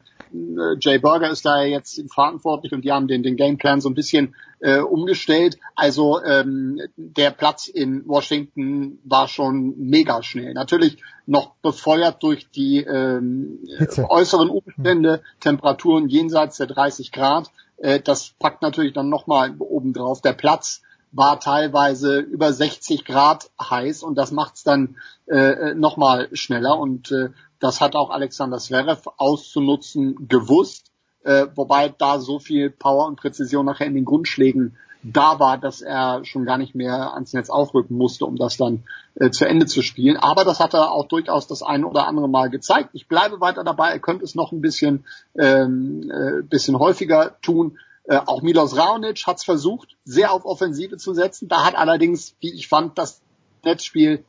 Jay Burger ist da jetzt verantwortlich und die haben den, den Gameplan so ein bisschen äh, umgestellt. Also ähm, der Platz in Washington war schon mega schnell. Natürlich noch befeuert durch die ähm, äußeren Umstände, Temperaturen jenseits der 30 Grad. Äh, das packt natürlich dann nochmal oben drauf. Der Platz war teilweise über 60 Grad heiß und das macht es dann äh, nochmal schneller und äh, das hat auch Alexander Zverev auszunutzen gewusst, äh, wobei da so viel Power und Präzision nachher in den Grundschlägen da war, dass er schon gar nicht mehr ans Netz aufrücken musste, um das dann äh, zu Ende zu spielen. Aber das hat er auch durchaus das eine oder andere Mal gezeigt. Ich bleibe weiter dabei. Er könnte es noch ein bisschen, ähm, äh, bisschen häufiger tun. Äh, auch Milos Raonic hat es versucht, sehr auf Offensive zu setzen. Da hat allerdings, wie ich fand, das Netzspiel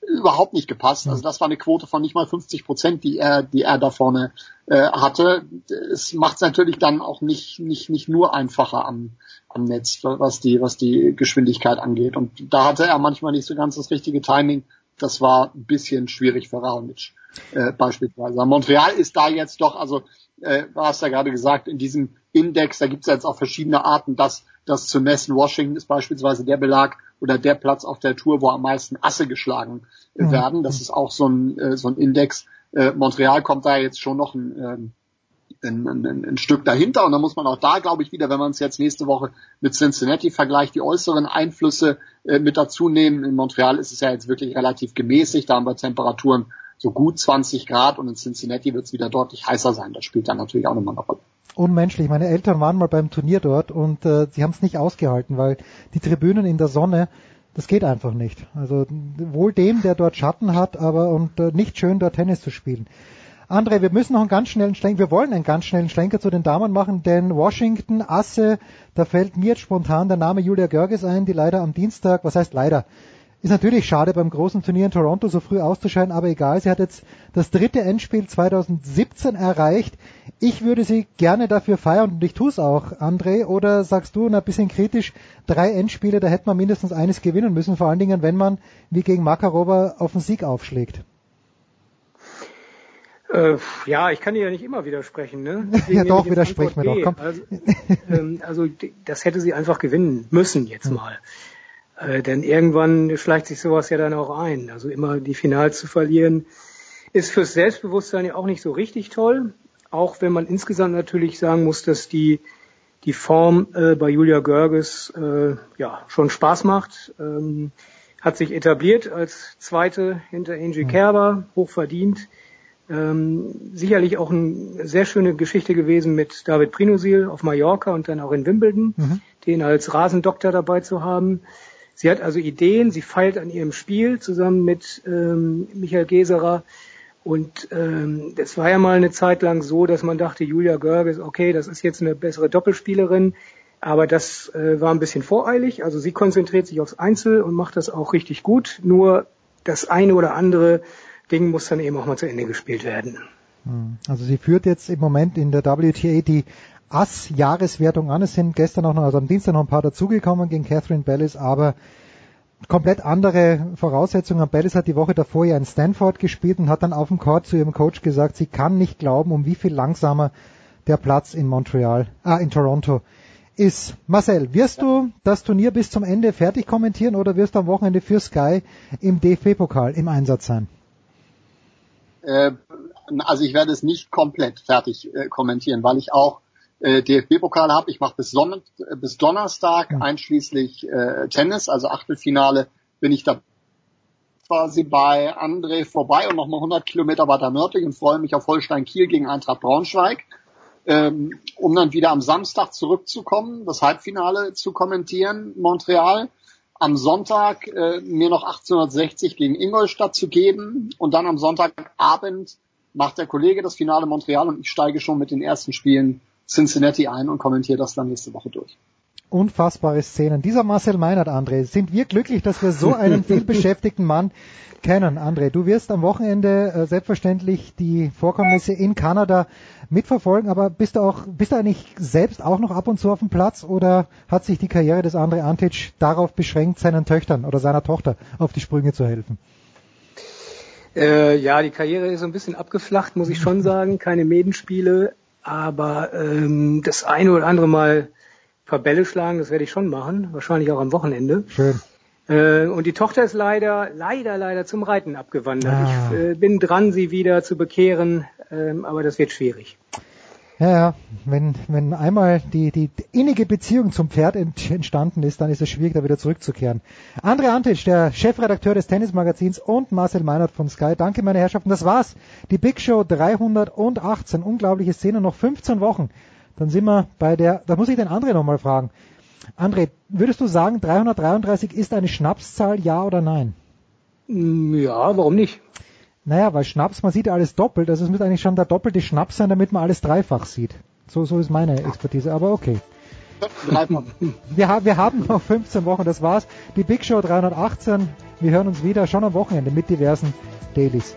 überhaupt nicht gepasst. Also das war eine Quote von nicht mal 50 Prozent, die er, die er da vorne äh, hatte. Es macht es natürlich dann auch nicht, nicht, nicht nur einfacher am, am Netz, was die, was die Geschwindigkeit angeht. Und da hatte er manchmal nicht so ganz das richtige Timing. Das war ein bisschen schwierig für Raonic äh, beispielsweise. Montreal ist da jetzt doch, also äh, du hast ja gerade gesagt, in diesem Index, da gibt es jetzt auch verschiedene Arten, das, das zu messen. Washington ist beispielsweise der Belag oder der Platz auf der Tour, wo am meisten Asse geschlagen äh, mhm. werden. Das ist auch so ein, äh, so ein Index. Äh, Montreal kommt da jetzt schon noch ein, ähm, ein, ein, ein Stück dahinter und dann muss man auch da, glaube ich, wieder, wenn man es jetzt nächste Woche mit Cincinnati vergleicht, die äußeren Einflüsse äh, mit dazu nehmen. In Montreal ist es ja jetzt wirklich relativ gemäßigt, da haben wir Temperaturen so gut 20 Grad und in Cincinnati wird es wieder deutlich heißer sein. Das spielt dann natürlich auch nochmal eine Rolle. Unmenschlich. Meine Eltern waren mal beim Turnier dort und äh, sie haben es nicht ausgehalten, weil die Tribünen in der Sonne, das geht einfach nicht. Also wohl dem, der dort Schatten hat, aber und äh, nicht schön dort Tennis zu spielen. André, wir müssen noch einen ganz schnellen Schlenker, wir wollen einen ganz schnellen Schlenker zu den Damen machen, denn Washington, Asse, da fällt mir jetzt spontan der Name Julia Görges ein, die leider am Dienstag, was heißt leider, ist natürlich schade beim großen Turnier in Toronto so früh auszuscheiden, aber egal, sie hat jetzt das dritte Endspiel 2017 erreicht. Ich würde sie gerne dafür feiern und ich tue es auch, André. Oder sagst du, ein bisschen kritisch, drei Endspiele, da hätte man mindestens eines gewinnen müssen, vor allen Dingen, wenn man wie gegen Makarova auf den Sieg aufschlägt. Äh, ja, ich kann dir ja nicht immer widersprechen. Ne? ja, doch, widersprich mir doch. Komm. Also, ähm, also das hätte sie einfach gewinnen müssen jetzt hm. mal. Äh, denn irgendwann schleicht sich sowas ja dann auch ein. Also immer die Finals zu verlieren, ist fürs Selbstbewusstsein ja auch nicht so richtig toll. Auch wenn man insgesamt natürlich sagen muss, dass die, die Form äh, bei Julia Görges äh, ja schon Spaß macht. Ähm, hat sich etabliert als Zweite hinter Angie Kerber, hoch verdient. Ähm, sicherlich auch eine sehr schöne Geschichte gewesen mit David Prinosil auf Mallorca und dann auch in Wimbledon, mhm. den als Rasendoktor dabei zu haben. Sie hat also Ideen, sie feilt an ihrem Spiel zusammen mit ähm, Michael Geserer. Und ähm, das war ja mal eine Zeit lang so, dass man dachte, Julia Görges, okay, das ist jetzt eine bessere Doppelspielerin, aber das äh, war ein bisschen voreilig. Also sie konzentriert sich aufs Einzel und macht das auch richtig gut. Nur das eine oder andere Ding muss dann eben auch mal zu Ende gespielt werden. Hm. Also sie führt jetzt im Moment in der WTA die Ass-Jahreswertung an. Es sind gestern auch noch, also am Dienstag noch ein paar dazugekommen gegen Catherine Bellis, aber komplett andere Voraussetzungen. Bellis hat die Woche davor ja in Stanford gespielt und hat dann auf dem Court zu ihrem Coach gesagt, sie kann nicht glauben, um wie viel langsamer der Platz in Montreal, ah, in Toronto ist. Marcel, wirst du das Turnier bis zum Ende fertig kommentieren oder wirst du am Wochenende für Sky im DFB-Pokal im Einsatz sein? Äh, also ich werde es nicht komplett fertig äh, kommentieren, weil ich auch äh, DFB-Pokal habe. Ich mache bis, Son bis Donnerstag einschließlich äh, Tennis, also Achtelfinale bin ich da quasi bei André vorbei und nochmal 100 Kilometer weiter nördlich und freue mich auf Holstein Kiel gegen Eintracht Braunschweig, ähm, um dann wieder am Samstag zurückzukommen, das Halbfinale zu kommentieren, Montreal. Am Sonntag äh, mir noch 1860 gegen Ingolstadt zu geben und dann am Sonntagabend macht der Kollege das Finale Montreal und ich steige schon mit den ersten Spielen Cincinnati ein und kommentiere das dann nächste Woche durch. Unfassbare Szenen. Dieser Marcel Meinert, André, sind wir glücklich, dass wir so einen vielbeschäftigten Mann kennen. André, du wirst am Wochenende äh, selbstverständlich die Vorkommnisse in Kanada mitverfolgen, aber bist du auch, bist du eigentlich selbst auch noch ab und zu auf dem Platz oder hat sich die Karriere des André Antic darauf beschränkt, seinen Töchtern oder seiner Tochter auf die Sprünge zu helfen? Äh, ja, die Karriere ist so ein bisschen abgeflacht, muss ich schon sagen. Keine Medenspiele, aber ähm, das eine oder andere Mal Verbälle schlagen, das werde ich schon machen, wahrscheinlich auch am Wochenende. Schön. Äh, und die Tochter ist leider, leider, leider zum Reiten abgewandert. Ah. Ich äh, bin dran, sie wieder zu bekehren, ähm, aber das wird schwierig. Ja, ja, wenn, wenn einmal die, die innige Beziehung zum Pferd entstanden ist, dann ist es schwierig, da wieder zurückzukehren. André Antic, der Chefredakteur des Tennismagazins und Marcel Meinert von Sky. Danke, meine Herrschaften. Das war's. Die Big Show 318. Unglaubliche Szene. Noch 15 Wochen. Dann sind wir bei der, da muss ich den André nochmal fragen. André, würdest du sagen, 333 ist eine Schnapszahl, ja oder nein? Ja, warum nicht? Naja, weil Schnaps, man sieht ja alles doppelt, also es müsste eigentlich schon der doppelte Schnaps sein, damit man alles dreifach sieht. So, so ist meine Expertise, aber okay. Wir, wir haben noch 15 Wochen, das war's. Die Big Show 318. Wir hören uns wieder schon am Wochenende mit diversen Dailies.